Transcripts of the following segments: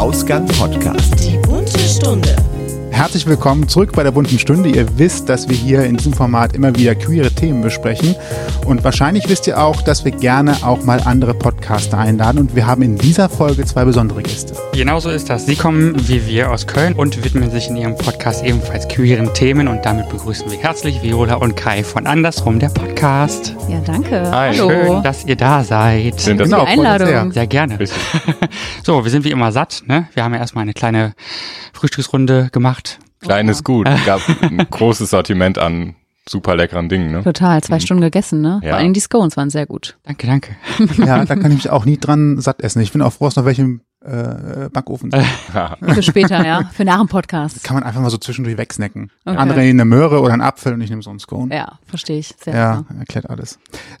Ausgang Podcast. Die bunte Stunde. Herzlich willkommen zurück bei der bunten Stunde. Ihr wisst, dass wir hier in diesem Format immer wieder queere Themen besprechen. Und wahrscheinlich wisst ihr auch, dass wir gerne auch mal andere Podcaster einladen. Und wir haben in dieser Folge zwei besondere Gäste. Genauso ist das. Sie kommen wie wir aus Köln und widmen sich in ihrem Podcast ebenfalls queeren Themen. Und damit begrüßen wir herzlich Viola und Kai von Andersrum, der Podcast. Ja, danke. Hi. Hallo. Schön, dass ihr da seid. Schön, dass Genau. uns Einladung. sehr. Sehr gerne. So, wir sind wie immer satt. Ne? Wir haben ja erstmal eine kleine Frühstücksrunde gemacht. Kleines Gut. Gab ein großes Sortiment an super leckeren Dingen, ne? Total, zwei Stunden gegessen, ne? Ja. Vor allem die Scones waren sehr gut. Danke, danke. Ja, da kann ich mich auch nie dran satt essen. Ich bin auch froh, dass noch welche äh, Backofen sind. Für später, ja. Für nach dem Podcast. Kann man einfach mal so zwischendurch wegsnacken. Okay. Andere nehmen eine Möhre oder einen Apfel und ich nehme so einen Scone. Ja, verstehe ich. Sehr Ja, ja. erklärt alles.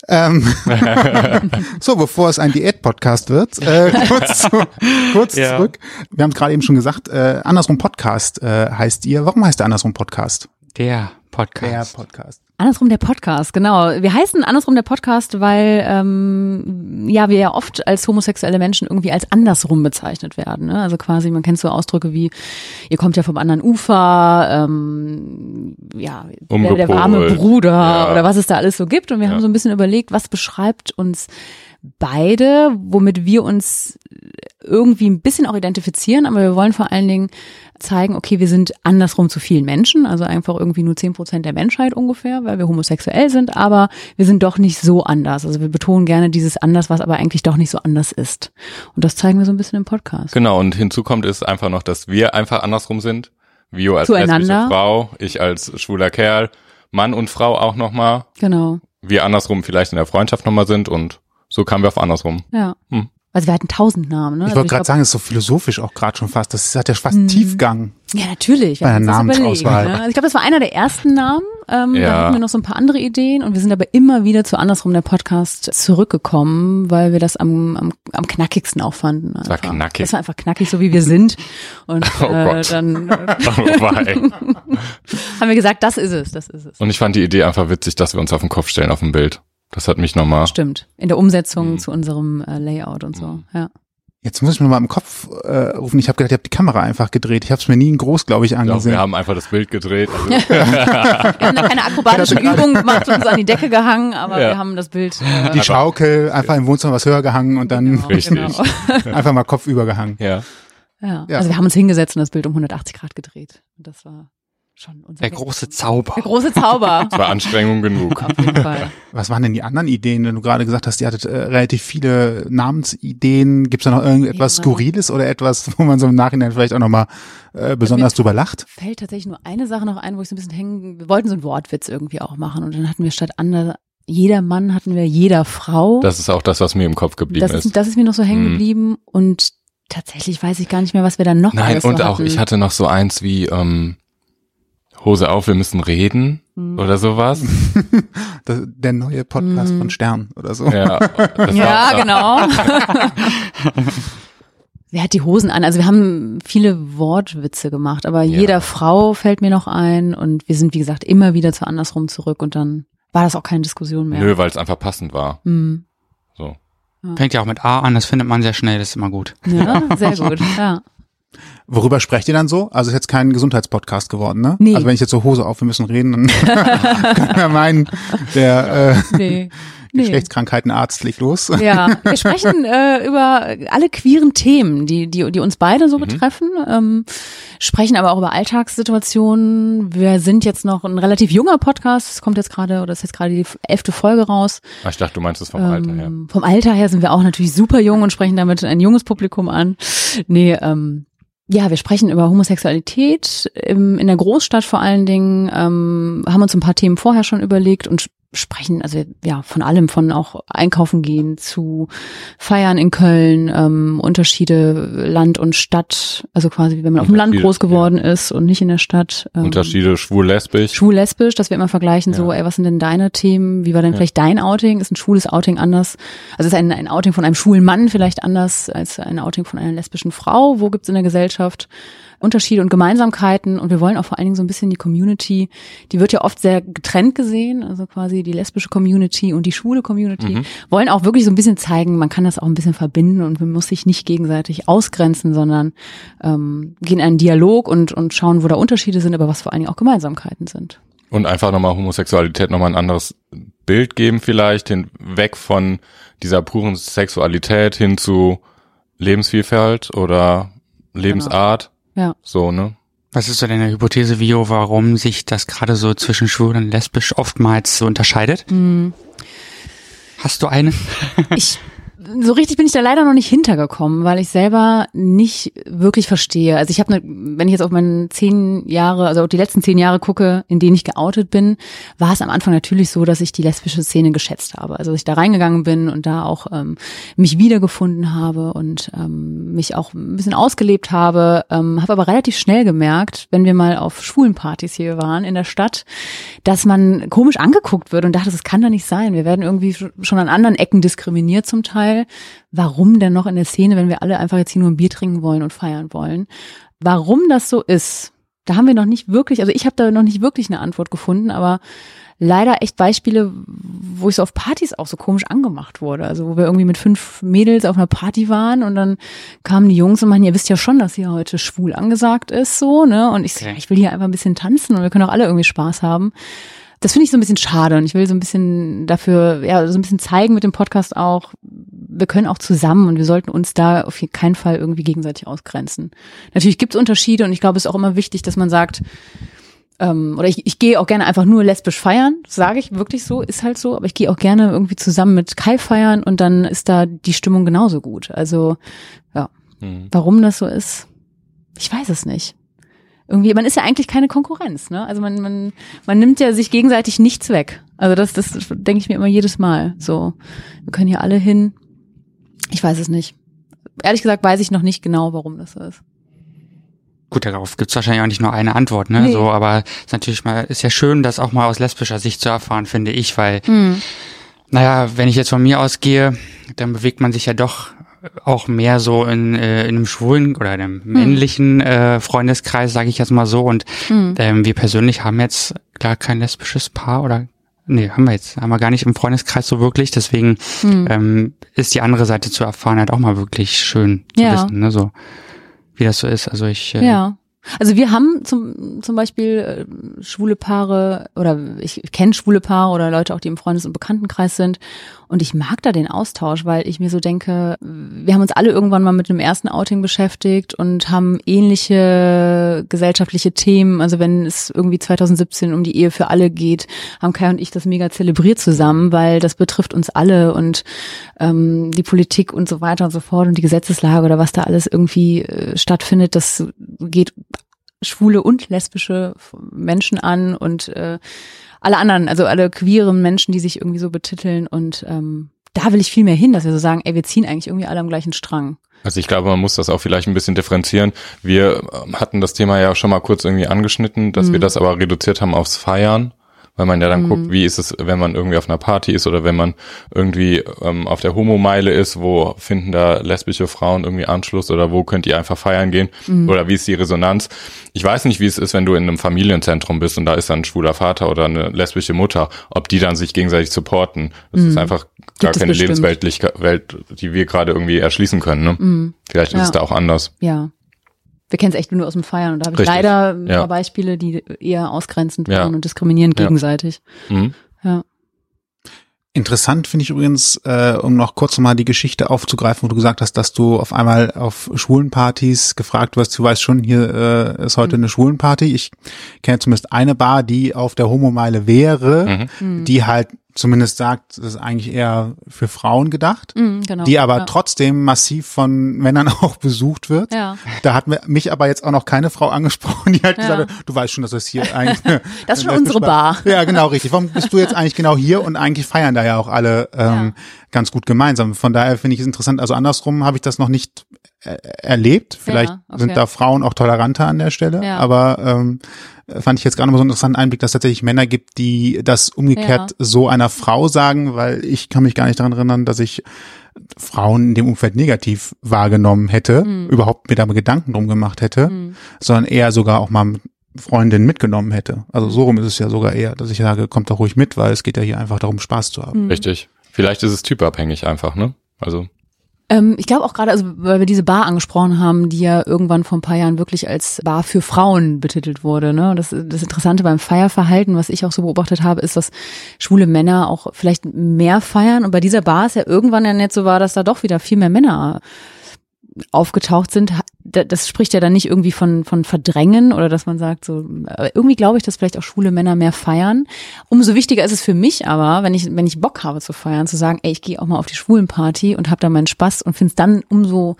Ähm, so, bevor es ein Diät-Podcast wird, äh, kurz, zu, kurz Ja. zurück. Wir haben es gerade eben schon gesagt, äh, Andersrum Podcast äh, heißt ihr. Warum heißt der Andersrum Podcast? Der Podcast. Podcast. Andersrum der Podcast, genau. Wir heißen Andersrum der Podcast, weil ähm, ja wir ja oft als homosexuelle Menschen irgendwie als andersrum bezeichnet werden. Ne? Also quasi, man kennt so Ausdrücke wie, ihr kommt ja vom anderen Ufer, ähm, ja, der, der warme Bruder Ja. oder was es da alles so gibt. Und wir Ja. haben so ein bisschen überlegt, was beschreibt uns beide, womit wir uns irgendwie ein bisschen auch identifizieren, aber wir wollen vor allen Dingen zeigen, okay, wir sind andersrum zu vielen Menschen, also einfach irgendwie nur zehn Prozent der Menschheit ungefähr, weil wir homosexuell sind, aber wir sind doch nicht so anders. Also wir betonen gerne dieses anders, was aber eigentlich doch nicht so anders ist. Und das zeigen wir so ein bisschen im Podcast. Genau, und hinzu kommt ist einfach noch, dass wir einfach andersrum sind. Vio als lesbische Frau, ich als schwuler Kerl, Mann und Frau auch nochmal. Genau. Wir andersrum vielleicht in der Freundschaft nochmal sind und so kamen wir auf andersrum. Ja. Hm. Also wir hatten tausend Namen, ne? Ich Also wollte gerade glaub- sagen, es ist so philosophisch auch gerade schon fast. Das hat ja fast Mhm. Tiefgang. Ja, natürlich. Bei der das Namensauswahl. ne? Also ich glaube, das war einer der ersten Namen. Ähm, Da Ja. hatten wir noch so ein paar andere Ideen und wir sind aber immer wieder zu andersrum der Podcast zurückgekommen, weil wir das am, am, am knackigsten auch fanden. war einfach. knackig. Das war einfach knackig, so wie wir sind. Und Oh äh, Gott. dann äh, Oh, haben wir gesagt, das ist es, das ist es. und ich fand die Idee einfach witzig, dass wir uns auf den Kopf stellen auf dem Bild. Das hat mich nochmal. Stimmt. In der Umsetzung Mhm. zu unserem äh, Layout und so. Ja. Jetzt muss ich mir mal im Kopf äh, rufen. Ich habe gedacht, ich habe die Kamera einfach gedreht. Ich habe es mir nie in groß, glaube ich, angesehen. wir haben einfach das Bild gedreht. Also, Wir haben da keine akrobatischen Übungen gemacht und uns an die Decke gehangen, aber Ja. wir haben das Bild. Äh, die Schaukel einfach im Wohnzimmer was höher gehangen und dann genau, Richtig. Genau. einfach mal Kopf übergehangen. ja. Ja. Ja. Also wir haben uns hingesetzt und das Bild um 180 Grad gedreht. Und das war schon unser Der große Zauber. der große Zauber. Es war Anstrengung genug. Auf jeden Fall. Was waren denn die anderen Ideen, wenn du gerade gesagt hast, ihr hattet äh, relativ viele Namensideen? Gibt es da noch irgendetwas Ja. Skurriles oder etwas, wo man so im Nachhinein vielleicht auch nochmal äh, besonders drüber lacht? Fällt tatsächlich nur eine Sache noch ein, wo ich so ein bisschen hängen. Wir wollten so einen Wortwitz irgendwie auch machen und dann hatten wir statt ander jeder Mann hatten wir jeder Frau. Das ist auch das, was mir im Kopf geblieben das, ist. ist, das ist mir noch so hängen Mhm. geblieben und tatsächlich weiß ich gar nicht mehr, was wir dann noch Nein, alles und so auch, hatten. ich hatte noch so eins wie ähm, Hose auf, wir müssen reden Mhm. oder sowas. Das, der neue Podcast Mhm. von Stern oder so. Ja, Ja, genau. Wer hat die Hosen an? Also wir haben viele Wortwitze gemacht, aber Ja. jeder Frau fällt mir noch ein und wir sind, wie gesagt, immer wieder zu andersrum zurück und dann war das auch keine Diskussion mehr. Nö, weil es einfach passend war. Mhm. So. Fängt ja auch mit A an, das findet man sehr schnell, das ist immer gut. Ja, sehr gut. Ja. Worüber sprecht ihr dann so? Also ist jetzt kein Gesundheitspodcast geworden, ne? Nee. Also wenn ich jetzt so Hose auf, wir müssen reden, dann kann man meinen, der äh, Nee. Nee. Geschlechtskrankheitenarzt legt los. Ja, wir sprechen äh, über alle queeren Themen, die, die, die uns beide so betreffen, ähm, sprechen aber auch über Alltagssituationen. Wir sind jetzt noch ein relativ junger Podcast, es kommt jetzt gerade, oder ist jetzt gerade die elfte Folge raus. Ah, Ich dachte, du meinst es vom Alter her. Ähm, Vom Alter her sind wir auch natürlich super jung und sprechen damit ein junges Publikum an. Nee, ähm, ja, wir sprechen über Homosexualität im, in der Großstadt vor allen Dingen, ähm, haben uns ein paar Themen vorher schon überlegt und sprechen, also ja, von allem, von auch einkaufen gehen zu Feiern in Köln, ähm, Unterschiede Land und Stadt, also quasi, wenn man auf dem Land groß geworden ist und nicht in der Stadt. Ähm, Unterschiede schwul-lesbisch. Schwul-lesbisch, dass wir immer vergleichen, so, Ja. ey, was sind denn deine Themen? Wie war denn vielleicht dein Outing? Ist ein schwules Outing anders? Also ist ein, ein Outing von einem schwulen Mann vielleicht anders als ein Outing von einer lesbischen Frau? Wo gibt's in der Gesellschaft Unterschiede und Gemeinsamkeiten? Und wir wollen auch vor allen Dingen so ein bisschen die Community, die wird ja oft sehr getrennt gesehen, also quasi die lesbische Community und die schwule Community, Mhm. wollen auch wirklich so ein bisschen zeigen, man kann das auch ein bisschen verbinden und man muss sich nicht gegenseitig ausgrenzen, sondern ähm, gehen in einen Dialog und, und schauen, wo da Unterschiede sind, aber was vor allen Dingen auch Gemeinsamkeiten sind. Und einfach nochmal Homosexualität nochmal ein anderes Bild geben vielleicht, hin, weg von dieser puren Sexualität hin zu Lebensvielfalt oder Lebensart. Ja. So, ne? Was ist so deine Hypothese, Vio, warum sich das gerade so zwischen schwul und lesbisch oftmals so unterscheidet? Hm. Hast du eine? Ich so richtig bin ich da leider noch nicht hintergekommen, weil ich selber nicht wirklich verstehe. Also ich habe, ne, wenn ich jetzt auf meine zehn Jahre, also auf die letzten zehn Jahre gucke, in denen ich geoutet bin, war es am Anfang natürlich so, dass ich die lesbische Szene geschätzt habe. Also dass ich da reingegangen bin und da auch ähm, mich wiedergefunden habe und ähm, mich auch ein bisschen ausgelebt habe. Ähm, habe aber relativ schnell gemerkt, wenn wir mal auf schwulen Partys hier waren in der Stadt, dass man komisch angeguckt wird und dachte, das kann doch nicht sein. Wir werden irgendwie schon an anderen Ecken diskriminiert zum Teil. Warum denn noch in der Szene, wenn wir alle einfach jetzt hier nur ein Bier trinken wollen und feiern wollen? Warum das so ist, da haben wir noch nicht wirklich, also ich habe da noch nicht wirklich eine Antwort gefunden, aber leider echt Beispiele, wo ich so auf Partys auch so komisch angemacht wurde. Also wo wir irgendwie mit fünf Mädels auf einer Party waren und dann kamen die Jungs und meinen, ihr wisst ja schon, dass hier heute schwul angesagt ist, so, ne? Und ich so, ja, ich will hier einfach ein bisschen tanzen und wir können auch alle irgendwie Spaß haben. Das finde ich so ein bisschen schade und ich will so ein bisschen dafür, ja, so ein bisschen zeigen mit dem Podcast auch, wir können auch zusammen und wir sollten uns da auf keinen Fall irgendwie gegenseitig ausgrenzen. Natürlich gibt es Unterschiede und ich glaube, es ist auch immer wichtig, dass man sagt, ähm, oder ich, ich gehe auch gerne einfach nur lesbisch feiern, sage ich wirklich so, ist halt so, aber ich gehe auch gerne irgendwie zusammen mit Kai feiern und dann ist da die Stimmung genauso gut. Also ja, Mhm. warum das so ist, ich weiß es nicht. Irgendwie, man ist ja eigentlich keine Konkurrenz, ne? Also man, man, man nimmt ja sich gegenseitig nichts weg. Also das, das denke ich mir immer jedes Mal. So, wir können hier alle hin. Ich weiß es nicht. Ehrlich gesagt weiß ich noch nicht genau, warum das so ist. Gut, darauf gibt's wahrscheinlich auch nicht nur eine Antwort, ne? Nee. So, aber ist natürlich mal, ist ja schön, das auch mal aus lesbischer Sicht zu erfahren, finde ich, weil, Hm. naja, wenn ich jetzt von mir ausgehe, dann bewegt man sich ja doch auch mehr so in, äh, in einem schwulen oder einem männlichen äh, Freundeskreis, sage ich jetzt mal so. Und Hm. ähm, wir persönlich haben jetzt gar kein lesbisches Paar oder nee, haben wir jetzt, haben wir gar nicht im Freundeskreis so wirklich. Deswegen Hm. ähm, ist die andere Seite zu erfahren halt auch mal wirklich schön zu Ja. wissen, ne? So wie das so ist. Also ich äh, Ja. Also wir haben zum, zum Beispiel äh, schwule Paare oder ich kenne schwule Paare oder Leute auch, die im Freundes- und Bekanntenkreis sind. Und ich mag da den Austausch, weil ich mir so denke, wir haben uns alle irgendwann mal mit einem ersten Outing beschäftigt und haben ähnliche gesellschaftliche Themen. Also wenn es irgendwie 2017 um die Ehe für alle geht, haben Kai und ich das mega zelebriert zusammen, weil das betrifft uns alle und ähm, die Politik und so weiter und so fort und die Gesetzeslage oder was da alles irgendwie äh, stattfindet, das geht schwule und lesbische Menschen an und äh, alle anderen, also alle queeren Menschen, die sich irgendwie so betiteln und ähm, da will ich viel mehr hin, dass wir so sagen, ey, wir ziehen eigentlich irgendwie alle am gleichen Strang. Also ich glaube, man muss das auch vielleicht ein bisschen differenzieren. Wir ähm, hatten das Thema ja schon mal kurz irgendwie angeschnitten, dass wir das aber reduziert haben aufs Feiern, weil man ja dann guckt, wie ist es, wenn man irgendwie auf einer Party ist oder wenn man irgendwie ähm, auf der Homo-Meile ist, wo finden da lesbische Frauen irgendwie Anschluss oder wo könnt ihr einfach feiern gehen oder wie ist die Resonanz? Ich weiß nicht, wie es ist, wenn du in einem Familienzentrum bist und da ist dann ein schwuler Vater oder eine lesbische Mutter, ob die dann sich gegenseitig supporten. Das ist einfach gar Gibt keine bestimmt. Lebenswelt, Welt, die wir gerade irgendwie erschließen können. Ne? Vielleicht ist Ja. es da auch anders. Ja. Wir kennen es echt nur aus dem Feiern und da habe ich Richtig. leider ein Ja. paar Beispiele, die eher ausgrenzend Ja. waren und diskriminierend Ja. gegenseitig. Mhm. Ja. Interessant finde ich übrigens, äh, um noch kurz nochmal die Geschichte aufzugreifen, wo du gesagt hast, dass du auf einmal auf Schwulenpartys gefragt wirst, du weißt schon, hier äh, ist heute eine Schwulenparty. Ich kenne zumindest eine Bar, die auf der Homomeile wäre, die halt zumindest sagt, das ist eigentlich eher für Frauen gedacht, Mhm, genau. die aber ja. trotzdem massiv von Männern auch besucht wird. Ja. Da hat mich aber jetzt auch noch keine Frau angesprochen, die halt Ja. gesagt hat, du weißt schon, dass das hier eigentlich Das ist schon unsere Bar. Ja, genau, richtig. Warum bist du jetzt eigentlich genau hier und eigentlich feiern da ja auch alle ähm, ganz gut gemeinsam. Von daher finde ich es interessant. Also andersrum habe ich das noch nicht äh, erlebt. Vielleicht Ja, okay. sind da Frauen auch toleranter an der Stelle, Ja. aber ähm, fand ich jetzt gerade mal so einen interessanten Einblick, dass es tatsächlich Männer gibt, die das umgekehrt Ja. so einer Frau sagen, weil ich kann mich gar nicht daran erinnern, dass ich Frauen in dem Umfeld negativ wahrgenommen hätte, Mhm. überhaupt mir da mal Gedanken drum gemacht hätte, sondern eher sogar auch mal Freundin mitgenommen hätte. Also so rum ist es ja sogar eher, dass ich sage, kommt doch ruhig mit, weil es geht ja hier einfach darum, Spaß zu haben. Richtig. Vielleicht ist es typabhängig einfach, ne? Also Ähm, ich glaube auch gerade, also weil wir diese Bar angesprochen haben, die ja irgendwann vor ein paar Jahren wirklich als Bar für Frauen betitelt wurde. Ne? Das, das Interessante beim Feierverhalten, was ich auch so beobachtet habe, ist, dass schwule Männer auch vielleicht mehr feiern. Und bei dieser Bar ist ja irgendwann ja nicht so war, dass da doch wieder viel mehr Männer aufgetaucht sind, das spricht ja dann nicht irgendwie von, von Verdrängen oder dass man sagt, so, aber irgendwie glaube ich, dass vielleicht auch schwule Männer mehr feiern. Umso wichtiger ist es für mich aber, wenn ich, wenn ich Bock habe zu feiern, zu sagen, ey, ich gehe auch mal auf die Schwulenparty und habe da meinen Spaß und finde es dann umso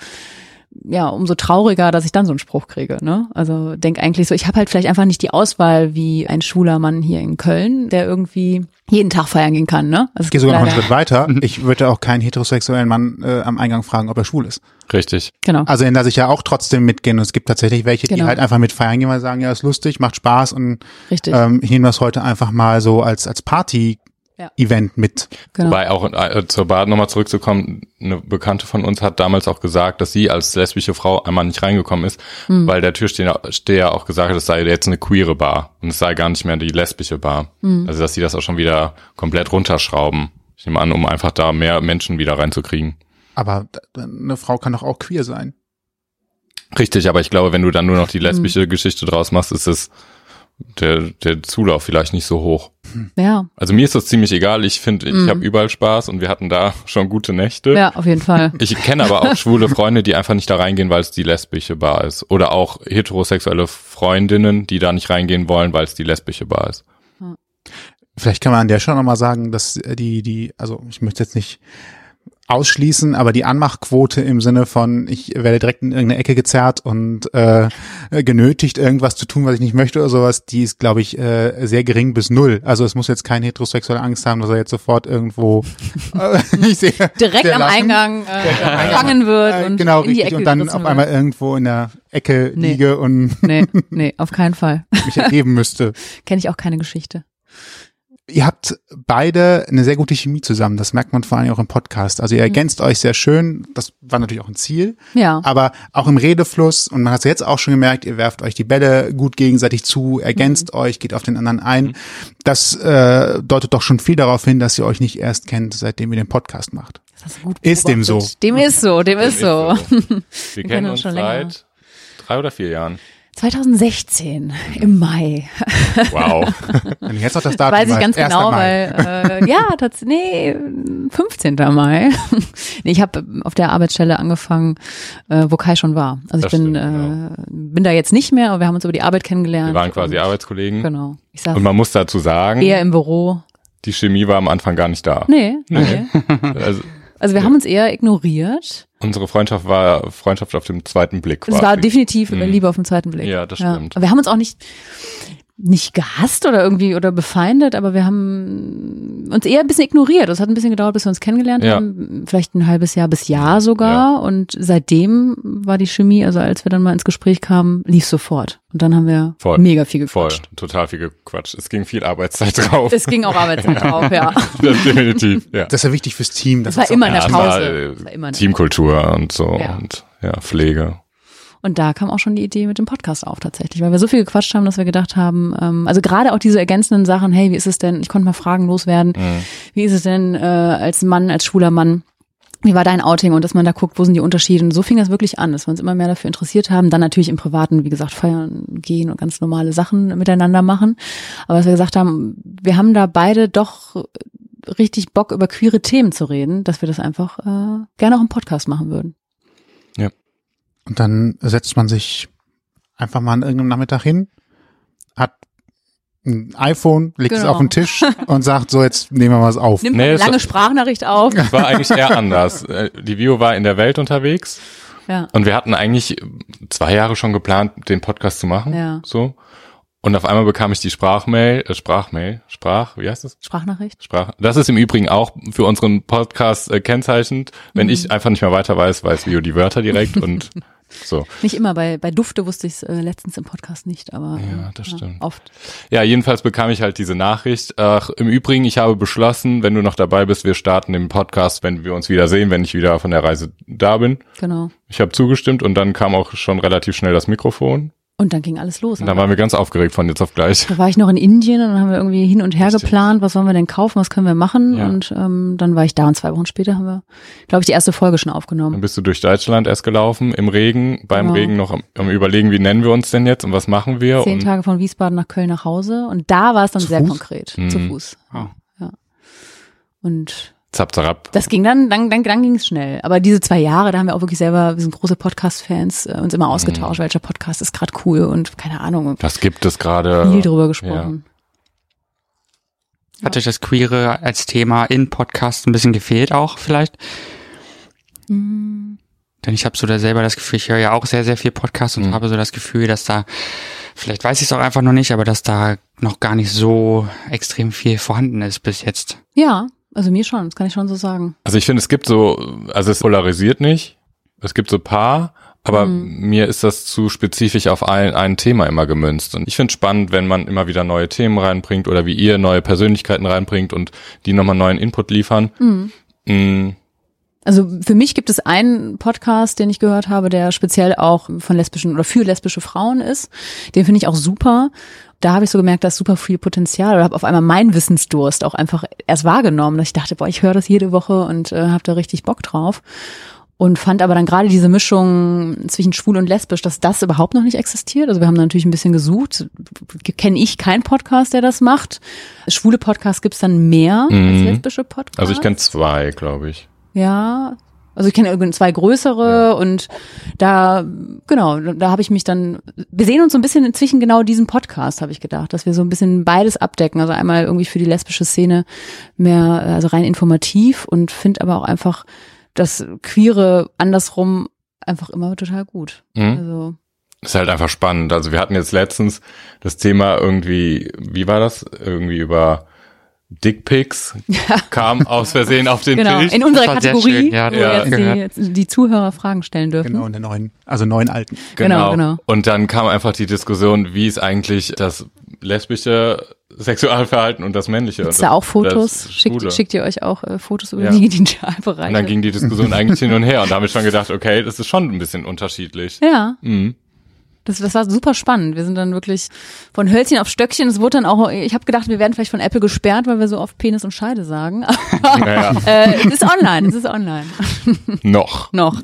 ja, umso trauriger, dass ich dann so einen Spruch kriege. Ne? Also denk eigentlich so, ich habe halt vielleicht einfach nicht die Auswahl wie ein schwuler Mann hier in Köln, der irgendwie jeden Tag feiern gehen kann. Ne? Also Ich gehe sogar noch einen Schritt weiter. Ich würde auch keinen heterosexuellen Mann äh, am Eingang fragen, ob er schwul ist. richtig. Genau. Also in der sich ja auch trotzdem mitgehen. Und es gibt tatsächlich welche, die Genau. halt einfach mit feiern gehen, weil sie sagen, ja, ist lustig, macht Spaß und Richtig. ähm, ich nehme das heute einfach mal so als als Party-Event mit. genau. Wobei auch äh, zur Bad nochmal zurückzukommen, eine Bekannte von uns hat damals auch gesagt, dass sie als lesbische Frau einmal nicht reingekommen ist, Hm. weil der Türsteher Steher auch gesagt hat, es sei jetzt eine queere Bar und es sei gar nicht mehr die lesbische Bar. Hm. Also dass sie das auch schon wieder komplett runterschrauben. Ich nehme an, um einfach da mehr Menschen wieder reinzukriegen. Aber eine Frau kann doch auch queer sein. Richtig, aber ich glaube, wenn du dann nur noch Hm. die lesbische Geschichte draus machst, ist es der, der Zulauf vielleicht nicht so hoch. ja, Also mir ist das ziemlich egal. Ich finde, ich Mhm. habe überall Spaß und wir hatten da schon gute Nächte. ja, auf jeden Fall. Ich kenne aber auch schwule Freunde, die einfach nicht da reingehen, weil es die lesbische Bar ist. Oder auch heterosexuelle Freundinnen, die da nicht reingehen wollen, weil es die lesbische Bar ist. Vielleicht kann man an der Stelle nochmal sagen, dass die, die, also ich möchte jetzt nicht ausschließen, aber die Anmachquote im Sinne von, ich werde direkt in irgendeine Ecke gezerrt und äh, genötigt, irgendwas zu tun, was ich nicht möchte oder sowas, die ist, glaube ich, äh, sehr gering bis null. Also es muss jetzt kein heterosexueller Angst haben, dass er jetzt sofort irgendwo äh, ich sehe, Direkt sehr am lachen, Eingang äh, gefangen wird äh, und genau in die Ecke und dann auf wird. einmal irgendwo in der Ecke Nee. liege und Nee, nee, auf keinen Fall. mich ergeben müsste. Kenne ich auch keine Geschichte. Ihr habt beide eine sehr gute Chemie zusammen. Das merkt man vor allem auch im Podcast. Also ihr ergänzt euch sehr schön. Das war natürlich auch ein Ziel. Ja. Aber auch im Redefluss, und man hat es jetzt auch schon gemerkt, ihr werft euch die Bälle gut gegenseitig zu, ergänzt euch, geht auf den anderen ein. Das äh, deutet doch schon viel darauf hin, dass ihr euch nicht erst kennt, seitdem ihr den Podcast macht. Gut Ist dem so. Dem ist so, dem ist so. Wir kennen kennen uns schon länger. seit drei oder vier Jahren. 2016 im Mai. Wow. Wenn ich jetzt noch das Datum Weiß ich ganz 1. genau, Mai. weil äh, ja, tatsächlich, nee, 15. Mai. nee, ich habe auf der Arbeitsstelle angefangen, äh, wo Kai schon war. Also ich Das bin, stimmt, äh, bin da jetzt nicht mehr, aber wir haben uns über die Arbeit kennengelernt. Wir waren quasi und, Arbeitskollegen. Genau. Ich saß Und man muss dazu sagen, eher im Büro. die Chemie war am Anfang gar nicht da. Nee, nee. Also Also wir haben uns eher ignoriert. Unsere Freundschaft war Freundschaft auf dem zweiten Blick. Es quasi. war definitiv Mhm. Liebe auf den zweiten Blick. Ja, das stimmt. Aber wir haben uns auch nicht nicht gehasst oder irgendwie oder befeindet, aber wir haben uns eher ein bisschen ignoriert. Es hat ein bisschen gedauert, bis wir uns kennengelernt Ja. haben, vielleicht ein halbes Jahr bis Jahr sogar. Und seitdem war die Chemie, also als wir dann mal ins Gespräch kamen, lief sofort. Und dann haben wir Voll. mega viel Voll, gequatscht. total viel gequatscht. Es ging viel Arbeitszeit drauf. Es ging auch Arbeitszeit drauf, ja. das definitiv, ja. Das ist ja wichtig fürs Team. Es war ist immer in der Ja, Pause. war, Es war immer in der Teamkultur und so Ja. und ja, Pflege. Und da kam auch schon die Idee mit dem Podcast auf tatsächlich, weil wir so viel gequatscht haben, dass wir gedacht haben, ähm, also gerade auch diese ergänzenden Sachen, hey, wie ist es denn, ich konnte mal Fragen loswerden, Mhm. wie ist es denn äh, als Mann, als schwuler Mann, wie war dein Outing? Und dass man da guckt, wo sind die Unterschiede? Und so fing das wirklich an, dass wir uns immer mehr dafür interessiert haben, dann natürlich im Privaten, wie gesagt, feiern gehen und ganz normale Sachen miteinander machen, aber dass wir gesagt haben, wir haben da beide doch richtig Bock über queere Themen zu reden, dass wir das einfach äh, gerne auch im Podcast machen würden. Und dann setzt man sich einfach mal an irgendeinem Nachmittag hin, hat ein iPhone, legt es Genau. auf den Tisch und sagt, so jetzt nehmen wir was auf. Nimmt Nee, eine es- lange Sprachnachricht auf. Es war eigentlich eher anders. Äh, Die Vio war in der Welt unterwegs Ja. und wir hatten eigentlich zwei Jahre schon geplant, den Podcast zu machen. Ja. So. Und auf einmal bekam ich die Sprachmail, äh, Sprachmail, Sprach, wie heißt das? Sprachnachricht? Sprach. Das ist im Übrigen auch für unseren Podcast äh, kennzeichnend. Wenn Mhm. ich einfach nicht mehr weiter weiß, weiß Vio die Wörter direkt und so. Nicht immer, bei, bei Dufte wusste ich es äh, letztens im Podcast nicht, aber Ja, äh, das stimmt. oft. Ja, jedenfalls bekam ich halt diese Nachricht. Ach, Im Übrigen, ich habe beschlossen, wenn du noch dabei bist, wir starten den Podcast, wenn wir uns wieder sehen, wenn ich wieder von der Reise da bin. Genau. Ich habe zugestimmt und dann kam auch schon relativ schnell das Mikrofon. Und dann ging alles los. Und dann waren wir ganz aufgeregt von jetzt auf gleich. Da war ich noch in Indien und dann haben wir irgendwie hin und her Richtig. geplant, was wollen wir denn kaufen, was können wir machen. Ja. Und ähm, dann war ich da und zwei Wochen später haben wir, glaube ich, die erste Folge schon Dann aufgenommen. bist du durch Deutschland erst gelaufen, im Regen, beim Genau. Regen noch am, am überlegen, wie nennen wir uns denn jetzt und was machen wir. Zehn und Tage von Wiesbaden nach Köln nach Hause. Und da war es dann Zu sehr Fuß? konkret. Mhm. Zu Fuß. Oh. Und zap, zarab. das ging dann, dann, dann, dann ging es schnell. Aber diese zwei Jahre, da haben wir auch wirklich selber, wir sind große Podcast-Fans, äh, uns immer Mhm. ausgetauscht, welcher Podcast ist gerade cool und keine Ahnung, Was gibt es gerade? viel drüber gesprochen. Hat euch das Queere als Thema in Podcast ein bisschen gefehlt auch vielleicht? Mhm. Denn ich habe so da selber das Gefühl, ich höre ja auch sehr, sehr viel Podcast und Mhm. habe so das Gefühl, dass da, vielleicht weiß ich es auch einfach noch nicht, aber dass da noch gar nicht so extrem viel vorhanden ist bis jetzt. Ja, also mir schon, das kann ich schon so sagen. Also ich finde, es gibt so, also es polarisiert nicht. Es gibt so paar, aber Mhm. mir ist das zu spezifisch auf ein, ein Thema immer gemünzt. Und ich finde es spannend, wenn man immer wieder neue Themen reinbringt oder wie ihr neue Persönlichkeiten reinbringt und die nochmal neuen Input liefern. Mhm. Mm, Also für mich gibt es einen Podcast, den ich gehört habe, der speziell auch von lesbischen oder für lesbische Frauen ist. Den finde ich auch super. Da habe ich so gemerkt, da ist super viel Potenzial oder habe auf einmal meinen Wissensdurst auch einfach erst wahrgenommen, dass ich dachte, boah, ich höre das jede Woche und äh, habe da richtig Bock drauf. Und fand aber dann gerade diese Mischung zwischen schwul und lesbisch, dass das überhaupt noch nicht existiert. Also wir haben da natürlich ein bisschen gesucht. Kenne ich keinen Podcast, der das macht. Schwule Podcasts gibt's dann mehr als Mhm. lesbische Podcasts. also ich kenne zwei, glaube ich. Ja, also ich kenne irgendwie zwei größere und da, genau, da habe ich mich dann, wir sehen uns so ein bisschen inzwischen genau diesen Podcast, habe ich gedacht, dass wir so ein bisschen beides abdecken. Also einmal irgendwie für die lesbische Szene mehr, also rein informativ und finde aber auch einfach das Queere andersrum einfach immer total gut. Mhm. Also, Ist halt einfach spannend. Also wir hatten jetzt letztens das Thema irgendwie, wie war das? Irgendwie über Dickpics kam aus Versehen auf den genau, Tisch. in unserer Kategorie, schön, ja, wo ja. jetzt, die, jetzt die Zuhörer Fragen stellen dürfen. Genau, in der neuen, also neuen alten. genau, genau. Und dann kam einfach die Diskussion, wie ist eigentlich das lesbische Sexualverhalten und das männliche. Gibt's und da auch Fotos? Schickt, schickt ihr euch auch äh, Fotos über Ja. die Genitalbereiche? Und dann ging die Diskussion eigentlich hin und her und da habe ich schon gedacht, okay, das ist schon ein bisschen unterschiedlich. Ja, Mhm. Das, das war super spannend. Wir sind dann wirklich von Hölzchen auf Stöckchen. Es wurde dann auch, ich habe gedacht, wir werden vielleicht von Apple gesperrt, weil wir so oft Penis und Scheide sagen. Naja, äh, es ist online, es ist online. noch. Noch.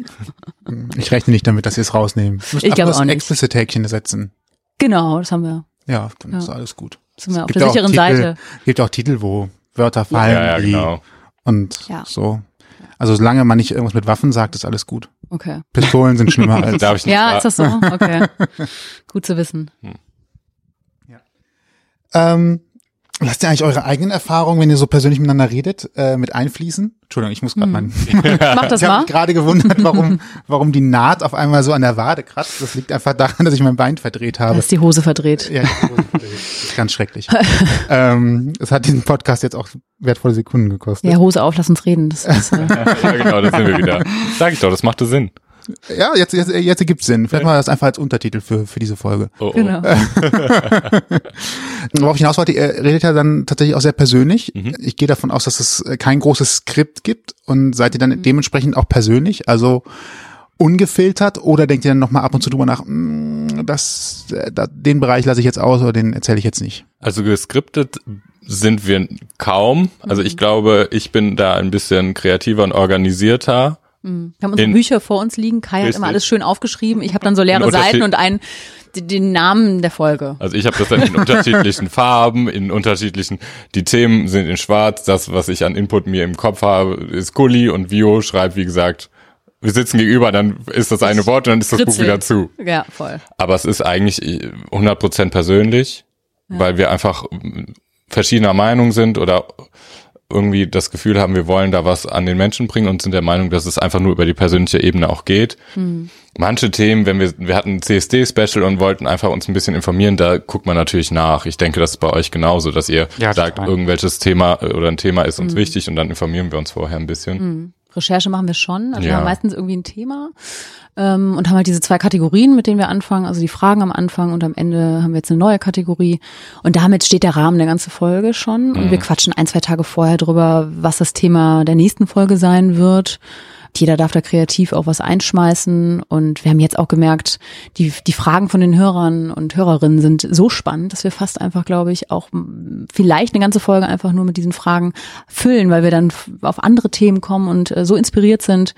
Ich rechne nicht damit, dass sie es rausnehmen. Müssen Ich glaube das auch nicht. Explicit-Häkchen setzen. Genau, das haben wir. Ja, dann Ja. ist alles gut. Sind wir auf Gibt der auch sicheren Titel, Seite. gibt auch Titel, wo Wörter fallen. Ja, ja, genau. Und Ja. so. Also solange man nicht irgendwas mit Waffen sagt, ist alles gut. Okay. Pistolen sind schlimmer als. Darf ich nicht Ja, sagen. ist das so? Okay. Gut zu wissen. Ähm, lasst ihr eigentlich eure eigenen Erfahrungen, wenn ihr so persönlich miteinander redet, äh, mit einfließen? Entschuldigung, ich muss gerade Hm. meinen. Mach das Ich habe mich gerade gewundert, warum, warum die Naht auf einmal so an der Wade kratzt. Das liegt einfach daran, dass ich mein Bein verdreht habe. ist die Hose verdreht. Ja, das ist ganz schrecklich. ähm, es hat diesen Podcast jetzt auch wertvolle Sekunden gekostet. Ja, Hose auf, lass uns reden. Das ist, äh, ja, genau, das sind wir wieder. Sag ich doch, das machte Sinn. Ja, jetzt, jetzt, jetzt gibt's Sinn. Vielleicht machen wir das einfach als Untertitel für, für diese Folge. Oh, oh. genau. Worauf ich hinaus wollte, ihr redet ja dann tatsächlich auch sehr persönlich. Mhm. Ich gehe davon aus, dass es kein großes Skript gibt und seid ihr Mhm. dann dementsprechend auch persönlich, also ungefiltert oder denkt ihr dann nochmal ab und zu drüber nach, "Mm, das, äh, da, den Bereich lasse ich jetzt aus oder den erzähle ich jetzt nicht? Also geskriptet sind wir kaum. Also Mhm. ich glaube, ich bin da ein bisschen kreativer und organisierter. Mhm. Wir haben unsere In- Bücher vor uns liegen. Kai hat immer alles schön aufgeschrieben. Ich habe dann so leere Seiten und einen, den Namen der Folge. Also ich habe das dann in unterschiedlichen Farben, in unterschiedlichen, die Themen sind in schwarz, das, was ich an Input mir im Kopf habe, ist Gulli und Vio schreibt, wie gesagt, wir sitzen gegenüber, dann ist das eine Wort und dann ist das Buch wieder zu. Ja, voll. Aber es ist eigentlich 100% persönlich, weil wir einfach verschiedener Meinung sind oder irgendwie das Gefühl haben, wir wollen da was an den Menschen bringen und sind der Meinung, dass es einfach nur über die persönliche Ebene auch geht. Manche Themen, wenn wir, wir hatten ein CSD-Special und wollten einfach uns ein bisschen informieren, da guckt man natürlich nach. Ich denke, das ist bei euch genauso, dass ihr Ja, sagt, total. irgendwelches Thema äh, oder ein Thema ist uns wichtig und dann informieren wir uns vorher ein bisschen. Recherche machen wir schon. Also wir Ja. haben meistens irgendwie ein Thema ähm, und haben halt diese zwei Kategorien, mit denen wir anfangen. Also die Fragen am Anfang und am Ende haben wir jetzt eine neue Kategorie. Und damit steht der Rahmen der ganzen Folge schon. Und wir quatschen ein, zwei Tage vorher drüber, was das Thema der nächsten Folge sein wird. Jeder darf da kreativ auch was einschmeißen. Und wir haben jetzt auch gemerkt, die, die Fragen von den Hörern und Hörerinnen sind so spannend, dass wir fast einfach, glaube ich, auch vielleicht eine ganze Folge einfach nur mit diesen Fragen füllen, weil wir dann auf andere Themen kommen und äh, so inspiriert sind,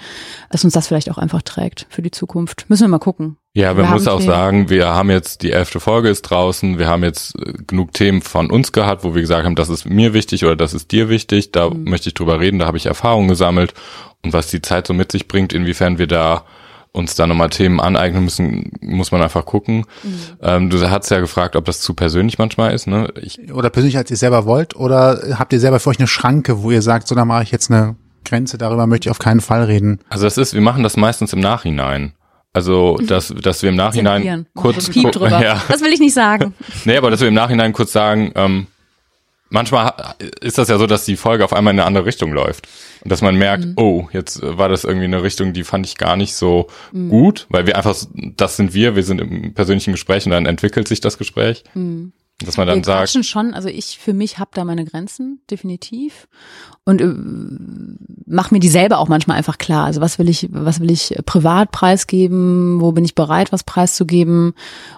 dass uns das vielleicht auch einfach trägt für die Zukunft. Müssen wir mal gucken. Ja, man muss auch sagen, wir haben jetzt, die elfte Folge ist draußen, wir haben jetzt äh, genug Themen von uns gehabt, wo wir gesagt haben, das ist mir wichtig oder das ist dir wichtig, da mhm. möchte ich drüber reden, da habe ich Erfahrungen gesammelt und was die Zeit so mit sich bringt, inwiefern wir da uns da nochmal Themen aneignen müssen, muss man einfach gucken. Mhm. Ähm, du hast ja gefragt, ob das zu persönlich manchmal ist. Ne? Ich oder persönlich, als ihr selber wollt, oder habt ihr selber für euch eine Schranke, wo ihr sagt, so da mache ich jetzt eine Grenze, darüber möchte ich auf keinen Fall reden. Also das ist, wir machen das meistens im Nachhinein. Also, dass, dass wir im Nachhinein kurz, drüber. Ja. Das will ich nicht sagen. nee, aber dass wir im Nachhinein kurz sagen, ähm, manchmal ist das ja so, dass die Folge auf einmal in eine andere Richtung läuft. Und dass man merkt, mhm. oh, jetzt war das irgendwie eine Richtung, die fand ich gar nicht so mhm. gut, weil wir einfach, das sind wir, wir sind im persönlichen Gespräch und dann entwickelt sich das Gespräch. Mhm. Dass man dann wir sagt. schon, also ich für mich habe da meine Grenzen, definitiv. Und äh, mach mir die selber auch manchmal einfach klar. Also was will ich, was will ich privat preisgeben, wo bin ich bereit, was preiszugeben.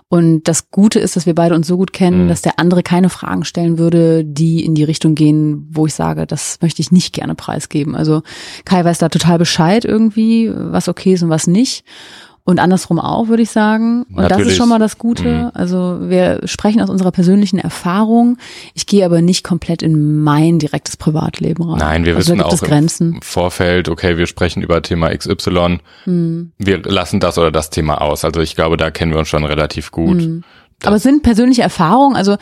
Und das Gute ist, dass wir beide uns so gut kennen, mhm. dass der andere keine Fragen stellen würde, die in die Richtung gehen, wo ich sage, das möchte ich nicht gerne preisgeben. Also Kai weiß da total Bescheid irgendwie, was okay ist und was nicht. Und andersrum auch, würde ich sagen. Und Natürlich. das ist schon mal das Gute. Mhm. Also wir sprechen aus unserer persönlichen Erfahrung. Ich gehe aber nicht komplett in mein direktes Privatleben rein. Nein, wir also wissen auch Grenzen. im Vorfeld, okay, wir sprechen über Thema XY. Mhm. Wir lassen das oder das Thema aus. Also ich glaube, da kennen wir uns schon relativ gut. Mhm. Aber es sind persönliche Erfahrungen, also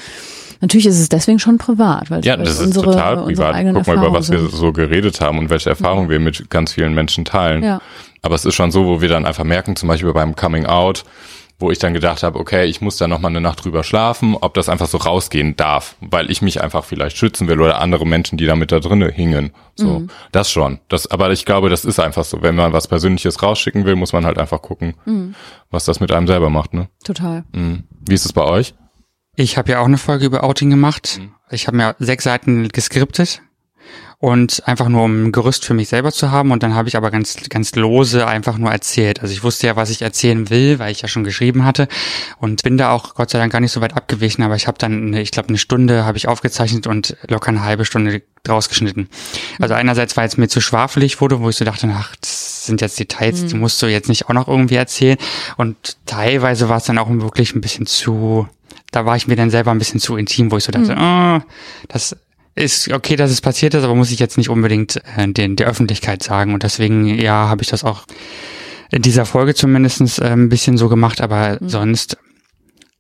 Natürlich ist es deswegen schon privat, weil ja, das ist unsere, total privat. Guck mal, über was sind. wir so geredet haben und welche Erfahrungen ja. wir mit ganz vielen Menschen teilen. Ja. Aber es ist schon so, wo wir dann einfach merken, zum Beispiel beim Coming Out, wo ich dann gedacht habe, okay, ich muss da noch mal eine Nacht drüber schlafen, ob das einfach so rausgehen darf, weil ich mich einfach vielleicht schützen will oder andere Menschen, die da mit da drinnen hingen. So, mhm. das schon. Das, aber ich glaube, das ist einfach so. Wenn man was Persönliches rausschicken will, muss man halt einfach gucken, mhm. was das mit einem selber macht, ne? Total. Mhm. Wie ist es bei euch? Ich habe ja auch eine Folge über Outing gemacht. Mhm. Ich habe mir sechs Seiten geskriptet und einfach nur um ein Gerüst für mich selber zu haben und dann habe ich aber ganz ganz lose einfach nur erzählt. Also ich wusste ja, was ich erzählen will, weil ich ja schon geschrieben hatte und bin da auch Gott sei Dank gar nicht so weit abgewichen, aber ich habe dann eine, ich glaube eine Stunde habe ich aufgezeichnet und locker eine halbe Stunde draus geschnitten. Also einerseits weil es mir zu schwafelig wurde, wo ich so dachte, ach, das sind jetzt Details, mhm. die musst du jetzt nicht auch noch irgendwie erzählen und teilweise war es dann auch wirklich ein bisschen zu da war ich mir dann selber ein bisschen zu intim, wo ich so dachte, mhm. oh, das ist okay, dass es passiert ist, aber muss ich jetzt nicht unbedingt äh, den, der Öffentlichkeit sagen. Und deswegen, ja, habe ich das auch in dieser Folge zumindestens äh, ein bisschen so gemacht, aber mhm. sonst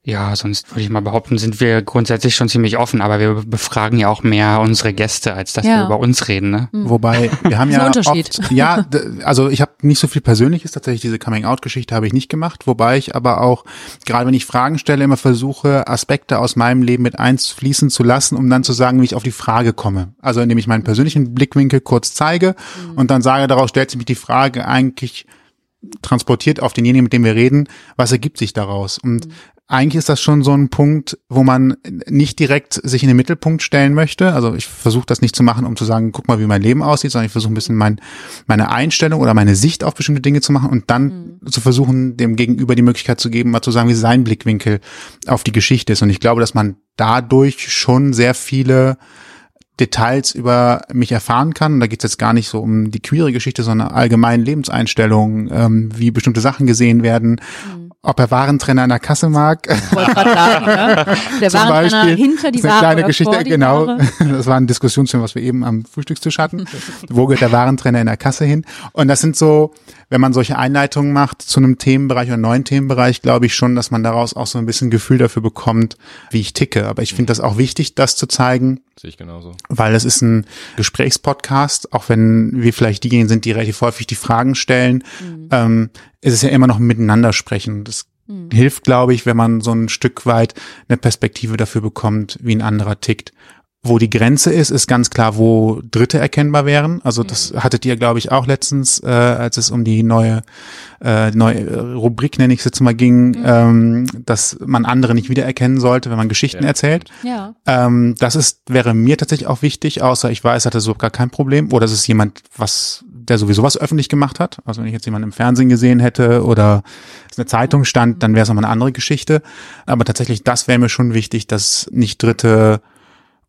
ja, sonst würde ich mal behaupten, sind wir grundsätzlich schon ziemlich offen, aber wir befragen ja auch mehr unsere Gäste, als dass ja. wir über uns reden. Ne? Mhm. Wobei, wir haben ja oft, ja, also ich habe nicht so viel Persönliches, tatsächlich diese Coming-out-Geschichte habe ich nicht gemacht, wobei ich aber auch, gerade wenn ich Fragen stelle, immer versuche, Aspekte aus meinem Leben mit einfließen zu lassen, um dann zu sagen, wie ich auf die Frage komme. Also indem ich meinen persönlichen Blickwinkel kurz zeige mhm. und dann sage, daraus stellt sich mich die Frage eigentlich transportiert auf denjenigen, mit dem wir reden, was ergibt sich daraus? Und mhm eigentlich ist das schon so ein Punkt, wo man nicht direkt sich in den Mittelpunkt stellen möchte. Also ich versuche das nicht zu machen, um zu sagen, guck mal, wie mein Leben aussieht, sondern ich versuche ein bisschen mein, meine Einstellung oder meine Sicht auf bestimmte Dinge zu machen und dann mhm. zu versuchen, dem Gegenüber die Möglichkeit zu geben, mal zu sagen, wie sein Blickwinkel auf die Geschichte ist. Und ich glaube, dass man dadurch schon sehr viele Details über mich erfahren kann. Und da geht es jetzt gar nicht so um die queere Geschichte, sondern allgemein Lebenseinstellungen, ähm, wie bestimmte Sachen gesehen werden, mhm ob er Warentrenner an der Kasse mag. Wollte sagen, ne? Der Zum Warentrenner Beispiel, hinter die Ware. Eine kleine Geschichte, genau. Ware. Das war ein Diskussionsthema, was wir eben am Frühstückstisch hatten. Wo geht der Warentrenner in der Kasse hin? Und das sind so, wenn man solche Einleitungen macht zu einem Themenbereich oder einem neuen Themenbereich, glaube ich schon, dass man daraus auch so ein bisschen Gefühl dafür bekommt, wie ich ticke. Aber ich finde das auch wichtig, das zu zeigen. Sehe ich genauso. Weil es ist ein Gesprächspodcast, auch wenn wir vielleicht diejenigen sind, die relativ häufig die Fragen stellen, mhm. ähm, ist es ja immer noch miteinander sprechen. Das mhm. hilft, glaube ich, wenn man so ein Stück weit eine Perspektive dafür bekommt, wie ein anderer tickt. Wo die Grenze ist, ist ganz klar, wo Dritte erkennbar wären. Also das mhm. hattet ihr, glaube ich, auch letztens, äh, als es um die neue, äh, neue Rubrik, nenne ich es jetzt mal, ging, mhm. ähm, dass man andere nicht wiedererkennen sollte, wenn man Geschichten ja. erzählt. Ja. Ähm, das ist, wäre mir tatsächlich auch wichtig, außer ich weiß, hatte so gar kein Problem. Oder es ist jemand, was der sowieso was öffentlich gemacht hat. Also wenn ich jetzt jemanden im Fernsehen gesehen hätte oder es eine Zeitung stand, dann wäre es nochmal eine andere Geschichte. Aber tatsächlich, das wäre mir schon wichtig, dass nicht Dritte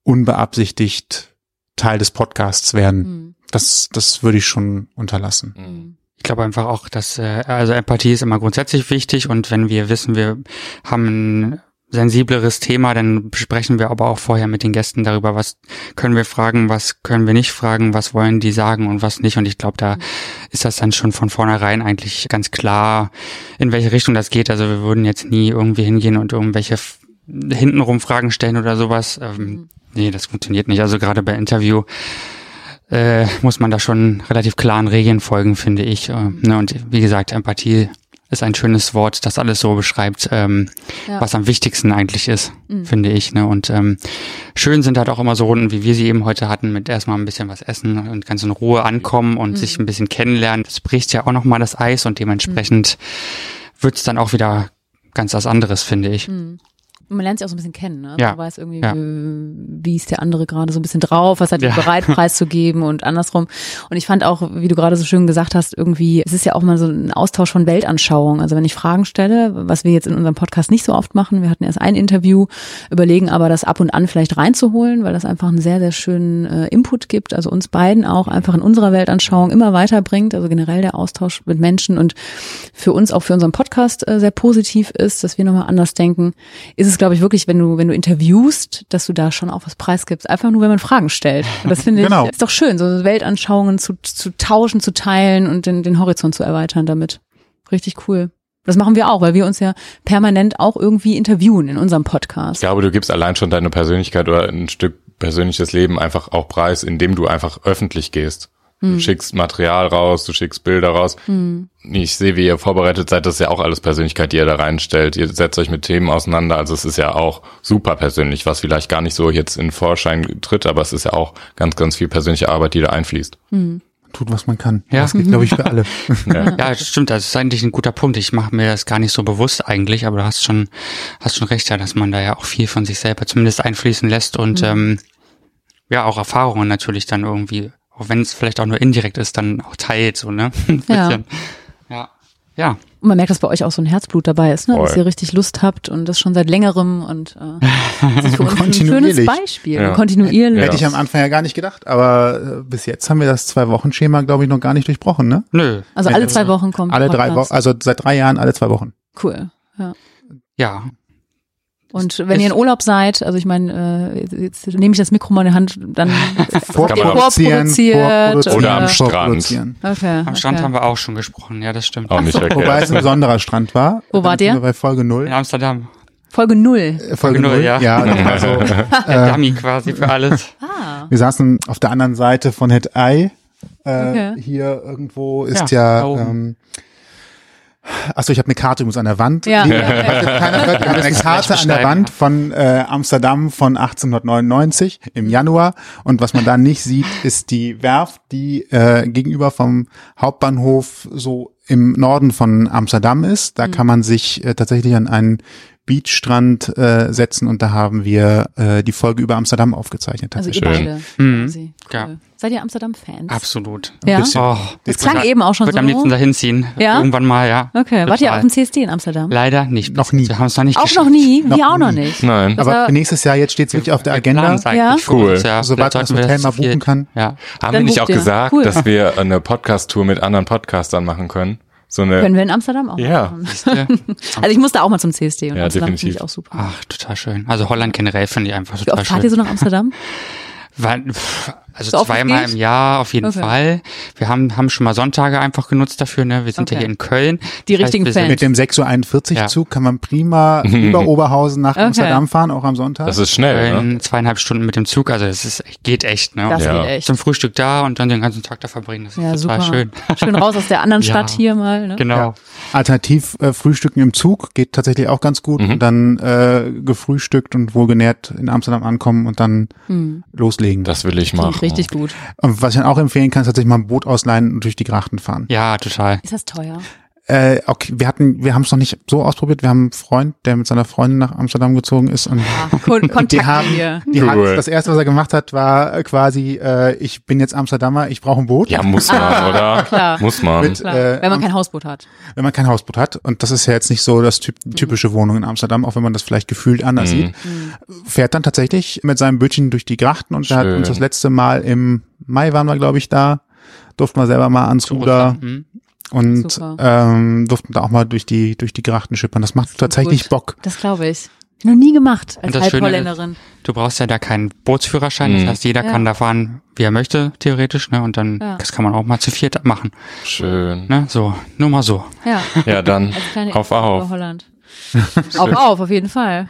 unbeabsichtigt Teil des Podcasts werden. Hm. Das, das würde ich schon unterlassen. Mhm. Ich glaube einfach auch, dass äh, also Empathie ist immer grundsätzlich wichtig und wenn wir wissen, wir haben ein sensibleres Thema, dann besprechen wir aber auch vorher mit den Gästen darüber, was können wir fragen, was können wir nicht fragen, was wollen die sagen und was nicht. Und ich glaube, da ist das dann schon von vornherein eigentlich ganz klar, in welche Richtung das geht. Also wir würden jetzt nie irgendwie hingehen und irgendwelche hintenrum Fragen stellen oder sowas. Ähm, nee, das funktioniert nicht. Also gerade bei Interview äh, muss man da schon relativ klaren Regeln folgen, finde ich. Äh, ne, und wie gesagt, Empathie ist ein schönes Wort, das alles so beschreibt, ähm, Ja. was am wichtigsten eigentlich ist, Mhm. finde ich. Ne? Und ähm, schön sind halt auch immer so Runden, wie wir sie eben heute hatten, mit erstmal ein bisschen was essen und ganz in Ruhe ankommen und sich ein bisschen kennenlernen. Das bricht ja auch nochmal das Eis und dementsprechend wird's dann auch wieder ganz was anderes, finde ich. Man lernt sich auch so ein bisschen kennen, ne? Ja. Man weiß irgendwie, Ja. wie, wie ist der andere gerade so ein bisschen drauf, was hat er Ja. bereit preiszugeben und andersrum. Und ich fand auch, wie du gerade so schön gesagt hast, irgendwie, es ist ja auch mal so ein Austausch von Weltanschauungen. Also wenn ich Fragen stelle, was wir jetzt in unserem Podcast nicht so oft machen, wir hatten erst ein Interview, überlegen aber das ab und an vielleicht reinzuholen, weil das einfach einen sehr, sehr schönen äh, Input gibt, also uns beiden auch einfach in unserer Weltanschauung immer weiterbringt, also generell der Austausch mit Menschen und für uns auch für unseren Podcast äh, sehr positiv ist, dass wir nochmal anders denken, ist es, glaube ich, wirklich, wenn du, wenn du interviewst, dass du da schon auch was preisgibst. Einfach nur, wenn man Fragen stellt. Und das finde Genau. ich, ist doch schön, so Weltanschauungen zu, zu tauschen, zu teilen und den, den Horizont zu erweitern damit. Richtig cool. Das machen wir auch, weil wir uns ja permanent auch irgendwie interviewen in unserem Ich Podcast. glaube, du gibst allein schon deine Persönlichkeit oder ein Stück persönliches Leben einfach auch preis, indem du einfach öffentlich gehst. Du schickst Material raus, du schickst Bilder raus. Ich sehe, wie ihr vorbereitet seid, das ist ja auch alles Persönlichkeit, die ihr da reinstellt. Ihr setzt euch mit Themen auseinander, also es ist ja auch super persönlich, was vielleicht gar nicht so jetzt in Vorschein tritt, aber es ist ja auch ganz, ganz viel persönliche Arbeit, die da einfließt. Tut, was man kann. Ja. Das geht, glaube ich, für alle. Ja, das stimmt, das ist eigentlich ein guter Punkt. Ich mache mir das gar nicht so bewusst eigentlich, aber du hast schon, hast schon recht, ja, dass man da ja auch viel von sich selber zumindest einfließen lässt und ähm, ja, auch Erfahrungen natürlich dann irgendwie, auch wenn es vielleicht auch nur indirekt ist, dann auch teilt, so, ne? Ja. Ja. Ja. Und man merkt, dass bei euch auch so ein Herzblut dabei ist, ne? dass Voll. ihr richtig Lust habt und das schon seit längerem und äh, das ist für uns ein schönes. Beispiel. Ja. Kontinuierlich. Hätte ich am Anfang ja gar nicht gedacht, aber äh, bis jetzt haben wir das Zwei-Wochen-Schema, glaube ich, noch gar nicht durchbrochen, ne? Nö. Also alle zwei Wochen kommt Alle drei. Wochen, also seit drei Jahren alle zwei Wochen. Cool. Ja. Ja. Und wenn ihr in Urlaub seid, also ich meine, äh, jetzt nehme ich das Mikro mal in die Hand, dann vorproduziert. vorproduzieren, Oder am äh, Strand. Okay. Am Strand okay. haben wir auch schon gesprochen, ja, das stimmt. Auch nicht Wobei verkehrt. es ein besonderer Strand war. Wo wart ihr? Bei Folge In null. Amsterdam. Folge null. Äh, Folge Folge null, null, ja. ja. das war so, Der Dummy quasi für alles. Ah. wir saßen auf der anderen Seite von Het Ei. Äh, Okay. Hier irgendwo ist Ja, ja, ähm, Achso, ich habe eine Karte übrigens an der Wand. Ja. keiner hört, wir haben eine Karte an der Wand von äh, Amsterdam von 1899 im Januar. Und was man da nicht sieht, ist die Werft, die äh, gegenüber vom Hauptbahnhof so im Norden von Amsterdam ist. Da kann man sich äh, tatsächlich an einen Beachstrand äh, setzen und da haben wir äh, die Folge über Amsterdam aufgezeichnet. Also ihr Tatsächlich. beide. Mhm. Ja. Seid ihr Amsterdam-Fans? Absolut. Ja? bisschen. Oh, Das klang eben auch schon wird so. am liebsten dahin ziehen. Ja? Irgendwann mal, ja. Okay, wart ihr Total. auf dem CSD in Amsterdam? Leider nicht. Noch nie. Wir haben es noch nicht Auch geschafft. noch nie? Wir auch noch nicht. Nein. Aber für nächstes Jahr jetzt steht es wirklich auf der Agenda. Ja? Cool. Ja, Sobald Vielleicht man das Hotel mal buchen kann. Ja. Haben Dann wir nicht auch ihr. gesagt, Cool. dass wir eine Podcast-Tour mit anderen Podcastern machen können? So eine, Können wir in Amsterdam auch Ja. machen. Ja. Also ich musste auch mal zum CSD und Ja, Amsterdam finde ich auch super. Ach, total schön. Also Holland generell finde ich einfach Wie total oft fahrt ihr schön. so nach Amsterdam? War, pff, also So zweimal im Jahr auf jeden Okay. Fall. Wir haben, haben schon mal Sonntage einfach genutzt dafür. Ne? Wir sind ja Okay. hier in Köln. Die Das heißt, richtigen sind- Fans. Mit dem 6.41 Uhr Ja. Zug kann man prima über Oberhausen nach Okay. Amsterdam fahren, auch am Sonntag. das ist schnell, ne? Köln zweieinhalb Stunden mit dem Zug. Also es ist, geht echt. Ne? Das Ja. geht echt. Zum Frühstück da und dann den ganzen Tag da verbringen. Das ist Ja, total super. schön. Schön raus aus der anderen Ja. Stadt hier mal. Ne? Genau. Ja. Alternativ äh, Frühstücken im Zug geht tatsächlich auch ganz gut. Mhm. Und dann äh, gefrühstückt und wohlgenährt in Amsterdam ankommen und dann loslegen. Das will ich machen. Ich richtig gut. Und was ich dann auch empfehlen kann, ist tatsächlich mal ein Boot ausleihen und durch die Grachten fahren. Ja, total. Ist das teuer? Äh, okay, wir hatten, wir haben es noch nicht so ausprobiert. Wir haben einen Freund, der mit seiner Freundin nach Amsterdam gezogen ist und Kon Kontakt die haben, hier. die Cool. haben, das erste, was er gemacht hat, war quasi, äh, ich bin jetzt Amsterdamer, ich brauche ein Boot. Ja, muss man, oder? klar. Muss man. Mit, Klar, äh, wenn man kein Hausboot hat. wenn man kein Hausboot hat. Und das ist ja jetzt nicht so das typ typische Wohnung in Amsterdam, auch wenn man das vielleicht gefühlt anders sieht. Fährt dann tatsächlich mit seinem Bötchen durch die Grachten und der hat Schön. uns das letzte Mal im Mai waren wir, glaube ich, da, durften wir selber mal ans Ruder? Und Super. ähm, durften da auch mal durch die durch die Grachten schippern. Das macht tatsächlich gut. Bock. Das glaube ich. Noch nie gemacht als Halbholländerin. Du brauchst ja da keinen Bootsführerschein, Mhm. das heißt, jeder Ja. kann da fahren, wie er möchte, theoretisch, ne? Und dann, Ja. das kann man auch mal zu viert machen, Schön. ne? So, nur mal so. Ja, Ja, dann auf, auf. Holland. auf, auf, auf jeden Fall.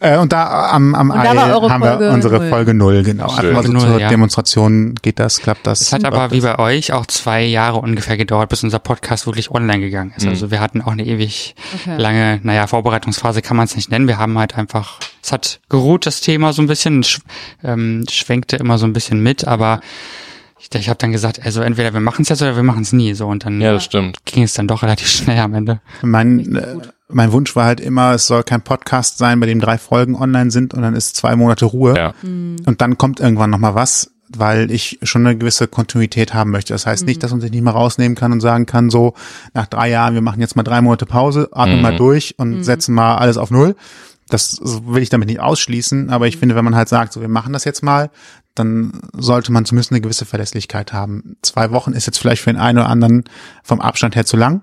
Äh, und da am, am Und da Ei haben wir unsere. Folge null, genau. Schön. mal so Null, zur ja. Demonstration geht das, klappt das. Es hat aber wie bei euch auch zwei Jahre ungefähr gedauert, bis unser Podcast wirklich online gegangen ist. Mhm. Also wir hatten auch eine ewig Okay. lange, naja, Vorbereitungsphase kann man es nicht nennen. Wir haben halt einfach, es hat geruht, das Thema so ein bisschen, sch, ähm, schwenkte immer so ein bisschen mit, aber ich, ich habe dann gesagt, also entweder wir machen es jetzt oder wir machen es nie. So und dann Ja, das stimmt. ging es dann doch relativ schnell am Ende. Mein, äh, mein Wunsch war halt immer, es soll kein Podcast sein, bei dem drei Folgen online sind und dann ist zwei Monate Ruhe. Ja. Und dann kommt irgendwann nochmal was, weil ich schon eine gewisse Kontinuität haben möchte. Das heißt nicht, dass man sich nicht mal rausnehmen kann und sagen kann, so nach drei Jahren, wir machen jetzt mal drei Monate Pause, atmen Mhm. mal durch und setzen mal alles auf Null. Das will ich damit nicht ausschließen, aber ich finde, wenn man halt sagt, so wir machen das jetzt mal, dann sollte man zumindest eine gewisse Verlässlichkeit haben. Zwei Wochen ist jetzt vielleicht für den einen oder anderen vom Abstand her zu lang.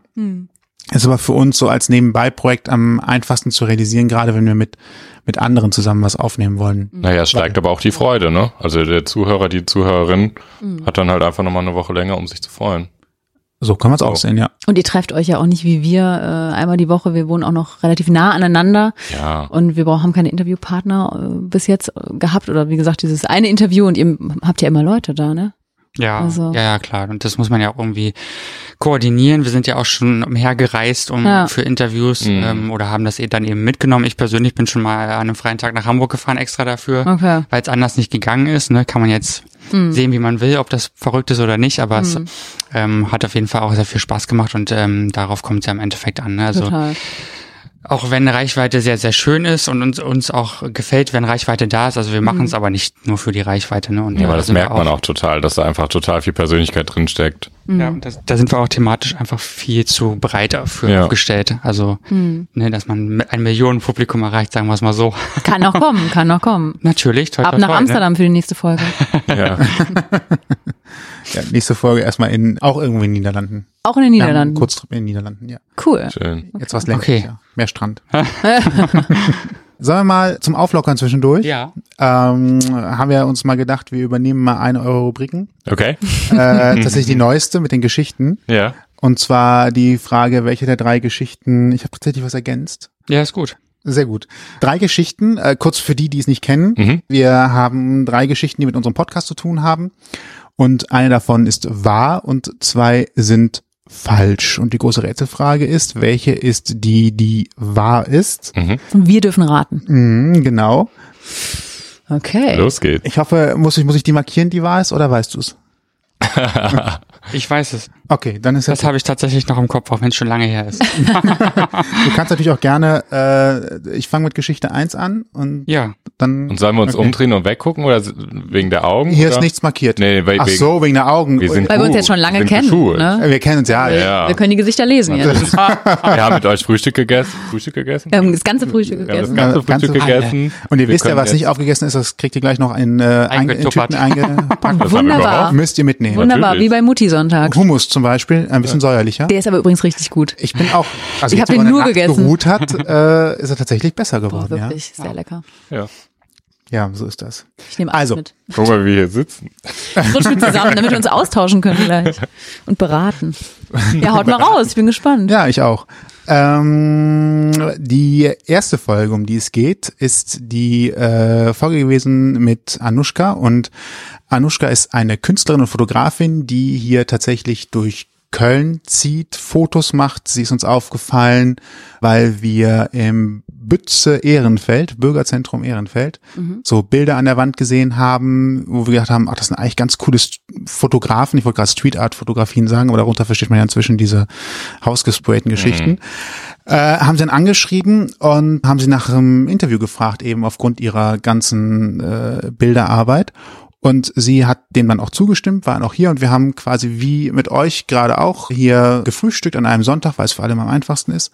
Ist aber für uns so als Nebenbei-Projekt am einfachsten zu realisieren, gerade wenn wir mit, mit anderen zusammen was aufnehmen wollen. Naja, es steigt aber auch die Freude, ne? Also der Zuhörer, die Zuhörerin Mhm. hat dann halt einfach nochmal eine Woche länger, um sich zu freuen. So kann man es auch sehen, ja. Und ihr trefft euch ja auch nicht wie wir äh, einmal die Woche. Wir wohnen auch noch relativ nah aneinander Ja. und wir brauchen, haben keine Interviewpartner äh, bis jetzt äh, gehabt oder wie gesagt dieses eine Interview und ihr habt ja immer Leute da, ne? Ja, Also- ja, ja, klar. Und das muss man ja auch irgendwie koordinieren. Wir sind ja auch schon umhergereist um Ja. für Interviews Mhm. ähm, oder haben das eh dann eben mitgenommen. Ich persönlich bin schon mal an einem freien Tag nach Hamburg gefahren, extra dafür, Okay. weil es anders nicht gegangen ist. Ne? Kann man jetzt Hm. sehen, wie man will, ob das verrückt ist oder nicht, aber es ähm, hat auf jeden Fall auch sehr viel Spaß gemacht und ähm, darauf kommt es ja im Endeffekt an. Ne? Also Total. Auch wenn Reichweite sehr, sehr schön ist und uns, uns auch gefällt, wenn Reichweite da ist. Also wir machen es aber nicht nur für die Reichweite. Ne? Und Ja, aber da das merkt man auch total, dass da einfach total viel Persönlichkeit drin steckt. Ja, und das, da sind wir auch thematisch einfach viel zu breit dafür Ja. aufgestellt. Also, ne, dass man ein Millionenpublikum erreicht, sagen wir es mal so. Kann noch kommen, kann noch kommen. Natürlich, toll, Ab toll, nach toll, Amsterdam für die nächste Folge. Ja. ja. Nächste Folge erstmal in, auch irgendwo in den Niederlanden. Auch in den Niederlanden. Kurztrip in den Niederlanden, ja. Cool. Schön. Jetzt was länger. Okay. Ja. Mehr Strand. Sollen wir mal zum Auflockern zwischendurch? Ja. Ähm, haben wir uns mal gedacht, wir übernehmen mal eine Euro Rubriken. Okay. Äh, tatsächlich die neueste mit den Geschichten. Ja. Und zwar die Frage, welche der drei Geschichten, ich habe tatsächlich was ergänzt. Ja, ist gut. Sehr gut. Drei Geschichten, äh, kurz für die, die es nicht kennen. Mhm. Wir haben drei Geschichten, die mit unserem Podcast zu tun haben. Und eine davon ist wahr und zwei sind falsch. Und die große Rätselfrage ist, welche ist die, die wahr ist? Mhm. Und wir dürfen raten. Mhm, genau. Okay. Los geht's. Ich hoffe, muss ich, muss ich die markieren, die wahr ist, oder weißt du es? Ich weiß es. Okay, dann ist Das das. habe ich tatsächlich noch im Kopf, auch wenn es schon lange her ist. Du kannst natürlich auch gerne, äh, ich fange mit Geschichte eins an und Ja. dann. Und sollen wir uns Okay. umdrehen und weggucken oder wegen der Augen? Hier oder? ist nichts markiert. Nee, weil Ach wegen, so, wegen der Augen. wir sind Weil wir uns jetzt schon lange sind kennen. Ne? wir kennen uns ja. Ja. Wir können die Gesichter lesen jetzt. Wir haben mit euch Frühstück gegessen. Frühstück gegessen? Wir haben das ganze Frühstück Wir haben das gegessen. ganze Ja, Frühstück ganze- gegessen. Und ihr Wir wisst ja, was nicht aufgegessen ist, das kriegt ihr gleich noch in, äh, in. Tüten eingepackt. Wir Wunderbar. Müsst ihr mitnehmen. Wunderbar, wie bei Mutti Sonntag. Hummus zum Beispiel, ein bisschen säuerlicher. Der ist aber übrigens richtig gut. Ich bin auch, also Ich jetzt, hab wo den er nur Nacht gegessen. geruht hat, äh, ist er tatsächlich besser Boah, geworden. ja? wirklich, sehr lecker. Ja. Ja, so ist das. Ich nehme alles Also. mit. Guck mal, wie wir hier sitzen. Rutsch mit zusammen, damit wir uns austauschen können gleich. Und beraten. Ja, haut mal raus, ich bin gespannt. Ja, ich auch. Ähm, die erste Folge, um die es geht, ist die äh, Folge gewesen mit Anushka und Anushka ist eine Künstlerin und Fotografin, die hier tatsächlich durch Köln zieht, Fotos macht. Sie ist uns aufgefallen, weil wir im Bütze Ehrenfeld, Bürgerzentrum Ehrenfeld, Mhm. so Bilder an der Wand gesehen haben, wo wir gedacht haben, ach, das sind eigentlich ganz coole Fotografen. Ich wollte gerade Street Art Fotografien sagen, aber darunter versteht man ja inzwischen diese hausgesprayten Geschichten. Äh, haben sie dann angeschrieben und haben sie nach einem Interview gefragt, eben aufgrund ihrer ganzen äh, Bilderarbeit. Und sie hat dem dann auch zugestimmt, waren auch hier und wir haben quasi wie mit euch gerade auch hier gefrühstückt an einem Sonntag, weil es für alle am einfachsten ist.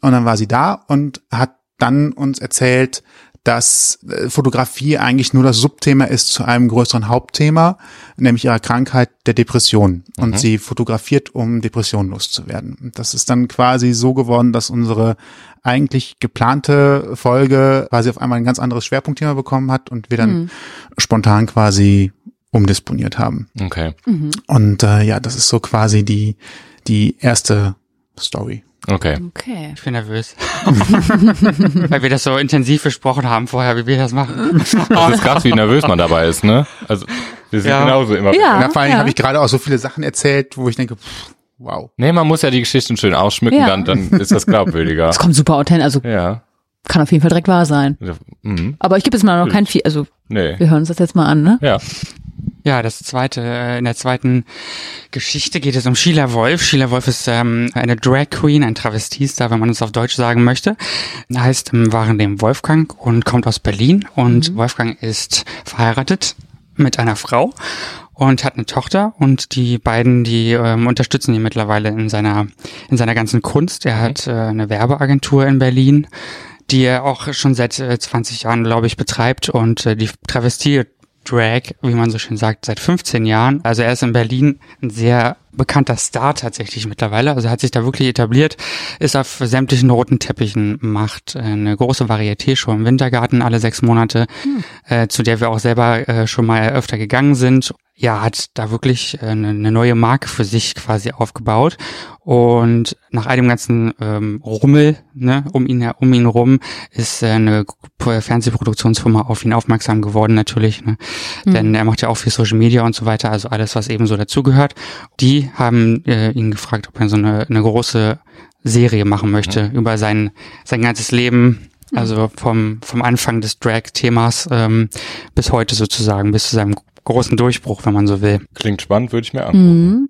Und dann war sie da und hat dann uns erzählt, dass äh, Fotografie eigentlich nur das Subthema ist zu einem größeren Hauptthema, nämlich ihrer Krankheit der Depression. Und sie fotografiert, um Depressionen loszuwerden. Das ist dann quasi so geworden, dass unsere eigentlich geplante Folge quasi auf einmal ein ganz anderes Schwerpunktthema bekommen hat und wir dann spontan quasi umdisponiert haben. Okay. Und äh, ja, das ist so quasi die, die erste Story. Okay. Okay. Ich bin nervös. Weil wir das so intensiv besprochen haben vorher, wie wir das machen. Das ist krass, wie nervös man dabei ist, ne? Also, wir sind Ja. genauso immer. Ja. Na, vor allem ja. habe ich gerade auch so viele Sachen erzählt, wo ich denke, pff, wow. Nee, man muss ja die Geschichten schön ausschmücken, Ja. dann, dann ist das glaubwürdiger. Das kommt super authentisch, also Ja. kann auf jeden Fall direkt wahr sein. Ja, Mhm. Aber ich gebe jetzt mal noch kein viel, also Nee. wir hören uns das jetzt mal an, ne? Ja. Ja, das zweite, äh, in der zweiten Geschichte geht es um Sheila Wolf. Sheila Wolf ist ähm, eine Drag Queen, ein Travestiestar, wenn man es auf Deutsch sagen möchte. Heißt im wahren Leben Wolfgang und kommt aus Berlin. Und Wolfgang ist verheiratet mit einer Frau und hat eine Tochter und die beiden, die ähm, unterstützen ihn mittlerweile in seiner in seiner ganzen Kunst. Er hat äh, eine Werbeagentur in Berlin, die er auch schon seit äh, 20 Jahren, glaube ich, betreibt und äh, die Travestie Drag, wie man so schön sagt, seit 15 Jahren. Also er ist in Berlin ein sehr bekannter Star tatsächlich mittlerweile. Also hat sich da wirklich etabliert, ist auf sämtlichen roten Teppichen, macht äh, eine große Varieté-Show im Wintergarten alle sechs Monate, äh, zu der wir auch selber äh, schon mal öfter gegangen sind. Ja, hat da wirklich äh, eine, neue Marke für sich quasi aufgebaut. Und nach all dem ganzen ähm, Rummel ne, um ihn um ihn rum ist äh, eine Fernsehproduktionsfirma auf ihn aufmerksam geworden natürlich, ne? denn er macht ja auch viel Social Media und so weiter, also alles was eben so dazugehört. Die haben äh, ihn gefragt, ob er so eine, eine große Serie machen möchte über sein sein ganzes Leben. Also vom, vom Anfang des Drag-Themas ähm, bis heute sozusagen, bis zu seinem großen Durchbruch, wenn man so will. Klingt spannend, würde ich mir angucken. Mhm.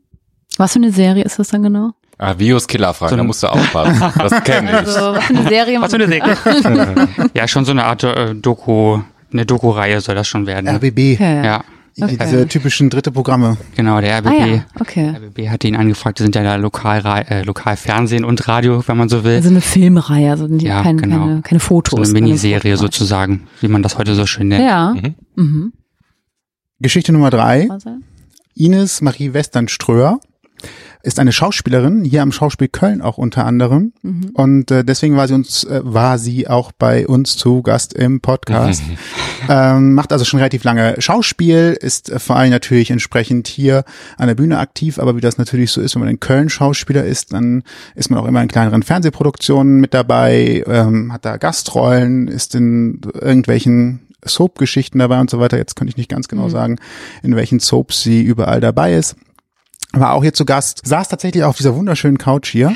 Was für eine Serie ist das dann genau? Ah, Vios Killerfragen, So da musst du aufpassen. Das kenne ich. Also, was für eine Serie? Was für eine Serie? ja, schon so eine Art äh, Doku, eine Doku-Reihe soll das schon werden. RBB. Okay. Ja, Okay. Diese typischen dritte Programme. genau, der RBB. Ah ja, okay. RBB hat ihn angefragt, die sind ja da lokal, äh, lokal Fernsehen und Radio, wenn man so will. Also eine Filmreihe, also die, Ja, kein, genau. keine, keine Fotos. so eine keine Miniserie sozusagen, wie man das heute so schön nennt. Ja. Mhm. Mhm. Geschichte Nummer drei. Ines Marie Westernströer ist eine Schauspielerin, hier am Schauspiel Köln auch unter anderem. Mhm. Und äh, deswegen war sie uns, äh, war sie auch bei uns zu Gast im Podcast. ähm, macht also schon relativ lange Schauspiel, ist äh, vor allem natürlich entsprechend hier an der Bühne aktiv, aber wie das natürlich so ist, wenn man in Köln Schauspieler ist, dann ist man auch immer in kleineren Fernsehproduktionen mit dabei, ähm, hat da Gastrollen, ist in irgendwelchen Soap-Geschichten dabei und so weiter. Jetzt könnte ich nicht ganz genau sagen, in welchen Soaps sie überall dabei ist. War auch hier zu Gast, saß tatsächlich auf dieser wunderschönen Couch hier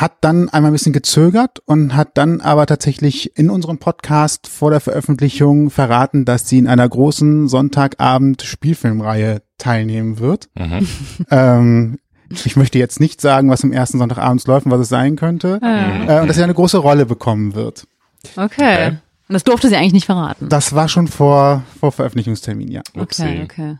hat dann einmal ein bisschen gezögert und hat dann aber tatsächlich in unserem Podcast vor der Veröffentlichung verraten, dass sie in einer großen Sonntagabend Spielfilmreihe teilnehmen wird. Mhm. Ähm, ich möchte jetzt nicht sagen, was am ersten Sonntagabend läuft und was es sein könnte. Äh, und dass sie eine große Rolle bekommen wird. Okay. Und das durfte sie eigentlich nicht verraten. Das war schon vor, vor Veröffentlichungstermin, ja. Okay, okay.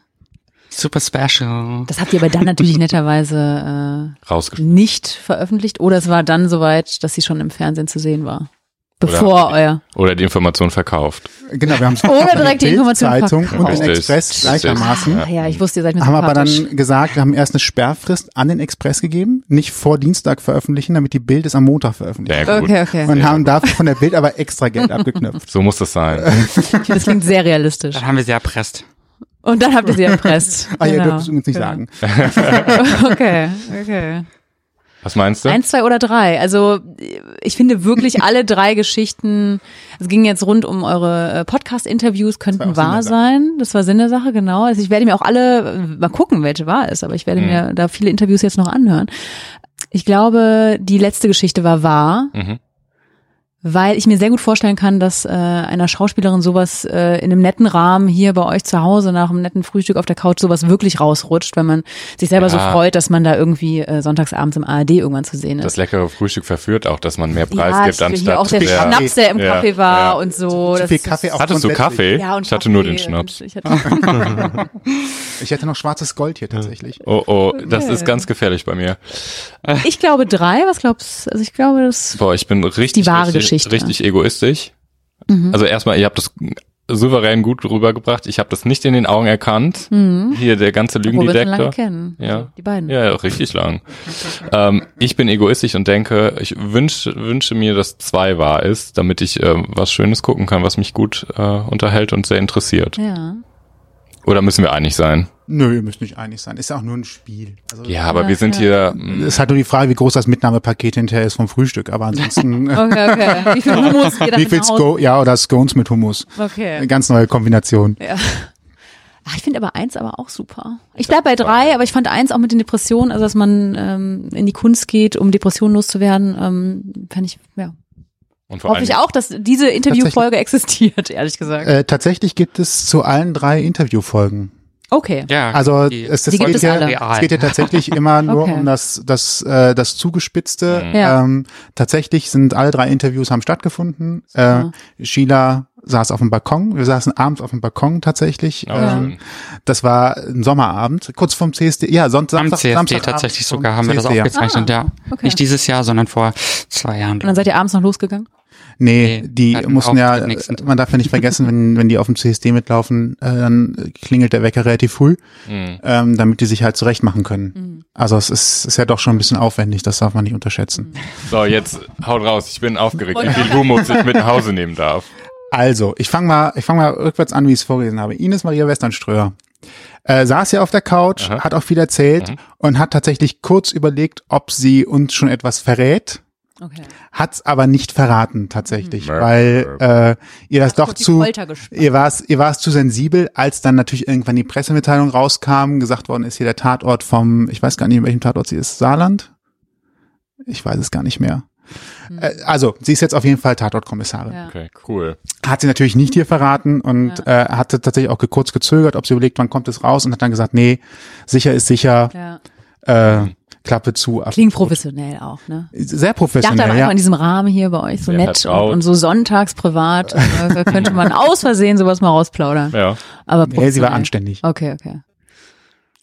Super special. Das habt ihr aber dann natürlich netterweise äh, nicht veröffentlicht oder es war dann soweit, dass sie schon im Fernsehen zu sehen war. Bevor euer. Oder die Information verkauft. Genau, wir haben es Oder direkt die Information Zeitung und verkauft. den Richtig. Express gleichermaßen. Ah, ja, ich wusste, ihr seid mir haben aber dann gesagt, wir haben erst eine Sperrfrist an den Express gegeben, nicht vor Dienstag veröffentlichen, damit die Bild es am Montag veröffentlicht. Ja, gut. Okay, okay. Und haben dafür von der Bild aber extra Geld abgeknüpft. So muss das sein. Das klingt sehr realistisch. Dann haben wir sie erpresst. Und dann habt ihr sie erpresst. Ah, ja, Genau. dürfen es übrigens nicht Genau. sagen. Okay, okay. Was meinst du? Eins, zwei oder drei. Also ich finde wirklich alle drei Geschichten, es ging jetzt rund um eure äh, Podcast-Interviews, könnten wahr sein. Das war Sinn der Sache, genau. Also ich werde mir auch alle, äh, mal gucken, welche wahr ist, aber ich werde mir da viele Interviews jetzt noch anhören. Ich glaube, die letzte Geschichte war wahr, Mhm. Weil ich mir sehr gut vorstellen kann, dass äh, einer Schauspielerin sowas äh, in einem netten Rahmen hier bei euch zu Hause nach einem netten Frühstück auf der Couch sowas wirklich rausrutscht, wenn man sich selber so Ja. freut, dass man da irgendwie äh, sonntagsabends im ARD irgendwann zu sehen ist. Das leckere Frühstück verführt auch, dass man mehr Preis ja, gibt, anstatt hier auch der Ja. Schnaps, der im Ja, Kaffee war ja. und so. Zu viel Kaffee auch Hattest du. Kaffee? Ja, und ich hatte nur den Schnaps. Ich, hatte, Ich hätte noch schwarzes Gold hier tatsächlich. Oh, oh, das ist ganz gefährlich bei mir. ich glaube drei, was glaubst du? Also ich glaube, das Boah, ich bin richtig, Die wahre richtig, Geschichte. Richtig egoistisch. Mhm. Also erstmal, ihr habt das souverän gut rübergebracht. Ich habe das nicht in den Augen erkannt. Mhm. Hier der ganze schon lange Lügendetektor. kennen. Ja. Also die beiden. Ja, richtig lang. ähm, ich bin egoistisch und denke, ich wünsche, wünsche mir, dass zwei wahr ist, damit ich ähm, was Schönes gucken kann, was mich gut äh, unterhält und sehr interessiert. Ja. Oder müssen wir einig sein? Nö, ihr müsst nicht einig sein. Ist ja auch nur ein Spiel. Also, Ja, aber Ja, wir sind ja. hier. mm, Es ist halt nur die Frage, wie groß das Mitnahmepaket hinterher ist vom Frühstück. Aber ansonsten, Okay, okay. Wie viel Hummus geht wie viel? Sco ja, oder Scones mit Hummus. Eine Okay. ganz neue Kombination. Ja. Ach, ich finde aber eins aber auch super. Ich bleib bei drei, aber ich fand eins auch mit den Depressionen, also dass man ähm, in die Kunst geht, um Depressionen loszuwerden, ähm, fand ich, ja. und vor Hoffe allem, ich auch, dass diese Interviewfolge existiert, ehrlich gesagt. Äh, tatsächlich gibt es zu allen drei Interviewfolgen. Okay. Ja, Also die- es, es, geht es ja, es geht ja tatsächlich immer nur Okay. um das, das, äh, das Zugespitzte. Ja. Ähm, tatsächlich sind alle drei Interviews haben stattgefunden. Äh, Sheila saß auf dem Balkon. Wir saßen abends auf dem Balkon tatsächlich. Oh, ähm, das war ein Sommerabend, kurz vorm CSD. Ja, sonst am Samstag, CSD Samstagabend tatsächlich sogar haben wir das CSD, ja. aufgezeichnet, ja. okay. Nicht dieses Jahr, sondern vor zwei Jahren. Und dann seid ihr abends noch losgegangen? Nee, Nee, die mussten ja, man darf ja nicht vergessen, wenn, wenn die auf dem CSD mitlaufen, äh, dann klingelt der Wecker relativ früh, Mhm. ähm, damit die sich halt zurecht machen können. Mhm. Also es ist, ist ja doch schon ein bisschen aufwendig, das darf man nicht unterschätzen. So, jetzt haut raus. Ich bin aufgeregt, wie viel Hummus ich mit nach Hause nehmen darf. Also, ich fange mal, ich fange mal rückwärts an, wie ich es vorgelesen habe. Ines Maria Westernströer äh, saß ja auf der Couch, Aha. hat auch viel erzählt Mhm. und hat tatsächlich kurz überlegt, ob sie uns schon etwas verrät. Okay. Hat's aber nicht verraten tatsächlich, Mhm. weil äh, ihr das doch zu ihr war es ihr war es zu sensibel, als dann natürlich irgendwann die Pressemitteilung rauskam, gesagt worden ist hier der Tatort vom, ich weiß gar nicht, in welchem Tatort sie ist, Saarland? Ich weiß es gar nicht mehr. Äh, also, sie ist jetzt auf jeden Fall Tatortkommissarin. Ja. Okay, cool. Hat sie natürlich nicht hier verraten und äh, hatte tatsächlich auch kurz gezögert, ob sie überlegt, wann kommt es raus und hat dann gesagt, nee, sicher ist sicher, Ja. äh, Klappe zu. ab- Klingt professionell auch, ne? Sehr Ich dachte aber professionell, einfach ja. in diesem Rahmen hier bei euch so Sehr nett und, und so sonntags privat äh, könnte man aus Versehen sowas mal rausplaudern. Ja. Aber Nee, sie war professionell. anständig. Okay, okay.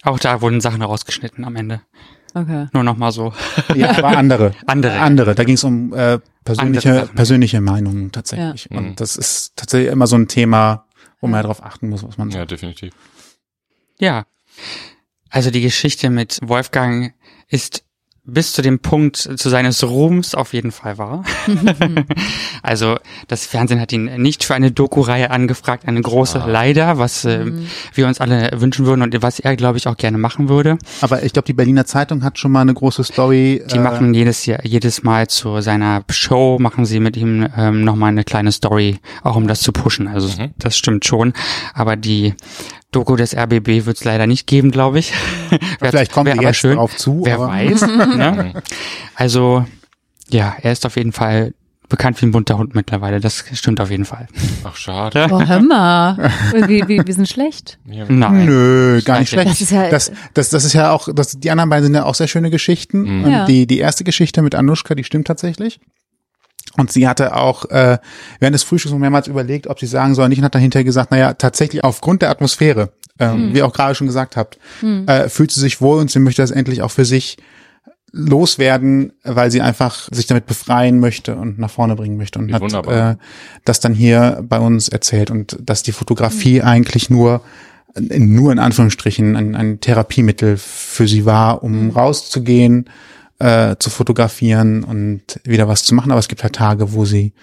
Auch da wurden Sachen rausgeschnitten am Ende. Okay. Nur noch mal so. Ja, war andere. Andere. Andere. Da ging es um äh, persönliche, persönliche Meinungen tatsächlich. Ja. Mhm. Und das ist tatsächlich immer so ein Thema, wo man ja darauf achten muss, was man Ja, sagt. definitiv. Ja. Also die Geschichte mit Wolfgang ist bis zu dem Punkt zu seines Ruhms auf jeden Fall wahr. also das Fernsehen hat ihn nicht für eine Doku-Reihe angefragt, eine große Ah. leider, was äh, wir uns alle wünschen würden und was er, glaube ich, auch gerne machen würde. Aber ich glaube, die Berliner Zeitung hat schon mal eine große Story. Die äh, machen jedes Jahr, jedes Mal zu seiner Show, machen sie mit ihm ähm, nochmal eine kleine Story, auch um das zu pushen. Also Mhm. das stimmt schon. Aber die Doku des RBB wird es leider nicht geben, glaube ich. Vielleicht kommt wär er aber jetzt schön. drauf zu. Wer aber weiß. ne? Also, ja, er ist auf jeden Fall bekannt wie ein bunter Hund mittlerweile. Das stimmt auf jeden Fall. Ach, schade. Boah, hör mal. Wir, wir, wir sind schlecht. Ja. Nein. Nö, gar nicht schlecht. Das ist ja- das, das, das ist ja auch, das, die anderen beiden sind ja auch sehr schöne Geschichten. Mhm. Und Ja. die, die erste Geschichte mit Anushka, die stimmt tatsächlich. Und sie hatte auch äh, während des Frühstücks noch mehrmals überlegt, ob sie sagen soll, nicht und hat dahinter gesagt, naja, tatsächlich aufgrund der Atmosphäre, ähm, wie ihr auch gerade schon gesagt habt, äh, fühlt sie sich wohl und sie möchte das endlich auch für sich loswerden, weil sie einfach sich damit befreien möchte und nach vorne bringen möchte und Wie hat wunderbar. äh, das dann hier bei uns erzählt und dass die Fotografie eigentlich nur nur in Anführungsstrichen ein, ein Therapiemittel für sie war, um rauszugehen, äh, zu fotografieren und wieder was zu machen. Aber es gibt halt Tage, wo sie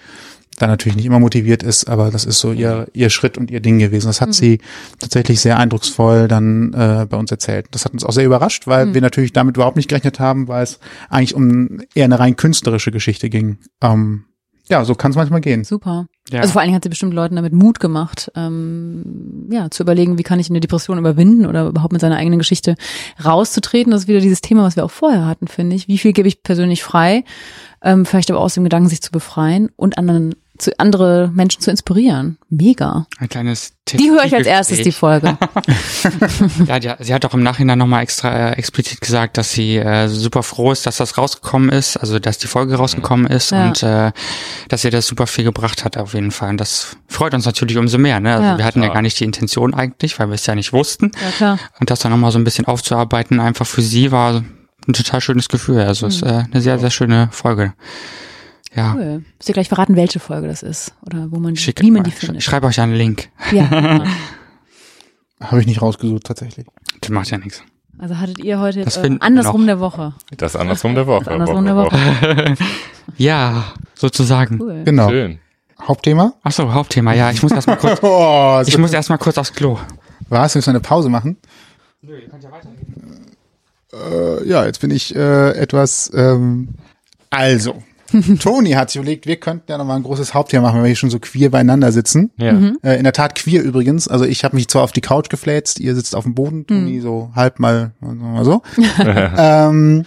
da natürlich nicht immer motiviert ist, aber das ist so ihr, ihr Schritt und ihr Ding gewesen. Das hat sie tatsächlich sehr eindrucksvoll dann äh, bei uns erzählt. Das hat uns auch sehr überrascht, weil wir natürlich damit überhaupt nicht gerechnet haben, weil es eigentlich um eher eine rein künstlerische Geschichte ging. Ähm, ja, so kann es manchmal gehen. Super. Ja. Also vor allen Dingen hat sie bestimmt Leuten damit Mut gemacht, ähm, ja, zu überlegen, wie kann ich eine Depression überwinden oder überhaupt mit seiner eigenen Geschichte rauszutreten. Das ist wieder dieses Thema, was wir auch vorher hatten, finde ich. Wie viel gebe ich persönlich frei? Ähm, vielleicht aber aus dem Gedanken, sich zu befreien und anderen zu andere Menschen zu inspirieren. Mega. Ein kleines Tipp. Die höre ich als erstes, die Folge. ja, die, sie hat auch im Nachhinein nochmal extra äh, explizit gesagt, dass sie äh, super froh ist, dass das rausgekommen ist, also dass die Folge rausgekommen ist ja. und äh, dass ihr das super viel gebracht hat auf jeden Fall. Und das freut uns natürlich umso mehr. Ne? Also ja. wir hatten ja. ja gar nicht die Intention eigentlich, weil wir es ja nicht wussten. Ja, klar. Und das dann nochmal so ein bisschen aufzuarbeiten, einfach für sie war ein total schönes Gefühl. Also es ist äh, eine sehr, sehr schöne Folge. Ja. Cool. Müsst ihr gleich verraten, welche Folge das ist oder wo man, Schick, wie man die findet. Ich schreibe euch einen Link. Ja. Habe ich nicht rausgesucht tatsächlich. Das macht ja nichts. Also hattet ihr heute das äh, andersrum der Woche. Das andersrum der Woche. Das andersrum der Woche. ja, sozusagen. Cool. Genau. Schön. Hauptthema? Ach so, Hauptthema. Ja, ich muss erstmal kurz. oh, ich muss erstmal kurz aufs Klo. Was? Willst du eine Pause machen? Nö, ihr könnt ja weitergehen. Äh, ja, jetzt bin ich äh, etwas. Ähm, also, Toni hat sich überlegt, wir könnten ja nochmal ein großes Hauptthema machen, wenn wir hier schon so queer beieinander sitzen. Ja. Mhm. Äh, in der Tat queer übrigens. Also ich habe mich zwar auf die Couch gefläzt, ihr sitzt auf dem Boden, Toni mhm. so halb mal, mal so. ähm,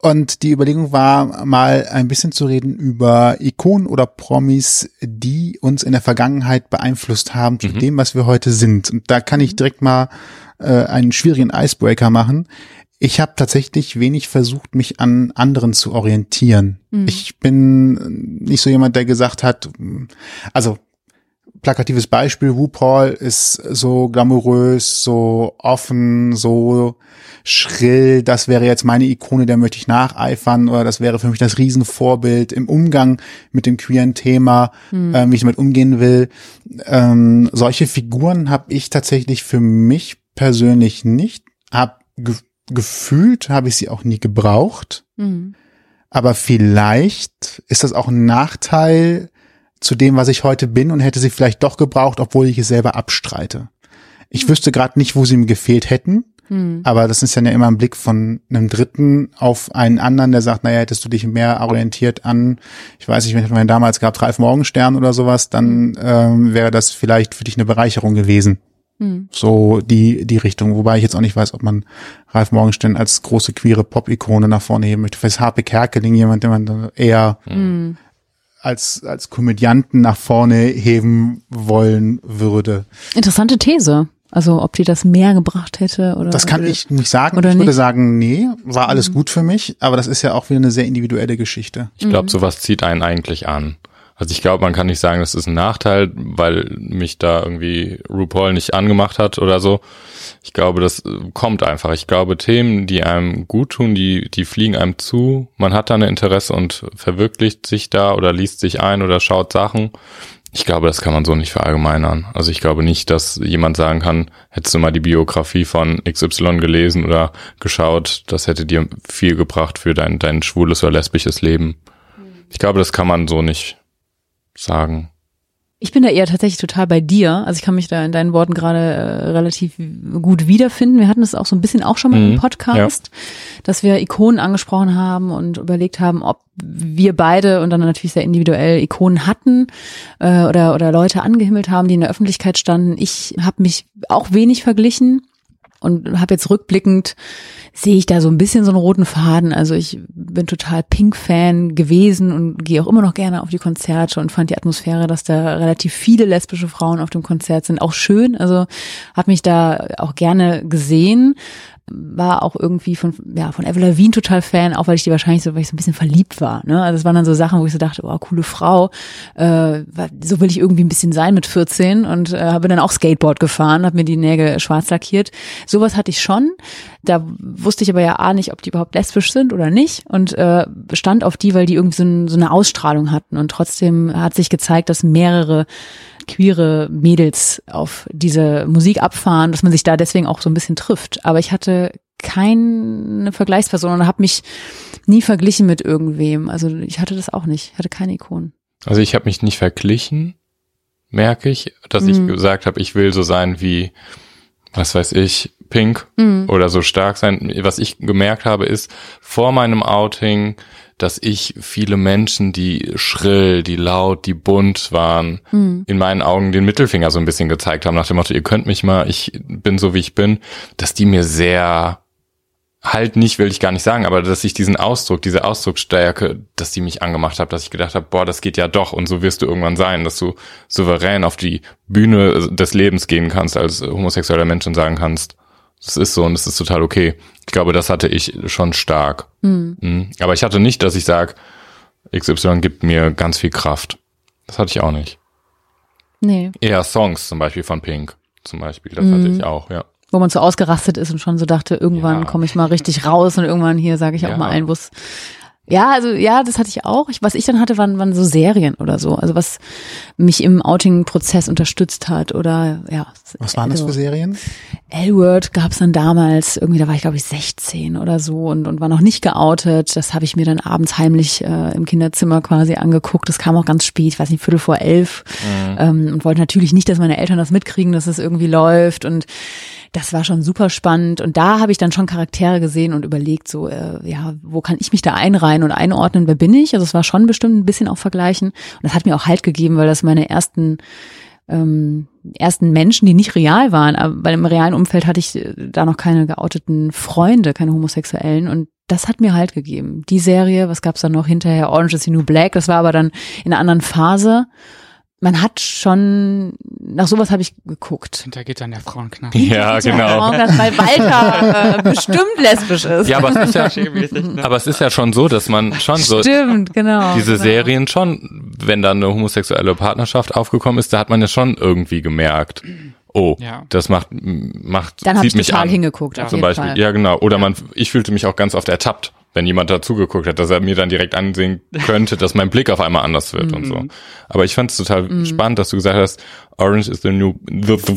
und die Überlegung war, mal ein bisschen zu reden über Ikonen oder Promis, die uns in der Vergangenheit beeinflusst haben zu mhm. dem, was wir heute sind. Und da kann ich direkt mal äh, einen schwierigen Icebreaker machen. Ich habe tatsächlich wenig versucht, mich an anderen zu orientieren. Mhm. Ich bin nicht so jemand, der gesagt hat, also plakatives Beispiel, RuPaul ist so glamourös, so offen, so schrill, das wäre jetzt meine Ikone, der möchte ich nacheifern oder das wäre für mich das Riesenvorbild im Umgang mit dem queeren Thema, mhm. äh, wie ich damit umgehen will. Ähm, solche Figuren habe ich tatsächlich für mich persönlich nicht, habe gefühlt habe ich sie auch nie gebraucht. Mhm. Aber vielleicht ist das auch ein Nachteil zu dem, was ich heute bin und hätte sie vielleicht doch gebraucht, obwohl ich es selber abstreite. Ich mhm. wüsste gerade nicht, wo sie mir gefehlt hätten. Mhm. Aber das ist ja immer ein Blick von einem Dritten auf einen anderen, der sagt, naja, hättest du dich mehr orientiert an, ich weiß nicht, wenn ich meinen damals gehabt, Ralf Morgenstern oder sowas, dann mhm. ähm, wäre das vielleicht für dich eine Bereicherung gewesen. Hm. So die, die Richtung. Wobei ich jetzt auch nicht weiß, ob man Ralf Morgenstern als große queere Pop-Ikone nach vorne heben möchte. Vielleicht Harpe Kerkeling jemand, den man eher hm. als, als Komödianten nach vorne heben wollen würde. Interessante These. Also ob die das mehr gebracht hätte oder. Das kann ich nicht sagen. Oder ich würde sagen, nee, war alles mhm. gut für mich, aber das ist ja auch wieder eine sehr individuelle Geschichte. Ich glaube, sowas zieht einen eigentlich an. Also ich glaube, man kann nicht sagen, das ist ein Nachteil, weil mich da irgendwie RuPaul nicht angemacht hat oder so. Ich glaube, das kommt einfach. Ich glaube, Themen, die einem gut tun, die, die fliegen einem zu. Man hat da ein Interesse und verwirklicht sich da oder liest sich ein oder schaut Sachen. Ich glaube, das kann man so nicht verallgemeinern. Also ich glaube nicht, dass jemand sagen kann, hättest du mal die Biografie von XY gelesen oder geschaut, das hätte dir viel gebracht für dein, dein schwules oder lesbisches Leben. Ich glaube, das kann man so nicht sagen? Ich bin da eher tatsächlich total bei dir. Also ich kann mich da in deinen Worten gerade äh, relativ gut wiederfinden. Wir hatten das auch so ein bisschen auch schon mal mhm, im Podcast, ja. dass wir Ikonen angesprochen haben und überlegt haben, ob wir beide und dann natürlich sehr individuell Ikonen hatten äh, oder oder Leute angehimmelt haben, die in der Öffentlichkeit standen. Ich habe mich auch wenig verglichen und habe jetzt rückblickend sehe ich da so ein bisschen so einen roten Faden. Also ich bin total Pink-Fan gewesen und gehe auch immer noch gerne auf die Konzerte und fand die Atmosphäre, dass da relativ viele lesbische Frauen auf dem Konzert sind, auch schön. Also habe mich da auch gerne gesehen war auch irgendwie von, ja, von Avril Lavigne total Fan, auch weil ich die wahrscheinlich so, weil ich so ein bisschen verliebt war. Ne? Also es waren dann so Sachen, wo ich so dachte, oh, coole Frau, äh, so will ich irgendwie ein bisschen sein mit 14 und äh, habe dann auch Skateboard gefahren, habe mir die Nägel schwarz lackiert. Sowas hatte ich schon. Da wusste ich aber ja A nicht, ob die überhaupt lesbisch sind oder nicht und äh, stand auf die, weil die irgendwie so, ein, so eine Ausstrahlung hatten und trotzdem hat sich gezeigt, dass mehrere queere Mädels auf diese Musik abfahren, dass man sich da deswegen auch so ein bisschen trifft. Aber ich hatte keine Vergleichsperson und habe mich nie verglichen mit irgendwem. Also ich hatte das auch nicht. Ich hatte keine Ikonen. Also ich habe mich nicht verglichen, merke ich, dass mhm. ich gesagt habe, ich will so sein wie, was weiß ich, Pink oder so stark sein. Was ich gemerkt habe, ist vor meinem Outing, dass ich viele Menschen, die schrill, die laut, die bunt waren, in meinen Augen den Mittelfinger so ein bisschen gezeigt haben, nach dem Motto, ihr könnt mich mal, ich bin so wie ich bin, dass die mir sehr halt nicht, will ich gar nicht sagen, aber dass ich diesen Ausdruck, diese Ausdrucksstärke, dass die mich angemacht hat, dass ich gedacht habe, boah, das geht ja doch und so wirst du irgendwann sein, dass du souverän auf die Bühne des Lebens gehen kannst als homosexueller Mensch und sagen kannst, das ist so und das ist total okay. Ich glaube, das hatte ich schon stark. Mhm. Aber ich hatte nicht, dass ich sage, XY gibt mir ganz viel Kraft. Das hatte ich auch nicht. Nee. Eher Songs zum Beispiel von Pink. Zum Beispiel, das hatte ich auch, ja. Wo man so ausgerastet ist und schon so dachte, irgendwann Ja. komme ich mal richtig raus und irgendwann hier sage ich auch Ja. mal ein, wo es ja, also ja, das hatte ich auch. Ich, was ich dann hatte, waren, waren so Serien oder so. Also was mich im Outing-Prozess unterstützt hat oder ja. Was waren das also, für Serien? L-Word gab es dann damals, irgendwie, da war ich glaube ich 16 oder so und, und war noch nicht geoutet. Das habe ich mir dann abends heimlich äh, im Kinderzimmer quasi angeguckt. Das kam auch ganz spät, ich weiß nicht, Viertel vor elf. Ähm, und wollte natürlich nicht, dass meine Eltern das mitkriegen, dass es irgendwie läuft. Und das war schon super spannend. Und da habe ich dann schon Charaktere gesehen und überlegt, so, äh, ja, wo kann ich mich da einreihen und einordnen, wer bin ich? Also es war schon bestimmt ein bisschen auch vergleichen. Und das hat mir auch Halt gegeben, weil das meine ersten ähm, ersten Menschen, die nicht real waren, aber weil im realen Umfeld hatte ich äh, da noch keine geouteten Freunde, keine Homosexuellen und das hat mir halt gegeben. Die Serie, was gab's dann noch hinterher? Orange is the New Black, das war aber dann in einer anderen Phase. Man hat schon, nach sowas habe ich geguckt. Hinter geht dann der Frauenknast. Ja, genau. Dass weil Walter äh, bestimmt lesbisch ist. Ja, aber es ist ja, ne? aber es ist ja schon so, dass man schon so Stimmt, genau. diese genau. Serien schon, wenn da eine homosexuelle Partnerschaft aufgekommen ist, da hat man ja schon irgendwie gemerkt, oh, Ja. das macht, macht, Dann habe zieht ich mich total an. hingeguckt, auf Zum Beispiel, Fall. ja genau. Oder man, ich fühlte mich auch ganz oft ertappt, wenn jemand dazugeguckt hat, dass er mir dann direkt ansehen könnte, dass mein Blick auf einmal anders wird und Mhm. so. Aber ich fand es total spannend, dass du gesagt hast, Orange is the new, the, the,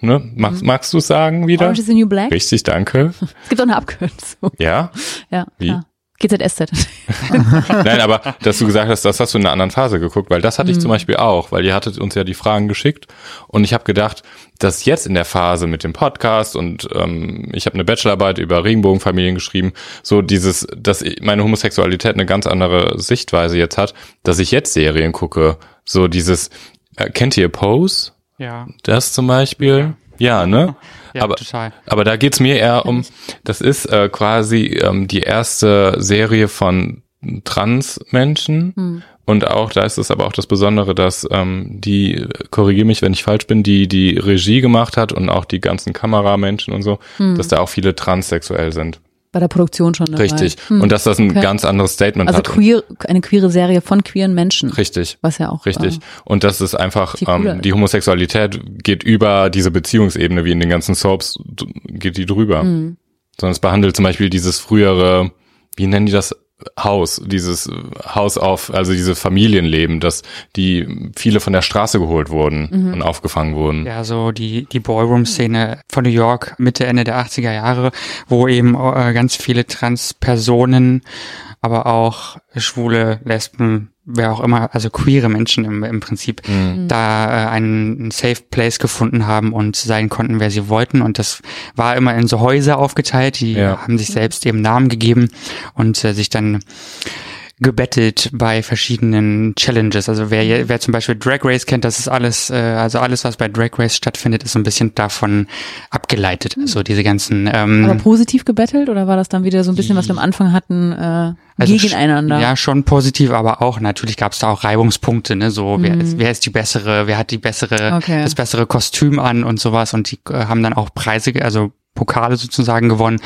ne? Magst, magst du es sagen wieder? Mhm. Orange is the New Black. Richtig, danke. Es gibt auch eine Abkürzung. Ja. Ja, Wie? ja. GZSZ. Nein, aber dass du gesagt hast, das hast du in einer anderen Phase geguckt, weil das hatte ich Mhm. zum Beispiel auch, weil ihr hattet uns ja die Fragen geschickt und ich habe gedacht, dass jetzt in der Phase mit dem Podcast und ähm, ich habe eine Bachelorarbeit über Regenbogenfamilien geschrieben, so dieses, dass meine Homosexualität eine ganz andere Sichtweise jetzt hat, dass ich jetzt Serien gucke, so dieses, äh, kennt ihr Pose? Ja, Das zum Beispiel? Ja, ne? ja aber, total. aber da geht's mir eher um, das ist äh, quasi ähm, die erste Serie von Trans-Menschen. Und auch, da ist es aber auch das Besondere, dass ähm, die, korrigiere mich, wenn ich falsch bin, die die Regie gemacht hat und auch die ganzen Kameramenschen und so, dass da auch viele transsexuell sind. Bei der Produktion schon dabei. Richtig. Hm. Und dass das ein Okay. ganz anderes Statement Also hat. queer, eine queere Serie von queeren Menschen. Richtig. Was ja auch. Richtig. Äh, Und das ist einfach, cooler ähm, die Homosexualität geht über diese Beziehungsebene, wie in den ganzen Soaps, geht die drüber. Mhm. Sondern es behandelt zum Beispiel dieses frühere, wie nennen die das? Haus, dieses Haus auf, also diese Familienleben, dass die viele von der Straße geholt wurden Mhm. und aufgefangen wurden. Ja, so die, die Ballroom-Szene von New York Mitte, Ende der 80er Jahre, wo eben äh, ganz viele Trans-Personen, aber auch schwule, Lesben, wer auch immer, also queere Menschen im, im Prinzip, da äh, einen, einen Safe Place gefunden haben und sein konnten, wer sie wollten. Und das war immer in so Häuser aufgeteilt, die Ja. haben sich selbst eben Namen gegeben und äh, sich dann gebettelt bei verschiedenen Challenges. Also wer, wer zum Beispiel Drag Race kennt, das ist alles, äh, also alles, was bei Drag Race stattfindet, ist so ein bisschen davon abgeleitet. Also diese ganzen aber ähm, positiv gebettelt oder war das dann wieder so ein bisschen, was wir am Anfang hatten, äh, also gegeneinander? Ja, schon positiv, aber auch natürlich gab es da auch Reibungspunkte, ne? So wer, ist, wer ist die bessere, wer hat die bessere, Mhm. Okay. das bessere Kostüm an und sowas und die äh, haben dann auch Preise, also Pokale sozusagen gewonnen.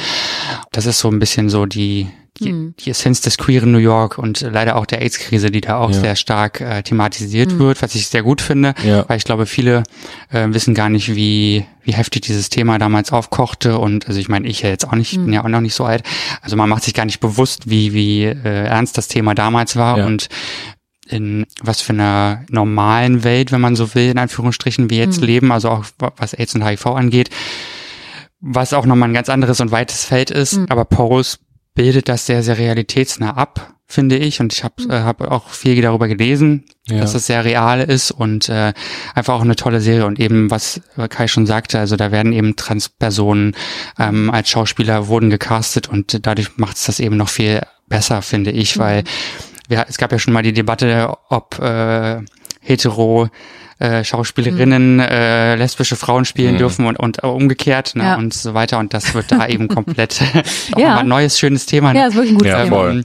Das ist so ein bisschen so die die, Mhm. die Essenz des queeren New York und leider auch der AIDS-Krise, die da auch Ja. sehr stark äh, thematisiert Mhm. wird, was ich sehr gut finde, Ja. weil ich glaube, viele äh, wissen gar nicht, wie, wie heftig dieses Thema damals aufkochte und also ich meine, ich ja jetzt auch nicht, ich bin ja auch noch nicht so alt, also man macht sich gar nicht bewusst, wie, wie äh, ernst das Thema damals war Ja. und in was für einer normalen Welt, wenn man so will, in Anführungsstrichen, wir jetzt leben, also auch wa- was AIDS und HIV angeht, was auch nochmal ein ganz anderes und weites Feld ist, aber Pose bildet das sehr, sehr realitätsnah ab finde ich. Und ich habe äh, hab auch viel darüber gelesen, Ja. dass es sehr real ist und äh, einfach auch eine tolle Serie. Und eben, was Kai schon sagte, also da werden eben Transpersonen ähm, als Schauspieler wurden gecastet und dadurch macht es das eben noch viel besser, finde ich, weil wir, es gab ja schon mal die Debatte, ob äh, hetero äh, Schauspielerinnen äh, lesbische Frauen spielen Mhm. dürfen und, und umgekehrt ne, Ja. und so weiter. Und das wird da eben komplett auch Ja. ein neues, schönes Thema. ne? Ja, ist wirklich ein gutes Ja, Thema. voll.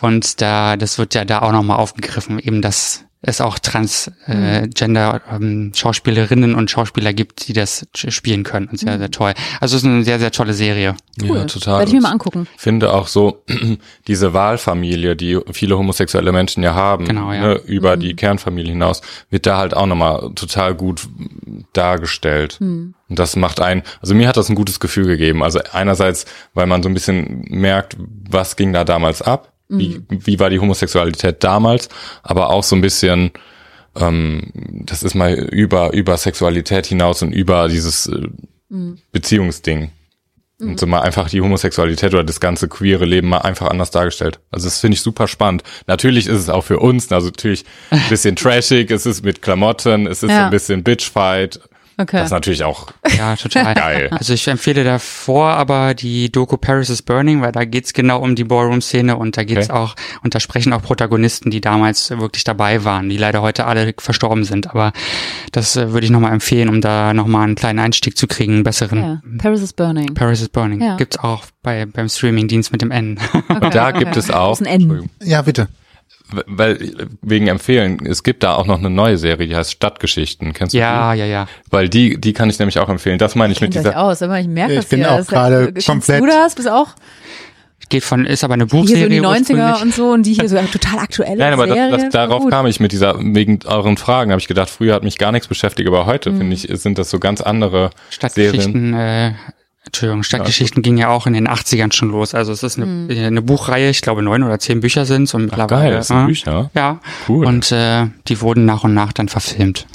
Und da, das wird ja da auch nochmal aufgegriffen, eben dass es auch Transgender ähm, Schauspielerinnen und Schauspieler gibt, die das spielen können. Und sehr, sehr toll. Also es ist eine sehr, sehr tolle Serie. Cool. Ja, total. Werde ich mir mal angucken. finde auch so diese Wahlfamilie, die viele homosexuelle Menschen ja haben, Genau, ja. Ne, über die Kernfamilie hinaus, wird da halt auch nochmal total gut dargestellt. Und das macht einen, also mir hat das ein gutes Gefühl gegeben. Also einerseits, weil man so ein bisschen merkt, was ging da damals ab, wie, wie war die Homosexualität damals, aber auch so ein bisschen, ähm, das ist mal über, über Sexualität hinaus und über dieses äh, Beziehungsding. Und so mal einfach die Homosexualität oder das ganze queere Leben mal einfach anders dargestellt. Also das finde ich super spannend. Natürlich ist es auch für uns, also natürlich ein bisschen trashig, es ist mit Klamotten, es ist Ja. ein bisschen Bitchfight. Okay. Das ist natürlich auch Ja, total. Geil. Also ich empfehle davor aber die Doku Paris is Burning, weil da geht's genau um die Ballroom-Szene und da geht's Okay. auch, und da sprechen auch Protagonisten, die damals wirklich dabei waren, die leider heute alle verstorben sind. Aber das äh, würde ich nochmal empfehlen, um da nochmal einen kleinen Einstieg zu kriegen, einen besseren. ja. Paris is Burning. Paris is Burning. Ja. Gibt's auch bei, beim Streaming-Dienst mit dem N. Und da gibt es auch, Das ist ein N. Ja, bitte. Weil wegen Empfehlen, es gibt da auch noch eine neue Serie, die heißt Stadtgeschichten. Kennst du ja, ja, ja. die? Weil die, die kann ich nämlich auch empfehlen. Das meine ich mit Kennt euch dieser. aus, aber ich merke Ich das bin hier. auch Das- gerade komplett- Du das? Bist auch Geht von, ist aber eine hier so Buchserie die 90er ursprünglich. und so und die hier so total aktuelle Nein, aber Serie. das, das, darauf Gut. kam ich mit dieser, wegen euren Fragen, habe ich gedacht, früher hat mich gar nichts beschäftigt, aber heute, Mhm. finde ich, sind das so ganz andere Serien. Stadtgeschichten, äh, Entschuldigung, Stadtgeschichten ging ja auch in den 80ern schon los. Also es ist eine, Mhm. eine Buchreihe, ich glaube neun oder zehn Bücher sind und Ach, mittlerweile. geil, das sind äh, Bücher. Ja. Cool. Und äh, die wurden nach und nach dann verfilmt.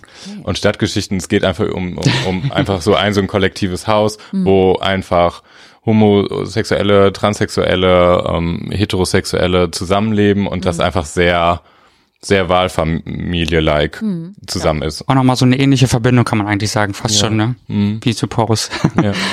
Und Stadtgeschichten, es geht einfach um, um, um einfach so ein, so ein kollektives Haus, Mhm. wo einfach homosexuelle, transsexuelle, ähm, heterosexuelle zusammenleben und Mhm. das einfach sehr, sehr Wahlfamilie-like Mhm. zusammen ist. Auch nochmal so eine ähnliche Verbindung kann man eigentlich sagen, fast schon, ne? Mhm. Wie zu Porus. Ja.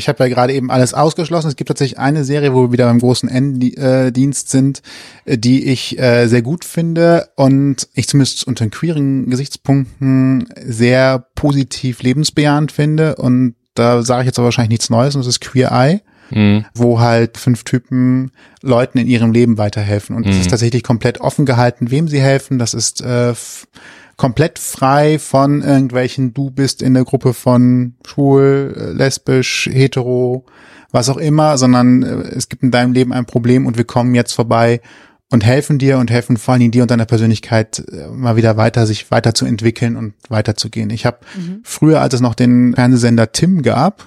Ich habe ja gerade eben alles ausgeschlossen. Es gibt tatsächlich eine Serie, wo wir wieder beim großen N-Dienst sind, äh, die ich äh, sehr gut finde und ich zumindest unter den queeren Gesichtspunkten sehr positiv lebensbejahend finde. Und da sage ich jetzt aber wahrscheinlich nichts Neues und das ist Queer Eye Mhm. wo halt fünf Typen Leuten in ihrem Leben weiterhelfen. Und es Mhm. ist tatsächlich komplett offen gehalten, wem sie helfen. Das ist äh, komplett frei von irgendwelchen, du bist in der Gruppe von schwul, äh, lesbisch, hetero, was auch immer, sondern äh, es gibt in deinem Leben ein Problem und wir kommen jetzt vorbei und helfen dir und helfen vor allen Dingen dir und deiner Persönlichkeit äh, mal wieder weiter, sich weiterzuentwickeln und weiterzugehen. Ich habe früher, als es noch den Fernsehsender Tim gab,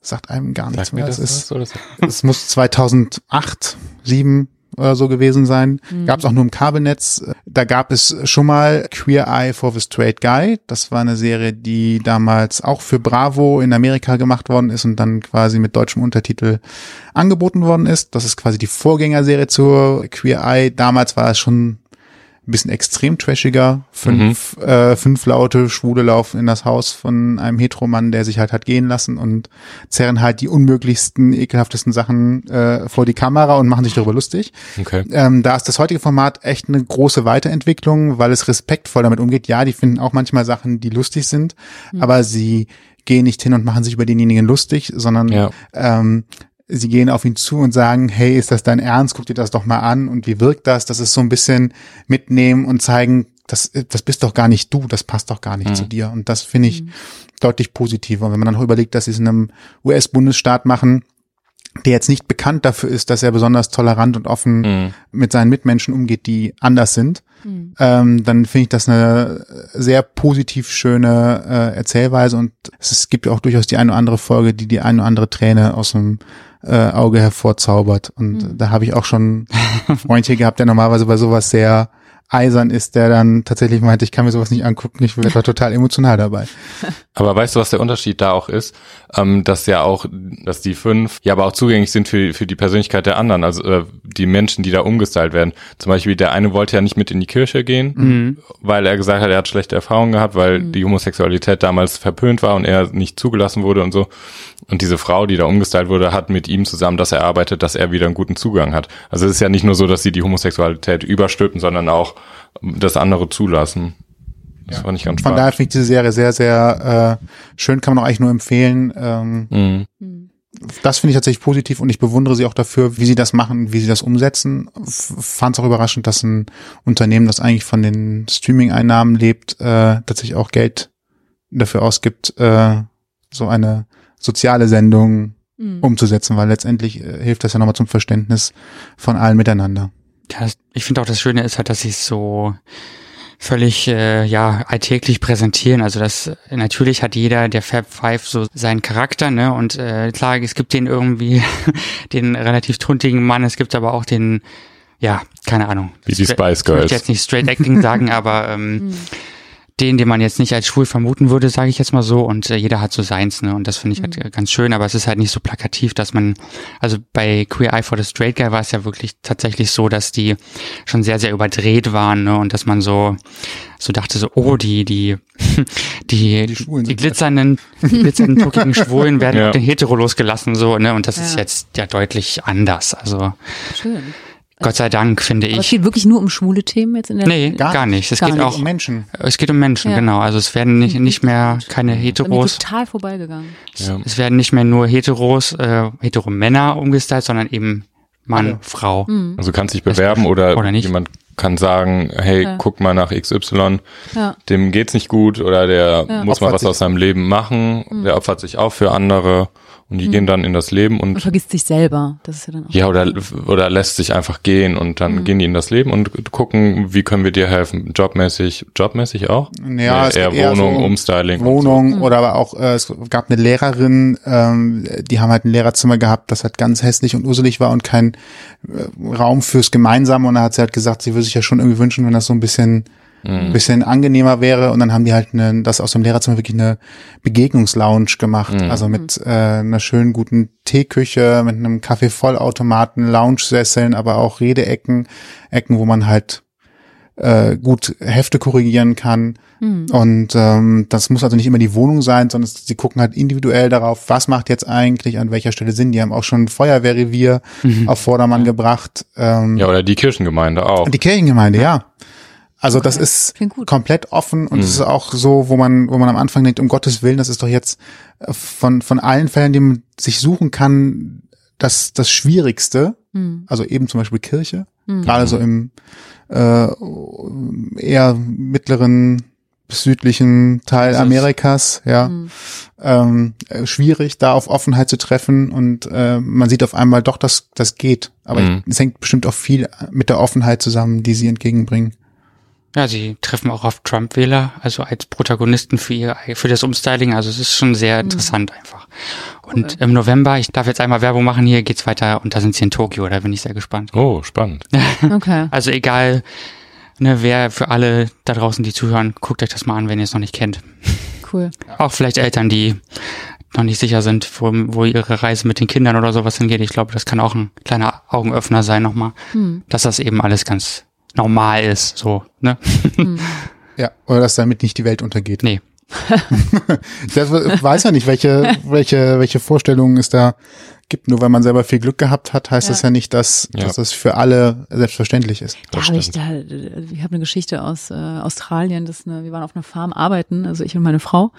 sagt einem gar nichts mir mehr. das Es ist, es muss 2008, 7 oder so gewesen sein. Gab es auch nur im Kabelnetz. Da gab es schon mal Queer Eye for the Straight Guy. Das war eine Serie, die damals auch für Bravo in Amerika gemacht worden ist und dann quasi mit deutschem Untertitel angeboten worden ist. Das ist quasi die Vorgängerserie zur Queer Eye. Damals war es schon ein bisschen extrem trashiger. Fünf, äh, fünf Laute Schwule laufen in das Haus von einem Heteromann, der sich halt hat gehen lassen und zerren halt die unmöglichsten, ekelhaftesten Sachen äh, vor die Kamera und machen sich darüber lustig. Okay. Ähm, da ist das heutige Format echt eine große Weiterentwicklung, weil es respektvoll damit umgeht. Ja, die finden auch manchmal Sachen, die lustig sind, aber sie gehen nicht hin und machen sich über denjenigen lustig, sondern Ja. ähm, sie gehen auf ihn zu und sagen, hey, ist das dein Ernst? Guck dir das doch mal an und wie wirkt das? Das ist so ein bisschen mitnehmen und zeigen, das, das bist doch gar nicht du, das passt doch gar nicht zu dir. Und das finde ich deutlich positiver. Und wenn man dann auch überlegt, dass sie es in einem US-Bundesstaat machen, der jetzt nicht bekannt dafür ist, dass er besonders tolerant und offen Mhm. mit seinen Mitmenschen umgeht, die anders sind, ähm, dann finde ich das eine sehr positiv schöne äh, Erzählweise und es, ist, gibt auch durchaus die eine oder andere Folge, die die eine oder andere Träne aus dem äh, Auge hervorzaubert. Und da habe ich auch schon Freundchen gehabt, der normalerweise bei sowas sehr eisern ist, der dann tatsächlich meinte, ich kann mir sowas nicht angucken, ich werde da total emotional dabei. Aber weißt du, was der Unterschied da auch ist? Ähm, dass ja auch, dass die fünf ja aber auch zugänglich sind für, für die Persönlichkeit der anderen, also äh, die Menschen, die da umgestylt werden. Zum Beispiel der eine wollte ja nicht mit in die Kirche gehen, Mhm. weil er gesagt hat, er hat schlechte Erfahrungen gehabt, weil die Homosexualität damals verpönt war und er nicht zugelassen wurde und so. Und diese Frau, die da umgestylt wurde, hat mit ihm zusammen das erarbeitet, dass er wieder einen guten Zugang hat. Also es ist ja nicht nur so, dass sie die Homosexualität überstülpen, sondern auch das andere zulassen. Das fand ich ganz Von daher finde ich diese Serie sehr, sehr äh, schön, kann man auch eigentlich nur empfehlen. Ähm, Mhm. das finde ich tatsächlich positiv und ich bewundere sie auch dafür, wie sie das machen, wie sie das umsetzen. Fand es auch überraschend, dass ein Unternehmen, das eigentlich von den Streaming-Einnahmen lebt, äh, tatsächlich auch Geld dafür ausgibt, äh, so eine soziale Sendung Mhm. umzusetzen, weil letztendlich äh, hilft das ja nochmal zum Verständnis von allen miteinander. Das- ich finde auch das Schöne ist halt, dass sie es so völlig äh, ja alltäglich präsentieren. Also das natürlich hat jeder der Fab Five so seinen Charakter, ne? Und äh, klar, es gibt den irgendwie den relativ tuntigen Mann, es gibt aber auch den ja, keine Ahnung. Wie die Spice Ich Girls. jetzt nicht Straight Acting sagen, aber ähm, Mhm. Den, den man jetzt nicht als schwul vermuten würde, sage ich jetzt mal so. Und äh, jeder hat so seins, ne? Und das finde ich Mhm. halt ganz schön, aber es ist halt nicht so plakativ, dass man, also bei Queer Eye for the Straight Guy war es ja wirklich tatsächlich so, dass die schon sehr, sehr überdreht waren, ne? Und dass man so, so dachte so, oh, die, die, die, Die die, glitzernden, die glitzernden, tuckigen Schwulen werden Ja. auf den Hetero losgelassen, so, ne? Und das ist Ja. jetzt ja deutlich anders. Also Schön. Gott sei Dank, finde Aber es ich. geht wirklich nur um schwule Themen jetzt in der Nee, gar, nicht. Es Gar geht nicht. auch um Menschen. es geht um Menschen, Ja. genau. Also es werden nicht, nicht mehr keine Heteros, total vorbeigegangen. Ja. es werden nicht mehr nur Heteros, äh, Hetero-Männer umgestylt, sondern eben Mann, Alle. Frau. Mhm. Also kannst dich bewerben oder, Oder nicht. jemand kann sagen, hey, Ja. guck mal nach XY, Ja. dem geht's nicht gut oder der Ja. muss mal Opfert was sich. aus seinem Leben machen, der opfert sich auch für andere und die gehen dann in das Leben Und und vergisst sich selber. Das ist ja dann auch. ja, oder, oder lässt sich einfach gehen und dann gehen die in das Leben und gucken, wie können wir dir helfen, jobmäßig, jobmäßig auch? Ja, Nee, es eher geht eher Wohnung, so um Umstyling. Wohnung oder aber auch, äh, es gab eine Lehrerin, ähm, die haben halt ein Lehrerzimmer gehabt, das halt ganz hässlich und uselig war und kein äh, Raum fürs Gemeinsame und da hat sie halt gesagt, sie würde sich ja schon irgendwie wünschen, wenn das so ein bisschen ein bisschen angenehmer wäre und dann haben die halt eine, das aus dem Lehrerzimmer wirklich eine Begegnungslounge gemacht, also mit äh, einer schönen guten Teeküche, mit einem Kaffeevollautomaten, Lounge-Sesseln, aber auch Redeecken, Ecken, wo man halt äh, gut Hefte korrigieren kann. Und ähm, das muss also nicht immer die Wohnung sein, sondern es, sie gucken halt individuell darauf, was macht jetzt eigentlich, an welcher Stelle Sinn. Die haben auch schon ein Feuerwehrrevier auf Vordermann gebracht. Ähm, Ja, oder die Kirchengemeinde auch. die Kirchengemeinde, ja. Also das ist komplett offen und es ist auch so, wo man, wo man am Anfang denkt, um Gottes Willen, das ist doch jetzt äh, von, von allen Fällen, die man sich suchen kann, das, das Schwierigste. Also eben zum Beispiel Kirche. Gerade so im äh, eher mittleren bis südlichen Teil ist- Amerikas, ja. Ähm, äh, schwierig, da auf Offenheit zu treffen und äh, man sieht auf einmal doch, dass das geht. Aber Mhm. es hängt bestimmt auch viel mit der Offenheit zusammen, die sie entgegenbringen. Ja, sie treffen auch auf Trump-Wähler, also als Protagonisten für ihr, für das Umstyling. Also es ist schon sehr interessant einfach. Und im November, ich darf jetzt einmal Werbung machen, hier geht's weiter und da sind sie in Tokio, da bin ich sehr gespannt. Oh, spannend. Okay. Also egal, ne, wer für alle da draußen, die zuhören, guckt euch das mal an, wenn ihr es noch nicht kennt. Cool. Auch vielleicht Eltern, die noch nicht sicher sind, wo, wo ihre Reise mit den Kindern oder sowas hingeht. Ich glaube, das kann auch ein kleiner Augenöffner sein nochmal, dass das eben alles ganz normal ist, so, ne? Ja, oder dass damit nicht die Welt untergeht. Nee. Das weiß ja nicht, welche, welche, welche Vorstellungen es da gibt. Nur weil man selber viel Glück gehabt hat, heißt Ja. das ja nicht, dass, Ja. dass das für alle selbstverständlich ist. Da Das habe ich da, ich habe eine Geschichte aus äh, Australien, das ist eine, wir waren auf einer Farm arbeiten, also ich und meine Frau,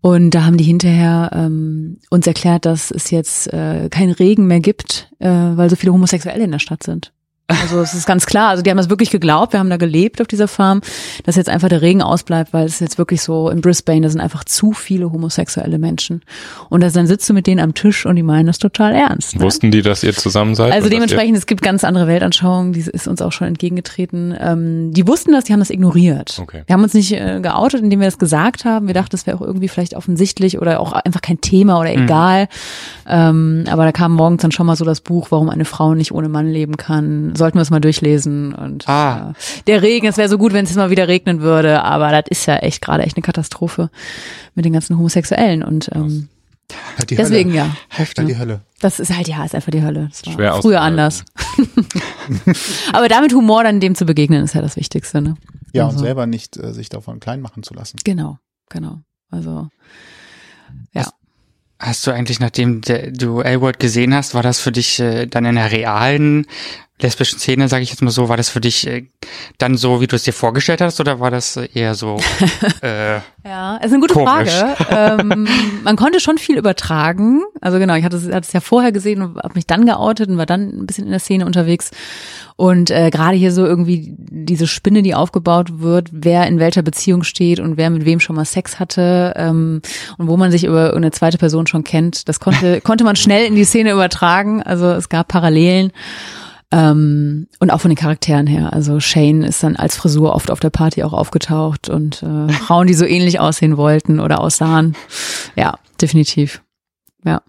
und da haben die hinterher ähm, uns erklärt, dass es jetzt äh, keinen Regen mehr gibt, äh, weil so viele Homosexuelle in der Stadt sind. Also es ist ganz klar, also die haben das wirklich geglaubt, wir haben da gelebt auf dieser Farm, dass jetzt einfach der Regen ausbleibt, weil es jetzt wirklich so in Brisbane, da sind einfach zu viele homosexuelle Menschen. Und das, dann sitzt du mit denen am Tisch und die meinen das total ernst. Ne? Wussten die, dass ihr zusammen seid? Also dementsprechend, es gibt ganz andere Weltanschauungen, die ist uns auch schon entgegengetreten. Ähm, die wussten das, die haben das ignoriert. Okay. Wir haben uns nicht äh, geoutet, indem wir das gesagt haben. Wir dachten, das wäre auch irgendwie vielleicht offensichtlich oder auch einfach kein Thema oder egal. Ähm, aber da kam morgens dann schon mal so das Buch, warum eine Frau nicht ohne Mann leben kann. Sollten wir es mal durchlesen. Und Ah. äh, der Regen, es wäre so gut, wenn es mal wieder regnen würde, aber das ist ja echt gerade echt eine Katastrophe mit den ganzen Homosexuellen. Und ähm, Halt die deswegen Hölle. ja. Heftig. Die Hölle. Das ist halt, ja, ist einfach die Hölle. Das war Schwer früher anders. aber damit Humor dann dem zu begegnen, ist ja das Wichtigste, ne? Ja, und Also. selber nicht äh, sich davon klein machen zu lassen. Genau, genau. Also, ja. Hast du eigentlich, nachdem du L-Word gesehen hast, war das für dich äh, dann in der realen lesbischen Szene, sage ich jetzt mal so, war das für dich äh, dann so, wie du es dir vorgestellt hast, oder war das äh, eher so? äh, Ja, ist eine gute Komisch. Frage. ähm, man konnte schon viel übertragen. Also genau, ich hatte es, hatte es ja vorher gesehen und habe mich dann geoutet und war dann ein bisschen in der Szene unterwegs. Und äh, gerade hier so irgendwie diese Spinne, die aufgebaut wird, wer in welcher Beziehung steht und wer mit wem schon mal Sex hatte ähm, und wo man sich über eine zweite Person schon kennt, das konnte konnte man schnell in die Szene übertragen. Also es gab Parallelen. Ähm, und auch von den Charakteren her. Also Shane ist dann als Frisur oft auf der Party auch aufgetaucht und äh, Frauen, die so ähnlich aussehen wollten oder aussahen. Ja, definitiv. Ja.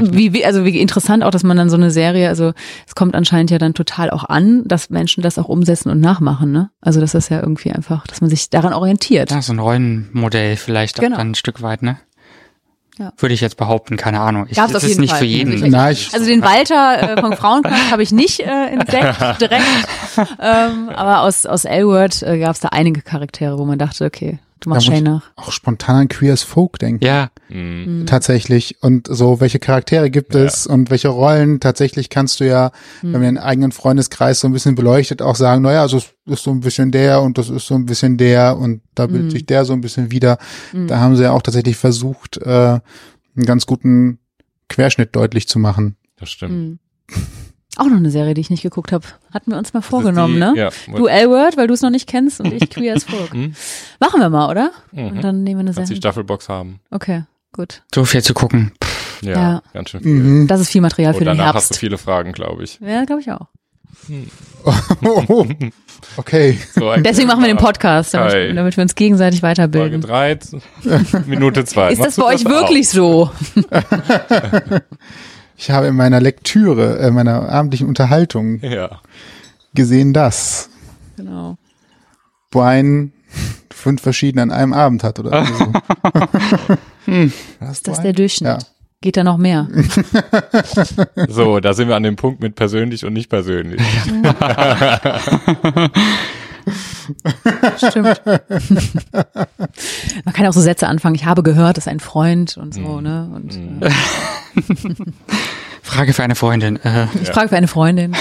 Wie, wie, also wie interessant auch, dass man dann so eine Serie, also es kommt anscheinend ja dann total auch an, dass Menschen das auch umsetzen und nachmachen, ne? Also das ist ja irgendwie einfach, dass man sich daran orientiert. ja, so ein Rollenmodell vielleicht Genau. auch dann ein Stück weit, ne? Ja. Würde ich jetzt behaupten, keine Ahnung. Ich, Gab's es auf ist jeden nicht Fall. für jeden. Also ich- Na, ich, Also den Walter äh, vom Frauenknast habe ich nicht äh, entdeckt direkt, ähm, aber aus aus L-Word äh, gab es da einige Charaktere, wo man dachte, okay, du machst Da nach. auch spontan an Queer as Folk denken. ja, Mhm. Tatsächlich. Und so, welche Charaktere gibt es und welche Rollen? Tatsächlich kannst du ja, wenn man den eigenen Freundeskreis so ein bisschen beleuchtet, auch sagen, naja, also es ist so ein bisschen der und das ist so ein bisschen der und da bildet sich der so ein bisschen wieder. Da haben sie ja auch tatsächlich versucht, äh, einen ganz guten Querschnitt deutlich zu machen. Das stimmt. Auch noch eine Serie, die ich nicht geguckt habe. Hatten wir uns mal vorgenommen, Das die- ne? Ja, Du L-Word, weil du es noch nicht kennst und ich Queer as Folk. Mhm. Machen wir mal, oder? Mhm. Und dann nehmen wir eine Kannst die Serie. Staffelbox haben. Okay, gut. so viel zu gucken. Ja, Ja. ganz schön viel. Mhm. Das ist viel Material für Und den danach hast du Herbst. viele Fragen, glaube ich. Ja, glaube ich auch. Oh, okay. So Deswegen machen wir den. Podcast, damit, damit wir uns gegenseitig Folge weiterbilden. drei, Minute zwei. Ist das Machst du bei euch wirklich so? Ich habe in meiner Lektüre, äh, meiner abendlichen Unterhaltung? Ja. gesehen, dass Genau. Brian fünf verschiedene an einem Abend hat oder so. Was, Ist das der Durchschnitt? Ja. Geht da noch mehr? So, da sind wir an dem Punkt mit persönlich und nicht persönlich. Stimmt. Man kann ja auch so Sätze anfangen. Ich habe gehört, das ist ein Freund und so, ne? Und äh, Frage für eine Freundin. Äh, ich frage für eine Freundin.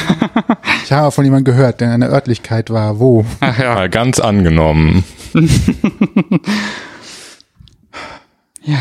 Ich habe von jemandem gehört, der in einer Örtlichkeit war. Wo? ach ja. Mal ganz angenommen. Ja.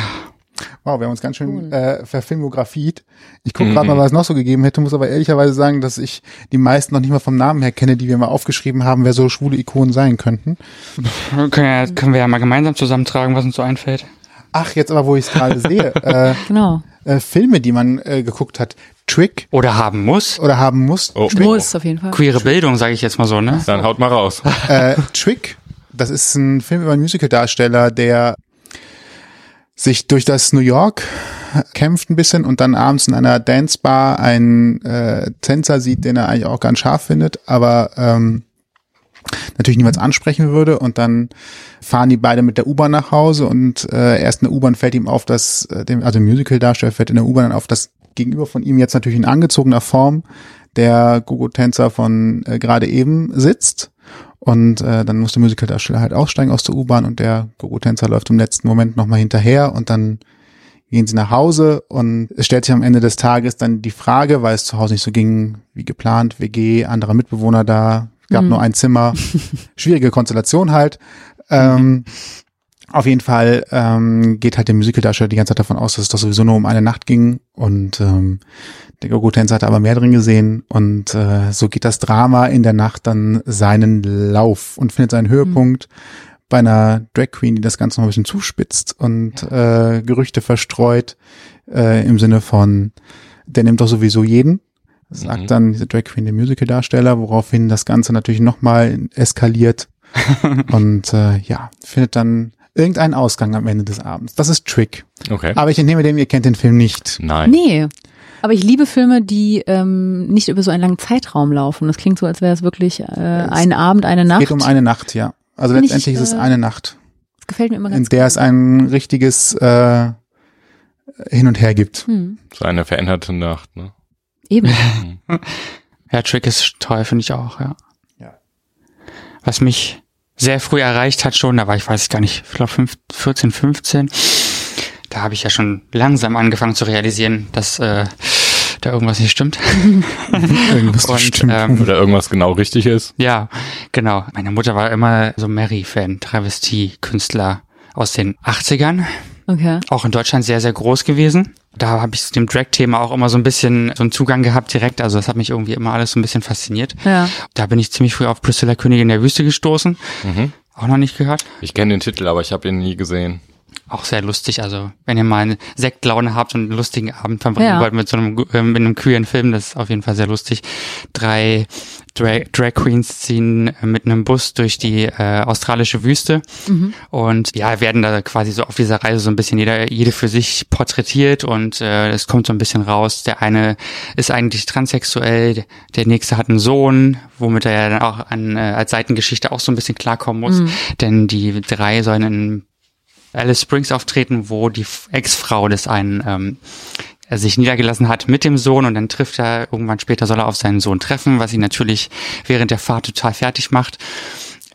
Wow, wir haben uns ganz schön äh, verfilmografiert. Ich gucke gerade mal, was es noch so gegeben hätte, muss aber ehrlicherweise sagen, dass ich die meisten noch nicht mal vom Namen her kenne, die wir mal aufgeschrieben haben, wer so schwule Ikonen sein könnten. Können, ja, können wir ja mal gemeinsam zusammentragen, was uns so einfällt. Ach, jetzt aber, wo ich es gerade sehe, äh, Genau. äh, Filme, die man äh, geguckt hat, Trick Oder haben muss. oder haben muss. Oh, Muss auf jeden Fall. Queere Bildung, sage ich jetzt mal so, ne? Dann haut mal raus. Äh, Trick, das ist ein Film über einen Musicaldarsteller, der sich durch das New York kämpft ein bisschen und dann abends in einer Dancebar einen äh, Tänzer sieht, den er eigentlich auch ganz scharf findet, aber ähm, natürlich niemals ansprechen würde und dann fahren die beide mit der U-Bahn nach Hause und äh, erst in der U-Bahn fällt ihm auf, dass äh, dem also Musical-Darsteller fällt in der U-Bahn auf, dass gegenüber von ihm jetzt natürlich in angezogener Form der Gogo-Tänzer von äh, gerade eben sitzt und äh, dann muss der Musicaldarsteller halt aussteigen aus der U-Bahn und der Gogo-Tänzer läuft im letzten Moment nochmal hinterher und dann gehen sie nach Hause und es stellt sich am Ende des Tages dann die Frage, weil es zu Hause nicht so ging wie geplant, WG, anderer Mitbewohner da, gab nur ein Zimmer, schwierige Konstellation halt. Ähm, auf jeden Fall ähm, geht halt der Musicaldarsteller die ganze Zeit davon aus, dass es doch sowieso nur um eine Nacht ging und ähm, der Gogo-Tänzer hat aber mehr drin gesehen und äh, so geht das Drama in der Nacht dann seinen Lauf und findet seinen Höhepunkt bei einer Drag Queen, die das Ganze noch ein bisschen zuspitzt und äh, Gerüchte verstreut äh, im Sinne von, der nimmt doch sowieso jeden. Sagt Mhm. dann diese Drag Queen, der Musical-Darsteller, woraufhin das Ganze natürlich nochmal eskaliert und äh, ja, findet dann irgendeinen Ausgang am Ende des Abends. Das ist Trick. Okay. Aber ich entnehme dem, ihr kennt den Film nicht. Nein. Nee. Aber ich liebe Filme, die ähm, nicht über so einen langen Zeitraum laufen. Das klingt so, als wäre es wirklich äh, ein Abend, eine Nacht. Es geht um eine Nacht, ja. Also Find ich, letztendlich ist es äh, eine Nacht, das gefällt mir immer in ganz der es ein richtiges äh, Hin und Her gibt. Hm. So eine veränderte Nacht, ne? Eben. Ja, Trick ist toll, finde ich auch, ja. Ja. Was mich sehr früh erreicht hat schon, da war ich, weiß ich gar nicht, ich glaube 14, 15, da habe ich ja schon langsam angefangen zu realisieren, dass äh, da irgendwas nicht stimmt. Irgendwas Und stimmt. ähm, Oder irgendwas genau richtig ist. ja, genau. Meine Mutter war immer so Mary-Fan, Travestie-Künstler aus den 80ern. Okay. auch in Deutschland sehr, sehr groß gewesen. Da habe ich zu dem Drag-Thema auch immer so ein bisschen so einen Zugang gehabt direkt. Also das hat mich irgendwie immer alles so ein bisschen fasziniert. Ja. Da bin ich ziemlich früh auf Priscilla Königin der Wüste gestoßen. Mhm. Auch noch nicht gehört. Ich kenne den Titel, aber ich habe ihn nie gesehen. Auch sehr lustig. Also wenn ihr mal eine Sektlaune habt und einen lustigen Abend verbringen Ja. wollt mit so einem, äh, mit einem queeren Film, das ist auf jeden Fall sehr lustig. Drei Drag, Drag Queens ziehen äh, mit einem Bus durch die äh, australische Wüste. Und ja, werden da quasi so auf dieser Reise so ein bisschen jeder, jede für sich porträtiert. Und äh, es kommt so ein bisschen raus. Der eine ist eigentlich transsexuell, der nächste hat einen Sohn, womit er ja dann auch an, äh, als Seitengeschichte auch so ein bisschen klarkommen muss, denn die drei sollen in Alice Springs auftreten, wo die Ex-Frau des einen ähm, er sich niedergelassen hat mit dem Sohn und dann trifft er, irgendwann später soll er auf seinen Sohn treffen, was ihn natürlich während der Fahrt total fertig macht.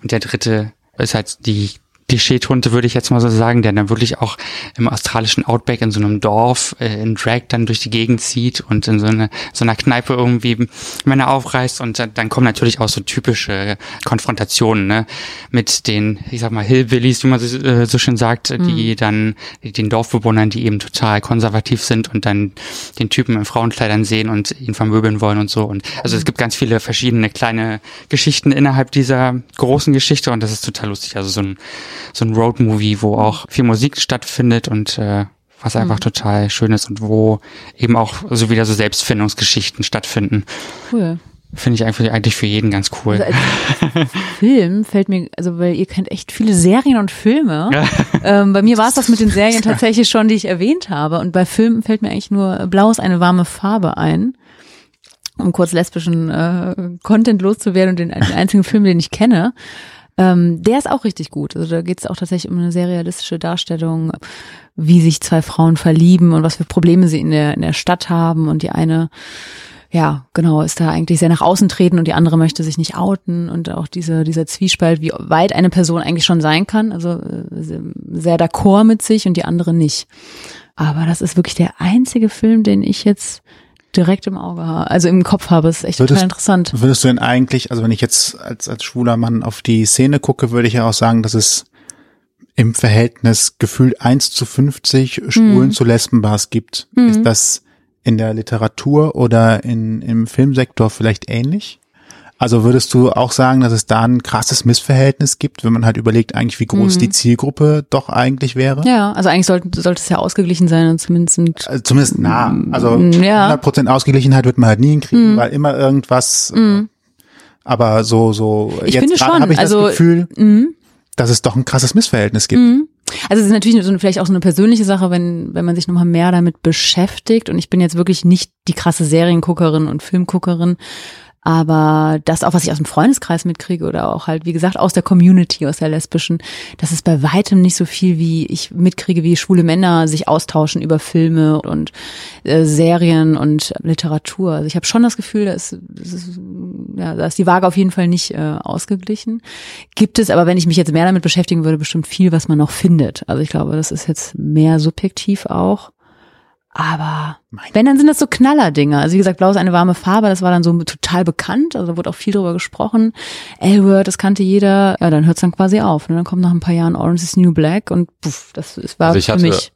Und der dritte ist halt die Klischeetunte, würde ich jetzt mal so sagen, der dann wirklich auch im australischen Outback in so einem Dorf äh, in Drag dann durch die Gegend zieht und in so, eine, so einer Kneipe irgendwie Männer aufreißt und dann, kommen natürlich auch so typische Konfrontationen ne? mit den, ich sag mal, Hillbillies, wie man so, äh, so schön sagt, die dann den Dorfbewohnern, die eben total konservativ sind und dann den Typen in Frauenkleidern sehen und ihn vermöbeln wollen und so. Und also es gibt ganz viele verschiedene kleine Geschichten innerhalb dieser großen Geschichte und das ist total lustig. Also so ein so ein Roadmovie, wo auch viel Musik stattfindet und äh, was einfach total schön ist und wo eben auch so wieder so Selbstfindungsgeschichten stattfinden. Cool. Finde ich eigentlich, eigentlich für jeden ganz cool. Also als Film fällt mir, also weil ihr kennt echt viele Serien und Filme. Ähm, bei mir war es das mit den Serien tatsächlich schon, die ich erwähnt habe. Und bei Filmen fällt mir eigentlich nur Blau ist eine warme Farbe ein. Um kurz lesbischen äh, Content loszuwerden und den, den einzigen Film, den ich kenne. Ähm, der ist auch richtig gut. Also da geht es auch tatsächlich um eine sehr realistische Darstellung, wie sich zwei Frauen verlieben und was für Probleme sie in der, in der Stadt haben. Und die eine ja, genau, ist da eigentlich sehr nach außen treten und die andere möchte sich nicht outen und auch diese, dieser Zwiespalt, wie weit eine Person eigentlich schon sein kann, also äh, sehr d'accord mit sich und die andere nicht. Aber das ist wirklich der einzige Film, den ich jetzt direkt im Auge habe, also im Kopf habe. Ist echt Würdest- total interessant. Würdest du denn eigentlich, also wenn ich jetzt als, als schwuler Mann auf die Szene gucke, würde ich ja auch sagen, dass es im Verhältnis gefühlt 1 zu 50 Schwulen zu Lesbenbars gibt. Ist das in der Literatur oder in, im Filmsektor vielleicht ähnlich? Also würdest du auch sagen, dass es da ein krasses Missverhältnis gibt, wenn man halt überlegt, eigentlich wie groß die Zielgruppe doch eigentlich wäre? Ja, also eigentlich sollte, sollte es ja ausgeglichen sein und zumindest sind, Also zumindest nah. Also Ja. 100% Ausgeglichenheit wird man halt nie hinkriegen, weil immer irgendwas. äh, Aber so so Ich jetzt gerade habe ich also- das Gefühl, dass es doch ein krasses Missverhältnis gibt. Also es ist natürlich so eine, vielleicht auch so eine persönliche Sache, wenn, wenn man sich nochmal mehr damit beschäftigt. Und ich bin jetzt wirklich nicht die krasse Serienguckerin und Filmguckerin. Aber das auch, was ich aus dem Freundeskreis mitkriege oder auch halt, wie gesagt, aus der Community, aus der lesbischen, das ist bei weitem nicht so viel, wie ich mitkriege, wie schwule Männer sich austauschen über Filme und äh, Serien und Literatur. Also ich habe schon das Gefühl, da ist, ist, ja, da ist die Waage auf jeden Fall nicht äh, ausgeglichen. Gibt es aber, wenn ich mich jetzt mehr damit beschäftigen würde, bestimmt viel, was man noch findet. Also ich glaube, das ist jetzt mehr subjektiv auch. Aber wenn, dann sind das so Knallerdinger. Also wie gesagt, Blau ist eine warme Farbe, das war dann so total bekannt, also da wurde auch viel drüber gesprochen. L-Word, das kannte jeder. Ja, dann hört's dann quasi auf. Und dann kommt nach ein paar Jahren Orange is New Black und puff, das, das war Also ich für hatte- mich.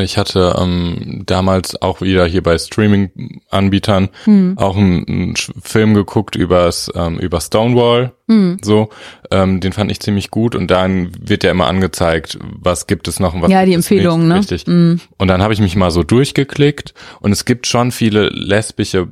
Ich hatte ähm, damals auch wieder hier bei Streaming-Anbietern Hm. auch einen, Film geguckt übers, ähm, über Stonewall Mhm. So, ähm, den fand ich ziemlich gut und dann wird ja immer angezeigt, was gibt es noch und was Ja, die Empfehlungen, ne? Richtig. Mhm. Und dann habe ich mich mal so durchgeklickt und es gibt schon viele lesbische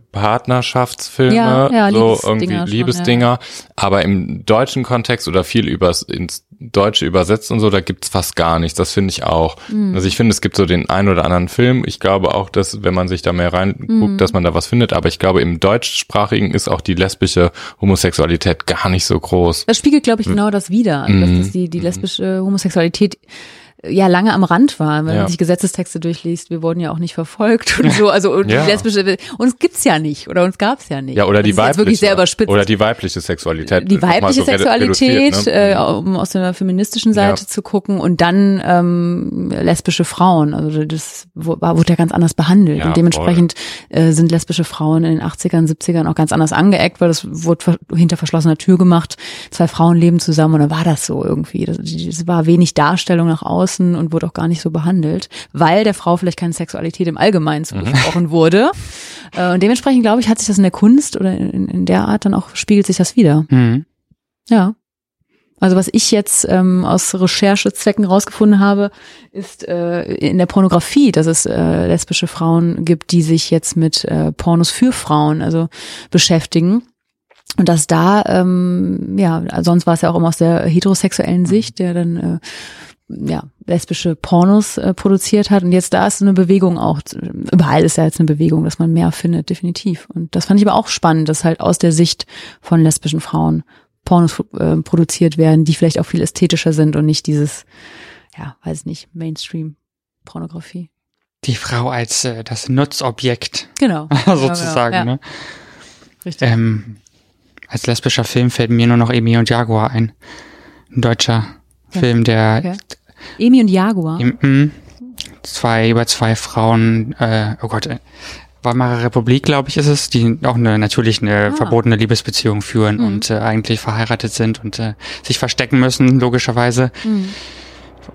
Partnerschaftsfilme, Ja, ja, so Liebesdinger irgendwie schon, Liebesdinger, aber im deutschen Kontext oder viel übers ins Deutsche übersetzt und so, da gibt's fast gar nichts. Das finde ich auch. Mhm. Also ich finde, es gibt so den ein oder anderen Film. Ich glaube auch, dass wenn man sich da mehr reinguckt, Mhm. dass man da was findet. Aber ich glaube, im deutschsprachigen ist auch die lesbische Homosexualität gar nicht so groß. Das spiegelt, glaube ich, genau das wider, also, dass Mhm. das die, die lesbische Homosexualität ja lange am Rand war, wenn Ja. man sich Gesetzestexte durchliest, wir wurden ja auch nicht verfolgt und so, also und Ja. lesbische uns gibt's ja nicht oder uns gab's ja nicht. Ja, oder das die weibliche. Oder die weibliche Sexualität. die nochmal weibliche so Sexualität, ne? äh, um aus der feministischen Seite Ja. zu gucken und dann ähm, lesbische Frauen. Also das wurde ja ganz anders behandelt und dementsprechend äh, sind lesbische Frauen in den 80ern, 70ern auch ganz anders angeeckt, weil das wurde hinter verschlossener Tür gemacht. Zwei Frauen leben zusammen und dann war das so irgendwie. Das, das war wenig Darstellung nach außen und wurde auch gar nicht so behandelt, weil der Frau vielleicht keine Sexualität im Allgemeinen zugesprochen wurde. Äh, und dementsprechend glaube ich, hat sich das in der Kunst oder in, in der Art dann auch spiegelt sich das wieder. Mhm. Ja. Also was ich jetzt ähm, aus Recherchezwecken rausgefunden habe, ist äh, in der Pornografie, dass es äh, lesbische Frauen gibt, die sich jetzt mit äh, Pornos für Frauen also beschäftigen. Und dass da, ähm, ja, sonst war es ja auch immer aus der heterosexuellen Sicht, der dann äh, ja, lesbische Pornos äh, produziert hat. Und jetzt da ist so eine Bewegung auch, überall ist ja jetzt eine Bewegung, dass man mehr findet, definitiv. Und das fand ich aber auch spannend, dass halt aus der Sicht von lesbischen Frauen Pornos äh, produziert werden, die vielleicht auch viel ästhetischer sind und nicht dieses, ja, weiß nicht, Mainstream-Pornografie. Die Frau als äh, das Nutzobjekt Genau. sozusagen. Ja, Ne? Richtig. Ähm, als lesbischer Film fällt mir nur noch Emi und Jaguar ein. Ein deutscher. Film, der Okay. Emi und Jaguar. im, mm, zwei über zwei Frauen, äh, oh Gott, äh, Weimarer Republik, glaube ich, ist es, die auch eine natürlich eine Ah. verbotene Liebesbeziehung führen Mhm. und äh, eigentlich verheiratet sind und äh, sich verstecken müssen, logischerweise. Mhm.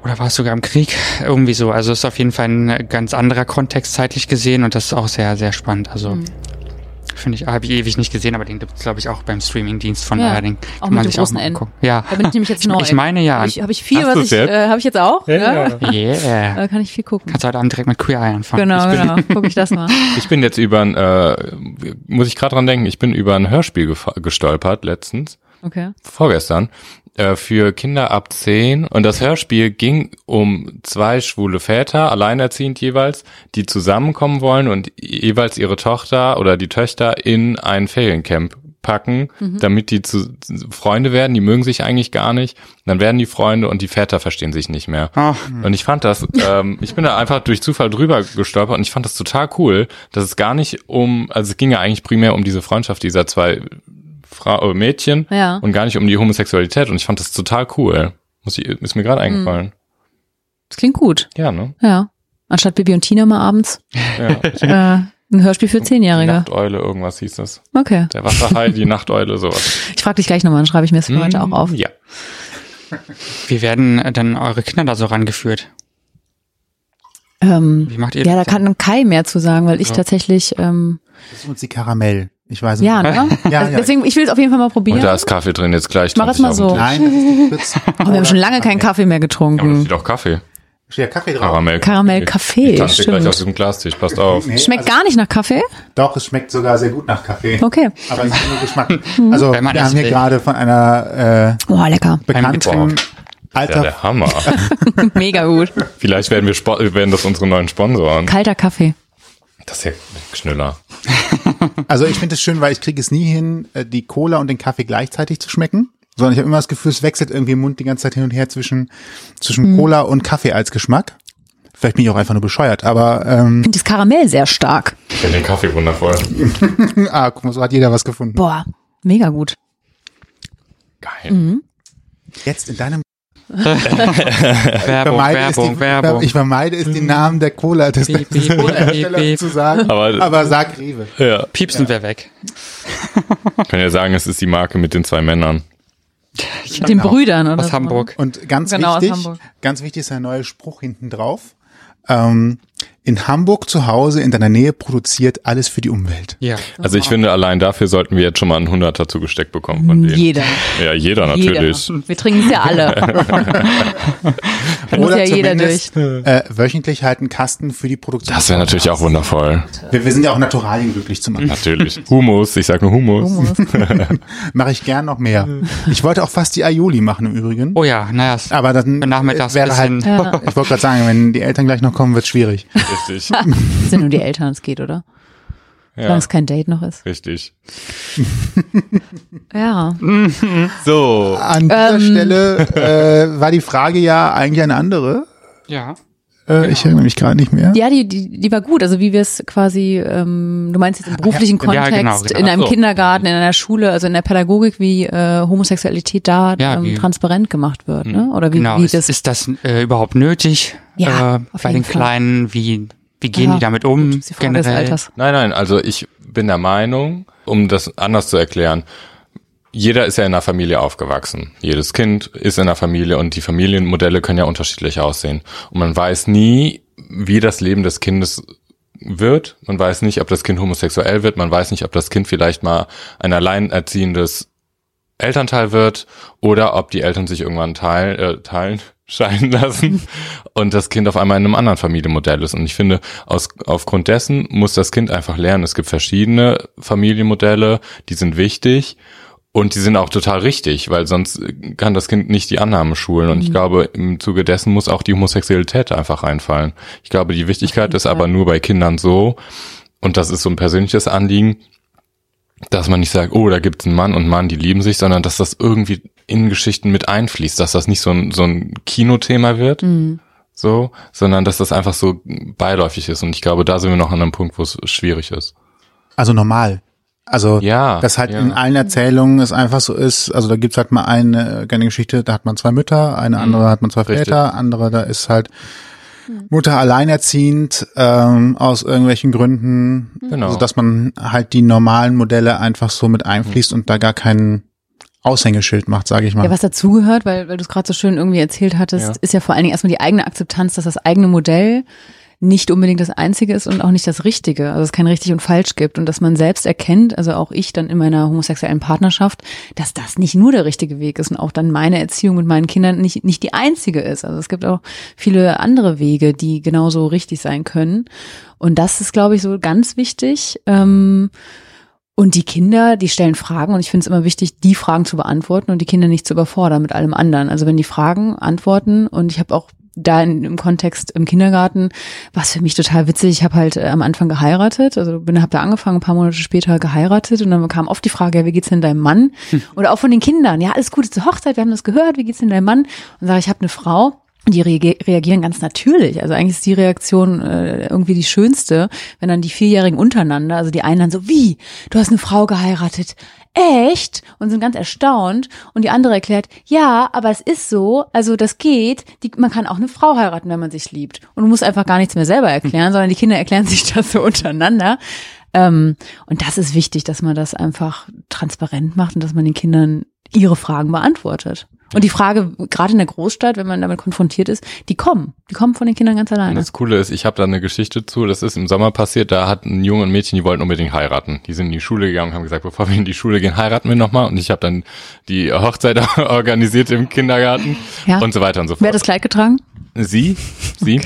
Oder war es sogar im Krieg? Irgendwie so. Also ist auf jeden Fall ein ganz anderer Kontext zeitlich gesehen und das ist auch sehr, sehr spannend. Also Mhm. Finde ich, habe ich ewig nicht gesehen, aber den gibt es, glaube ich, auch beim Streamingdienst von Ja, auch kann mit man sich auch großen mal N. angucken. Ja. Da bin ich nämlich jetzt neu. ich meine ja. Habe ich, hab ich viel, Hast was ich, jetzt? äh, habe ich jetzt auch? Ja. Yeah. Da kann ich viel gucken. Kannst heute Abend direkt mit Queer Eye anfangen. Genau, Ich genau. Guck ich das mal. Ich bin jetzt über ein, äh, muss ich gerade dran denken, ich bin über ein Hörspiel gestolpert letztens, Okay. vorgestern, äh, für Kinder ab 10 und das Hörspiel ging um zwei schwule Väter, alleinerziehend jeweils, die zusammenkommen wollen und jeweils ihre Tochter oder die Töchter in ein Feriencamp packen, damit die zu Freunde werden, die mögen sich eigentlich gar nicht, dann werden die Freunde und die Väter verstehen sich nicht mehr. Ach, Und ich fand das, ähm, ich bin da einfach durch Zufall drüber gestolpert und ich fand das total cool, dass es gar nicht um, also es ging ja eigentlich primär um diese Freundschaft dieser zwei Frau, äh, Mädchen Ja. und gar nicht um die Homosexualität und ich fand das total cool. Muss ich, ist mir gerade eingefallen. Das klingt gut. Ja, ne? Ja. Anstatt Bibi und Tina mal abends. Ja. Äh, ein Hörspiel für Die Zehnjährige. Nachteule, irgendwas hieß das. Okay. Der Wasserhai, die Nachteule, sowas. Ich frage dich gleich nochmal, dann schreibe ich mir das für heute auch auf. Ja. wie werden äh, denn eure Kinder da so rangeführt? Ähm, Wie macht ihr ja, da das? kann Kai mehr zu sagen, weil ich Ja. tatsächlich, ähm, Das ist uns die Karamell. Ich weiß es ja, nicht. ne? Ja, also ja. deswegen, ich will es auf jeden Fall mal probieren. Und da ist Kaffee drin, jetzt gleich. Mach es 20 mal so. Nein, das ist. Oh, wir haben schon lange keinen Kaffee mehr Ja, aber das getrunken. steht auch Kaffee. Steht ja Kaffee drauf. Karamell. Karamell Kaffee, Ich tanze gleich stimmt. aus diesem Glastisch, passt auf. Nee, Schmeckt also, gar nicht nach Kaffee? Doch, es schmeckt sogar sehr gut nach Kaffee. Okay. Aber es ist nur Geschmack. Also, Wenn man wir haben hier gerade von einer äh, Oh, lecker. bekannten Ja, alter der Hammer. Mega gut. Vielleicht werden wir werden das unsere neuen Sponsoren. Kalter Kaffee. Das ist ja Knüller. Also ich finde es schön, weil ich kriege es nie hin, äh, die Cola und den Kaffee gleichzeitig zu schmecken, sondern ich habe immer das Gefühl, es wechselt irgendwie im Mund die ganze Zeit hin und her zwischen, zwischen Cola und Kaffee als Geschmack. Vielleicht bin ich auch einfach nur bescheuert, aber ähm, Ich finde das Karamell sehr stark. Ich finde den Kaffee wundervoll. ah, guck mal, so hat jeder was gefunden. Boah, mega gut. Geil. Jetzt in deinem Werbung, Werbung, die, Werbung. Ich vermeide es, den Namen der Cola des piep, Cola-Herstellers piep, piep. zu sagen, Aber- aber, sag Rewe. Ja. Piepsen wir weg. Ich kann ja sagen, es ist die Marke mit den zwei Männern. Den Brüdern oder Aus so. Hamburg. Und ganz Genau, aus wichtig, Hamburg. ganz wichtig ist ein neuer Spruch hinten drauf. Ähm, in Hamburg zu Hause in deiner Nähe produziert, alles für die Umwelt. Ja. Also ich finde, allein dafür sollten wir jetzt schon mal einen Hunderter zugesteckt bekommen von denen. Jeder. Ja, jeder natürlich. Jeder. Wir trinken es ja alle. muss ja jeder durch. äh, wöchentlich halt einen Kasten für die Produktion. Das wäre natürlich auch wundervoll. wir, wir sind ja auch Naturalien glücklich zu machen. Natürlich. Humus, ich sag nur Humus. Mache ich gern noch mehr. Ich wollte auch fast die Aioli machen im Übrigen. Oh ja, naja. Aber dann Nachmittags wäre halt, Ja. ich wollte gerade sagen, wenn die Eltern gleich noch kommen, wird schwierig. Richtig. Sind nur die Eltern, es geht, oder? Solange Ja, es kein Date noch ist. richtig. Ja. So. An dieser Stelle äh, war die Frage ja eigentlich eine andere. Ja. Äh, Ich erinnere mich gerade nicht mehr. Ja, die, die, die war gut. Also wie wir es quasi, ähm, du meinst jetzt im beruflichen Ja, Kontext, genau, genau. in einem so. Kindergarten, in einer Schule, also in der Pädagogik, wie äh, Homosexualität da Ja, ähm, wie- transparent gemacht wird, ne? Oder wie, Genau. wie Ist, das ist das äh, überhaupt nötig Ja, äh, bei den Fall. Kleinen? Wie, wie gehen Ja, die damit um? gut, ist generell? Alters. Nein, nein, also ich bin der Meinung, um das anders zu erklären, jeder ist ja in einer Familie aufgewachsen. Jedes Kind ist in einer Familie und die Familienmodelle können ja unterschiedlich aussehen. Und man weiß nie, wie das Leben des Kindes wird. Man weiß nicht, ob das Kind homosexuell wird. Man weiß nicht, ob das Kind vielleicht mal ein alleinerziehendes Elternteil wird oder ob die Eltern sich irgendwann teil, äh, teilen, scheiden lassen und das Kind auf einmal in einem anderen Familienmodell ist. Und ich finde, aus, aufgrund dessen muss das Kind einfach lernen. Es gibt verschiedene Familienmodelle, die sind wichtig und die sind auch total richtig, weil sonst kann das Kind nicht die Annahmen schulen. Und ich glaube, im Zuge dessen muss auch die Homosexualität einfach reinfallen. Ich glaube, die Wichtigkeit ist aber nur bei Kindern so, und das ist so ein persönliches Anliegen, dass man nicht sagt, oh, da gibt's einen Mann und Mann, die lieben sich, sondern dass das irgendwie in Geschichten mit einfließt, dass das nicht so ein, so ein Kinothema wird, so, sondern dass das einfach so beiläufig ist. Und ich glaube, da sind wir noch an einem Punkt, wo es schwierig ist. Also normal. Also Ja, dass halt ja. in allen Erzählungen es einfach so ist, also da gibt's halt mal eine, eine Geschichte, da hat man zwei Mütter, eine andere hat man zwei Mhm. Richtig. Väter, andere, da ist halt Mutter alleinerziehend ähm, aus irgendwelchen Gründen, Genau. also dass man halt die normalen Modelle einfach so mit einfließt und da gar kein Aushängeschild macht, sage ich mal. Ja, was dazugehört, weil, weil du es gerade so schön irgendwie erzählt hattest, Ja. ist ja vor allen Dingen erstmal die eigene Akzeptanz, dass das eigene Modell nicht unbedingt das einzige ist und auch nicht das Richtige, also es kein richtig und falsch gibt und dass man selbst erkennt, also auch ich dann in meiner homosexuellen Partnerschaft, dass das nicht nur der richtige Weg ist und auch dann meine Erziehung mit meinen Kindern nicht, nicht die einzige ist. Also es gibt auch viele andere Wege, die genauso richtig sein können. Und das ist, glaube ich, so ganz wichtig. Ähm, und die Kinder, die stellen Fragen und ich finde es immer wichtig, die Fragen zu beantworten und die Kinder nicht zu überfordern mit allem anderen. Also wenn die Fragen antworten und ich habe auch da in, im Kontext im Kindergarten war es für mich total witzig. Ich habe halt äh, am Anfang geheiratet, also bin habe da angefangen, ein paar Monate später geheiratet und dann kam oft die Frage, ja, wie geht's denn deinem Mann? Oder auch von den Kindern, ja, alles gut, zur Hochzeit, wir haben das gehört, wie geht's denn deinem Mann? Und sage ich, habe eine Frau. Und die reagieren ganz natürlich. Also eigentlich ist die Reaktion äh, irgendwie die schönste, wenn dann die Vierjährigen untereinander, also die einen dann so, wie, du hast eine Frau geheiratet, echt? Und sind ganz erstaunt. Und die andere erklärt, ja, aber es ist so, also das geht, die, man kann auch eine Frau heiraten, wenn man sich liebt. Und du musst einfach gar nichts mehr selber erklären, sondern die Kinder erklären sich das so untereinander. Ähm, und das ist wichtig, dass man das einfach transparent macht und dass man den Kindern ihre Fragen beantwortet. Und die Frage, gerade in der Großstadt, wenn man damit konfrontiert ist, die kommen. Die kommen von den Kindern ganz Und alleine. das Coole ist, ich habe da eine Geschichte zu, das ist im Sommer passiert, da hat ein Junge und ein Mädchen, die wollten unbedingt heiraten. Die sind in die Schule gegangen und haben gesagt, bevor wir in die Schule gehen, heiraten wir nochmal. Und ich habe dann die Hochzeit organisiert im Kindergarten Ja. und so weiter und so fort. Wer hat das Kleid getragen? Sie, sie.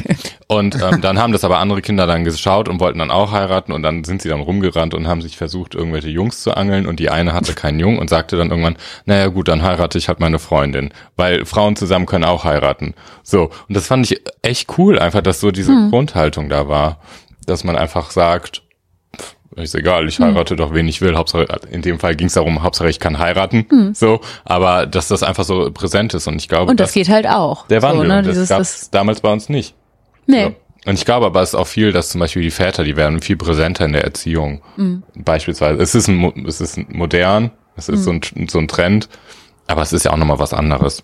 Und ähm, dann haben das aber andere Kinder dann geschaut und wollten dann auch heiraten und dann sind sie dann rumgerannt und haben sich versucht, irgendwelche Jungs zu angeln und die eine hatte keinen Jungen und sagte dann irgendwann, naja gut, dann heirate ich halt meine Freundin, weil Frauen zusammen können auch heiraten. So, und das fand ich echt cool, einfach, dass so diese Grundhaltung da war, dass man einfach sagt, ist egal, ich heirate doch, wen ich will. Hauptsache, in dem Fall ging es darum, Hauptsache ich kann heiraten. So, aber dass das einfach so präsent ist und ich glaube, Und das geht halt auch. der Wandel. So, ne? das Dieses, gab das, es damals bei uns nicht. nee. Ja. Und ich glaube aber, es ist auch viel, dass zum Beispiel die Väter, die werden viel präsenter in der Erziehung. Mhm. Beispielsweise. Es ist, ein, es ist modern, es ist so, ein, Mhm. so ein Trend, aber es ist ja auch nochmal was anderes.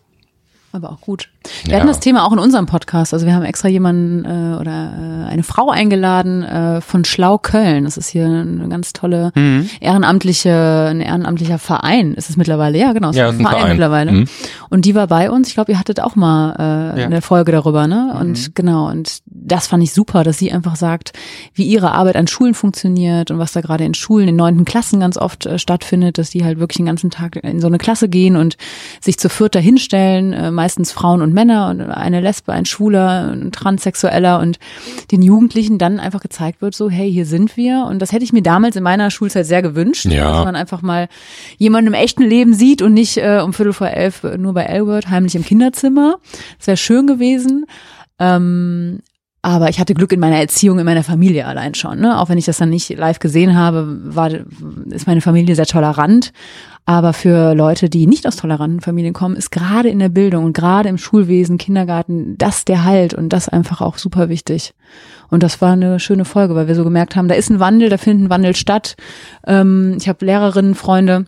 Aber auch gut. Wir Ja. hatten das Thema auch in unserem Podcast. Also wir haben extra jemanden äh, oder äh, eine Frau eingeladen äh, von Schlau Köln. Das ist hier eine ganz tolle ehrenamtliche, ein ehrenamtlicher Verein. Ist es mittlerweile? Ja, genau. Ja, ist ein Verein. mittlerweile. Mhm. Und die war bei uns. Ich glaube, ihr hattet auch mal äh, Ja. eine Folge darüber, ne? Und Mhm. genau. Und das fand ich super, dass sie einfach sagt, wie ihre Arbeit an Schulen funktioniert und was da gerade in Schulen, in neunten Klassen ganz oft äh, stattfindet, dass die halt wirklich den ganzen Tag in so eine Klasse gehen und sich zu vierter hinstellen, äh, meistens Frauen und Männer und eine Lesbe, ein Schwuler, ein Transsexueller und den Jugendlichen dann einfach gezeigt wird, so, hey, hier sind wir. Und das hätte ich mir damals in meiner Schulzeit sehr gewünscht, Ja. dass man einfach mal jemanden im echten Leben sieht und nicht äh, um Viertel vor elf nur bei Elwood heimlich im Kinderzimmer. Das wäre schön gewesen. Ähm, aber ich hatte Glück in meiner Erziehung, in meiner Familie allein schon. Ne? Auch wenn ich das dann nicht live gesehen habe, war, ist meine Familie sehr tolerant. Aber für Leute, die nicht aus toleranten Familien kommen, ist gerade in der Bildung und gerade im Schulwesen, Kindergarten, das der Halt und das einfach auch super wichtig. Und das war eine schöne Folge, weil wir so gemerkt haben, da ist ein Wandel, da findet ein Wandel statt. Ähm, ich habe Lehrerinnen, Freunde,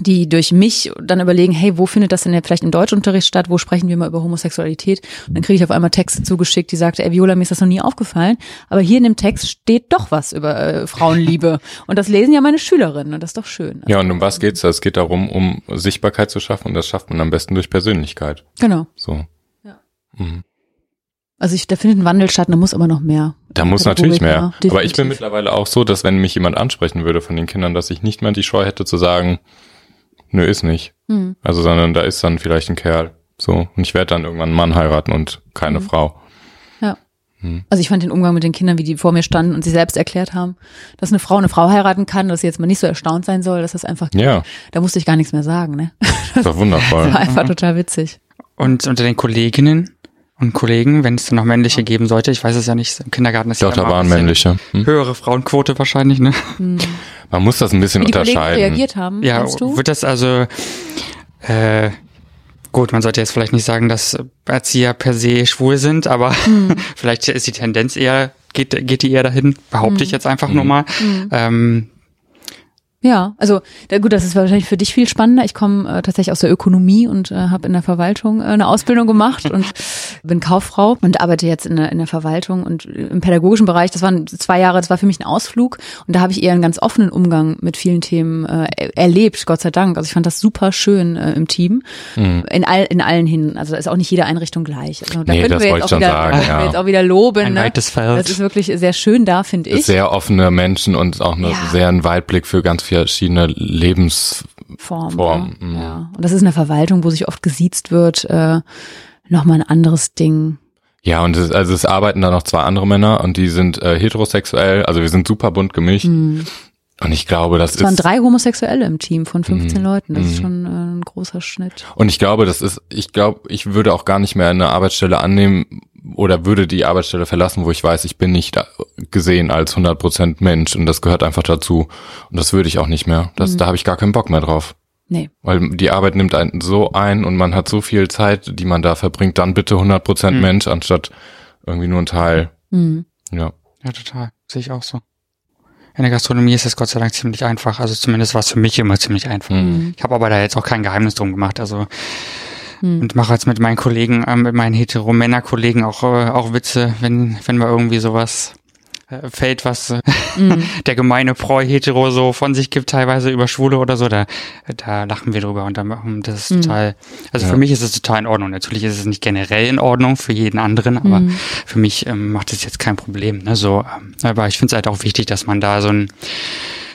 die durch mich dann überlegen, hey, wo findet das denn vielleicht im Deutschunterricht statt? Wo sprechen wir mal über Homosexualität? Und dann kriege ich auf einmal Texte zugeschickt, die sagte, ey Viola, mir ist das noch nie aufgefallen, aber hier in dem Text steht doch was über äh, Frauenliebe. und das lesen ja meine Schülerinnen und das ist doch schön. Ja, und um was geht's da? Es geht darum, um Sichtbarkeit zu schaffen und das schafft man am besten durch Persönlichkeit. Genau. So. Ja. Mhm. Also ich, da findet ein Wandel statt, da muss aber noch mehr. Da muss natürlich mehr. ja, Aber ich bin mittlerweile auch so, dass wenn mich jemand ansprechen würde von den Kindern, dass ich nicht mehr die Scheu hätte zu sagen, nö, ist nicht. Hm. Also, sondern da ist dann vielleicht ein Kerl. So. Und ich werde dann irgendwann einen Mann heiraten und keine Mhm. Frau. Ja. Hm. Also ich fand den Umgang mit den Kindern, wie die vor mir standen und sie selbst erklärt haben, dass eine Frau eine Frau heiraten kann, dass sie jetzt mal nicht so erstaunt sein soll, dass das einfach, Ja, da musste ich gar nichts mehr sagen, ne? ist doch wundervoll. War einfach total witzig. Und unter den Kolleginnen und Kollegen, wenn es dann noch männliche geben sollte, ich weiß es ja nicht, im Kindergarten ist Doch, ja da waren männliche. Hm? Höhere Frauenquote wahrscheinlich, ne? Man muss das ein bisschen Wie die Kollegen unterscheiden. reagiert haben, Ja, du? wird das also, äh, gut, man sollte jetzt vielleicht nicht sagen, dass Erzieher per se schwul sind, aber Hm. vielleicht ist die Tendenz eher, geht, geht die eher dahin, behaupte ich Hm. jetzt einfach nur mal. Ähm, Ja, also da, gut, das ist wahrscheinlich für dich viel spannender. Ich komme äh, tatsächlich aus der Ökonomie und äh, habe in der Verwaltung äh, eine Ausbildung gemacht und bin Kauffrau und arbeite jetzt in der, in der Verwaltung und im pädagogischen Bereich. Das waren zwei Jahre, das war für mich ein Ausflug und da habe ich eher einen ganz offenen Umgang mit vielen Themen äh, er- erlebt, Gott sei Dank. Also ich fand das super schön äh, im Team, in, all, in allen hin. Also da ist auch nicht jede Einrichtung gleich. Also, da Nee, können das wir jetzt auch wieder, sagen, können wir ja. jetzt auch wieder loben. Ein ne? weites Feld. Das ist wirklich sehr schön da, finde ich. Sehr offene Menschen und auch eine, Ja. sehr ein Weitblick für ganz verschiedene Lebens, Form. Ne? mhm. Ja. Und das ist in der Verwaltung, wo sich oft gesiezt wird, äh, nochmal ein anderes Ding. Ja, und es, also es arbeiten da noch zwei andere Männer und die sind äh, heterosexuell, also wir sind super bunt gemischt. Und ich glaube, das Mhm. Es waren ist drei Homosexuelle im Team von 15 Mhm. Leuten. Das ist Mhm. schon äh, ein großer Schnitt. und ich glaube, das ist ich glaube, ich würde auch gar nicht mehr eine Arbeitsstelle annehmen oder würde die Arbeitsstelle verlassen, wo ich weiß, ich bin nicht gesehen als 100% Mensch und das gehört einfach dazu und das würde ich auch nicht mehr. Mhm. Das da habe ich gar keinen Bock mehr drauf. Nee. Weil die Arbeit nimmt einen so ein und man hat so viel Zeit, die man da verbringt, dann bitte 100% Mhm. Mensch anstatt irgendwie nur ein Teil. Mhm. Ja. ja, total. Sehe ich auch so. In der Gastronomie ist es Gott sei Dank ziemlich einfach. Also zumindest war es für mich immer ziemlich einfach. Mhm. Ich habe aber da jetzt auch kein Geheimnis drum gemacht. Also Mhm. und mache jetzt mit meinen Kollegen, äh, mit meinen hetero-Männer-Kollegen auch, äh, auch Witze, wenn, wenn mal irgendwie sowas äh, fällt, was Mhm. der gemeine Preu-Hetero so von sich gibt, teilweise über Schwule oder so, da, da lachen wir drüber und dann, ähm, das ist Mhm. total, also Ja. für mich ist es total in Ordnung. Natürlich ist es nicht generell in Ordnung für jeden anderen, aber Mhm. für mich ähm, macht es jetzt kein Problem. Ne? So, ähm, aber ich finde es halt auch wichtig, dass man da so ein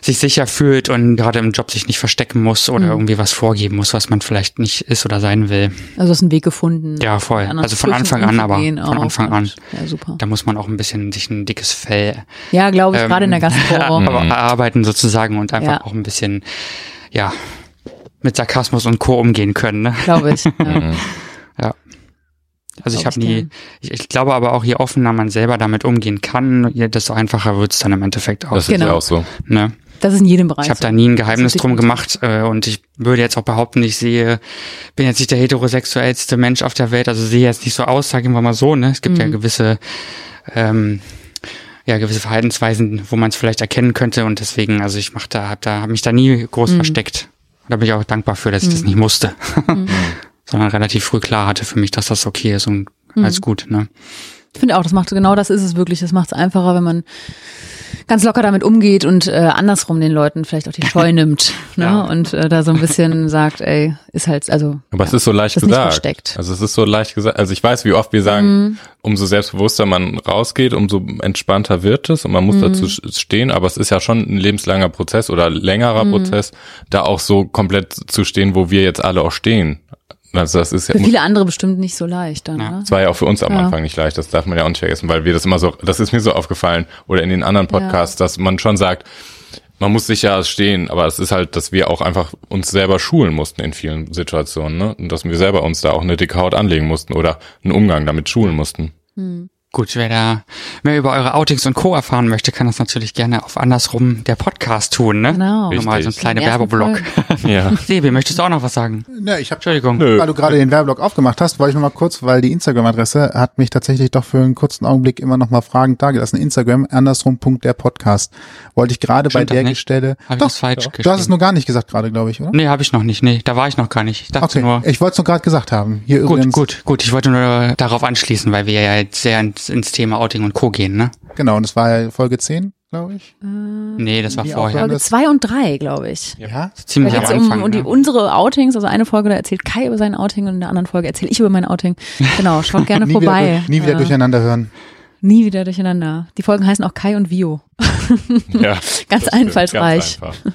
sich sicher fühlt und gerade im Job sich nicht verstecken muss oder Mhm. irgendwie was vorgeben muss, was man vielleicht nicht ist oder sein will. Also du hast einen Weg gefunden. Ja, voll. Also von Anfang an, aber von auch. Anfang an. Ja, super. Da muss man auch ein bisschen sich ein dickes Fell Ja, glaube ich, ähm, gerade in der Gastro. aber erarbeiten sozusagen und einfach Ja. auch ein bisschen, ja, mit Sarkasmus und Co. umgehen können. Ne? glaube ich. Ja. Mhm. Ja. Also ich habe ich nie, ich, ich glaube aber auch, je offener man selber damit umgehen kann, je- desto einfacher wird's dann im Endeffekt auch. Das ist Genau. ja auch so. ne? Das ist in jedem Bereich. Ich habe da nie ein Geheimnis drum gemacht äh, und ich würde jetzt auch behaupten, ich sehe, bin jetzt nicht der heterosexuellste Mensch auf der Welt, also sehe jetzt nicht so aus, sagen wir mal so, ne? Es gibt ja Mhm. gewisse ähm, ja gewisse Verhaltensweisen, wo man es vielleicht erkennen könnte und deswegen, also ich mach da, hab da, habe mich da nie groß Mhm. versteckt. Da bin ich auch dankbar für, dass ich das nicht musste, Mhm. sondern relativ früh klar hatte für mich, dass das okay ist und Mhm. alles gut, ne? Ich finde auch, das macht genau das ist es wirklich. Das macht es einfacher, wenn man ganz locker damit umgeht und äh, andersrum den Leuten vielleicht auch die Scheu nimmt ne? Ja. und äh, da so ein bisschen sagt, ey, ist halt, also Aber es ist so leicht ist gesagt. versteckt. Also es ist so leicht gesagt. Also ich weiß, wie oft wir sagen, umso selbstbewusster man rausgeht, umso entspannter wird es und man muss dazu stehen. Aber es ist ja schon ein lebenslanger Prozess oder längerer Prozess, da auch so komplett zu stehen, wo wir jetzt alle auch stehen. Also das ist ja, für viele andere bestimmt nicht so leicht dann. Ja. Ne? das war ja auch für uns am Ja. Anfang nicht leicht, das darf man ja auch nicht vergessen, weil wir das immer so, das ist mir so aufgefallen oder in den anderen Podcasts, dass man schon sagt, man muss sicher stehen, aber es ist halt, dass wir auch einfach uns selber schulen mussten in vielen Situationen, ne? Und dass wir selber uns da auch eine dicke Haut anlegen mussten oder einen Umgang damit schulen mussten. Gut, wer da mehr über eure Outings und Co. erfahren möchte, kann das natürlich gerne auf andersrum der Podcast tun, ne? Genau. Nur mal so ein Richtig. kleiner Werbeblock. Ja. Sebi, möchtest du auch noch was sagen? Ne, ich habe Entschuldigung. Nö. Weil du gerade den Werbeblock aufgemacht hast, wollte ich noch mal kurz, weil die Instagram-Adresse hat mich tatsächlich doch für einen kurzen Augenblick immer noch mal fragend dagelassen. Instagram, andersrum.der Podcast. Wollte ich gerade bei doch der nicht. Stelle. Hab ich Doch, das falsch du hast es nur gar nicht gesagt gerade, glaube ich, oder? Nee, habe ich noch nicht. Nee, da war ich noch gar nicht. Ich dachte Okay, nur. ich wollte es nur gerade gesagt haben. Hier Gut, übrigens. gut, gut. Ich wollte nur darauf anschließen, weil wir ja jetzt sehr ins, ins Thema Outing und Co. gehen, ne? Genau, und das war ja Folge 10, glaube ich. Nee, das war Die vorher. Folge zwei und drei, glaube ich. Ja. Ziemlich Da am um, Anfang. um die, ne? unsere Outings, also eine Folge, da erzählt Kai über sein Outing und in der anderen Folge erzähle ich über mein Outing. Genau, schaut gerne Nie vorbei. wieder, nie wieder Äh, durcheinander hören. nie wieder durcheinander. Die Folgen heißen auch Kai und Vio. ja. Ganz einfallsreich. Ganz einfach.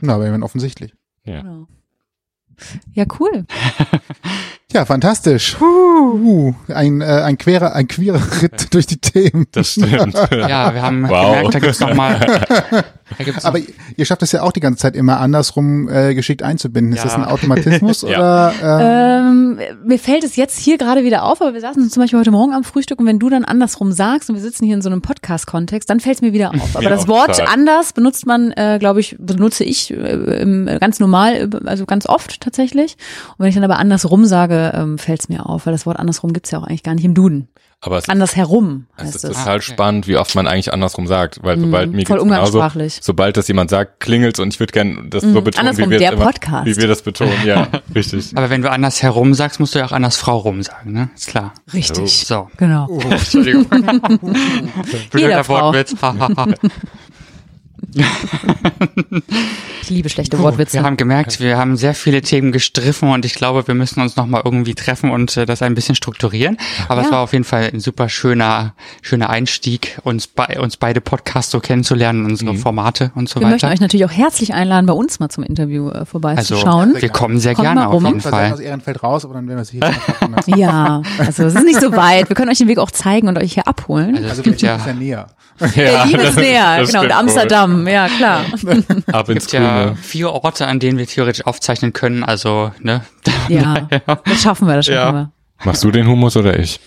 Na, aber immerhin offensichtlich. Ja. Genau. Ja, cool. Ja, fantastisch. Uh, ein, äh, ein querer, ein queerer Ritt durch die Themen. Das stimmt. Ja, wir haben Wow. gemerkt, da gibt's noch mal. Da gibt's Aber ihr schafft es ja auch die ganze Zeit immer andersrum äh, geschickt einzubinden. Ist Ja. das ein Automatismus Ja. oder? Äh, Ähm, mir fällt es jetzt hier gerade wieder auf, aber wir saßen zum Beispiel heute Morgen am Frühstück und wenn du dann andersrum sagst und wir sitzen hier in so einem Podcast-Kontext, dann fällt es mir wieder auf. Aber das Wort total. anders benutzt man, äh, glaube ich, benutze ich äh, ganz normal, äh, also ganz oft tatsächlich. Und wenn ich dann aber andersrum sage, ähm, fällt es mir auf, weil das Wort andersrum gibt's ja auch eigentlich gar nicht im Duden. Aber es, Andersherum es heißt ist es. total okay. spannend, wie oft man eigentlich andersrum sagt, weil sobald mir Mhm. voll genauso, umgangssprachlich. sobald das jemand sagt, klingelt's und ich würde gerne das so betonen, wie Andersrum, wir, der das immer, Podcast. wie wir das betonen. Ja, richtig. Aber wenn du anders herum sagst, musst du ja auch anders Frau rum sagen, ne? Ist klar. Richtig. So. Genau. Entschuldigung. Blöder Frau. Wortwitz. Ich liebe schlechte Wortwitze. Wir haben gemerkt, wir haben sehr viele Themen gestriffen und ich glaube, wir müssen uns nochmal irgendwie treffen und äh, das ein bisschen strukturieren. Aber Ja. es war auf jeden Fall ein super schöner, schöner Einstieg, uns, bei, uns beide Podcasts so kennenzulernen, unsere Formate und so wir möchten weiter. euch natürlich auch herzlich einladen, bei uns mal zum Interview äh, Also, vorbeizuschauen. wir kommen sehr Kommt gerne auf rum. jeden Fall sein aus. Ehrenfeld raus, aber dann werden wir es hier lassen. Ja, also es ist nicht so weit. Wir können euch den Weg auch zeigen und euch hier abholen. Also, es Also Berlin ja, ist ja näher. Berlin ist näher, das genau, und stimmt Amsterdam, ja klar. Ab ins gibt ja Grüne. vier Orte, an denen wir theoretisch aufzeichnen können. Also, ne? Ja, das schaffen wir, das schaffen Ja. wir. Machst du den Humus oder ich?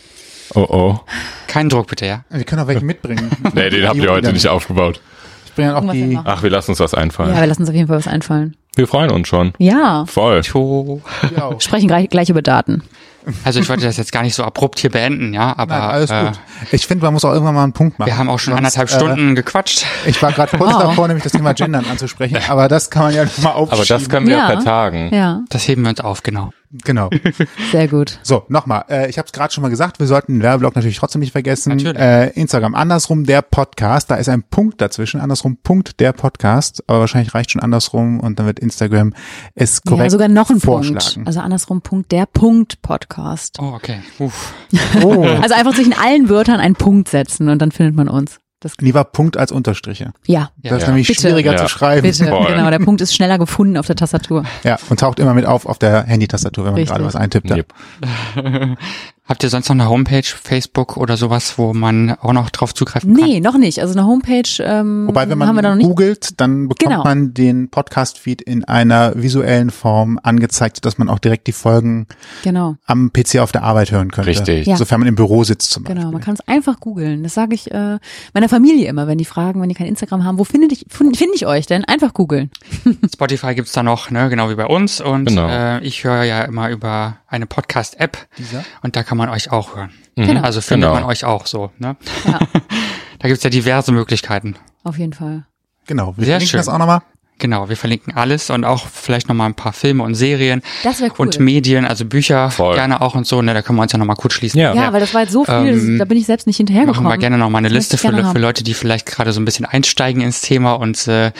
Oh oh. Kein Druck bitte, ja. Wir können auch welche mitbringen. Nee, den habt ihr heute nicht aufgebaut. Ich bringe dann auch Irgendwas die. Ach, wir lassen uns was einfallen. Ja, wir lassen uns auf jeden Fall was einfallen. Wir freuen uns schon. Ja, Voll. Auch. sprechen gleich, gleich über Daten. Also ich wollte das jetzt gar nicht so abrupt hier beenden, ja, aber Nein, alles äh, gut. Ich finde, man muss auch irgendwann mal einen Punkt machen. wir haben auch schon Sonst, anderthalb äh, Stunden gequatscht. Ich war gerade kurz Wow. davor, nämlich das Thema Gendern anzusprechen, aber das kann man ja noch mal aufschieben. Aber das können wir Ja. vertagen. Ja, Das heben wir uns auf, genau. Genau. sehr gut. So, nochmal. Äh, ich habe es gerade schon mal gesagt, wir sollten den Werbeblock natürlich trotzdem nicht vergessen. Natürlich. Äh, Instagram andersrum der Podcast, da ist ein Punkt dazwischen, andersrum Punkt der Podcast, aber wahrscheinlich reicht schon andersrum und dann wird Instagram es korrekt ja, sogar noch ein vorschlagen. Punkt. Also andersrum Punkt, der Punkt Podcast. Oh, okay. Uff. Oh. Also einfach zwischen allen Wörtern einen Punkt setzen und dann findet man uns. Das, Lieber Punkt als Unterstriche. ja, Das ist Ja. nämlich Bitte. schwieriger Ja. zu schreiben. bitte. Voll. Genau, der Punkt ist schneller gefunden auf der Tastatur. Ja, und taucht immer mit auf auf der Handy-Tastatur, wenn man Richtig. gerade was eintippt. Yep. Habt ihr sonst noch eine Homepage, Facebook oder sowas, wo man auch noch drauf zugreifen kann? Nee, noch nicht. Also eine Homepage ähm, Wobei, wenn man haben wir da noch nicht. googelt, dann bekommt Genau. man den Podcast-Feed in einer visuellen Form angezeigt, dass man auch direkt die Folgen Genau, am PC auf der Arbeit hören könnte. Richtig. Ja. Sofern man im Büro sitzt zum Beispiel. genau. Man kann es einfach googeln. Das sage ich äh, meiner Familie immer, wenn die fragen, wenn die kein Instagram haben, wo finde ich find ich euch denn? Einfach googeln. Spotify gibt's da noch, ne, genau wie bei uns. Und Genau. äh, ich höre ja immer über eine Podcast-App und da kann man euch auch hören. Genau. Also findet Genau. man euch auch so, ne? Ja, Da gibt's ja diverse Möglichkeiten. auf jeden Fall. Genau. Wir Sehr verlinken schön. das auch nochmal. Genau, wir verlinken alles und auch vielleicht nochmal ein paar Filme und Serien Das wäre cool. und Medien, also Bücher Voll. gerne auch und so. Ne, da können wir uns ja nochmal kurz schließen. Ja. ja, weil das war jetzt so viel, Ähm, da bin ich selbst nicht Machen hinterhergekommen. wir gerne nochmal eine Das Liste für, für. Leute, die vielleicht gerade so ein bisschen einsteigen ins Thema und äh,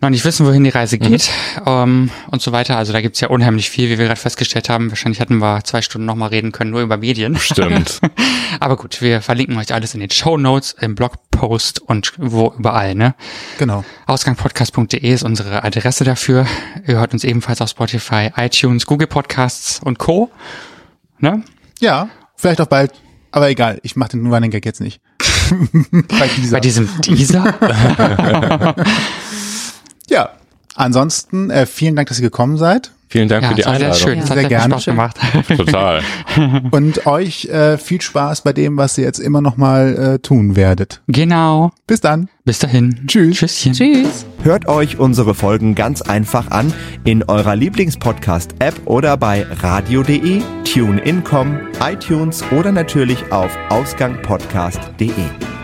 noch nicht wissen, wohin die Reise geht ähm, und so weiter. Also da gibt's ja unheimlich viel, wie wir gerade festgestellt haben. Wahrscheinlich hätten wir zwei Stunden nochmal reden können, nur über Medien. Stimmt. Aber gut, wir verlinken euch alles in den Show Notes, im Blogpost und wo überall. Ne? Genau. Ausgangpodcast.de ist unsere Adresse dafür. Ihr hört uns ebenfalls auf Spotify, iTunes, Google Podcasts und Co. Ne? Ja, vielleicht auch bald. Aber egal, ich mache den Running Gag jetzt nicht. Bei dieser. Bei diesem Teaser. ja. Ansonsten äh, vielen Dank, dass ihr gekommen seid. Vielen Dank ja, für die war sehr Einladung. schön. Das Sehr gerne. Spaß gemacht. Total. Und euch äh, viel Spaß bei dem, was ihr jetzt immer noch mal äh, tun werdet. genau. Bis dann. Bis dahin. Tschüss. Tschüsschen. Tschüss. Hört euch unsere Folgen ganz einfach an in eurer Lieblingspodcast-App oder bei radio.de, TuneIn.com, iTunes oder natürlich auf ausgangpodcast.de.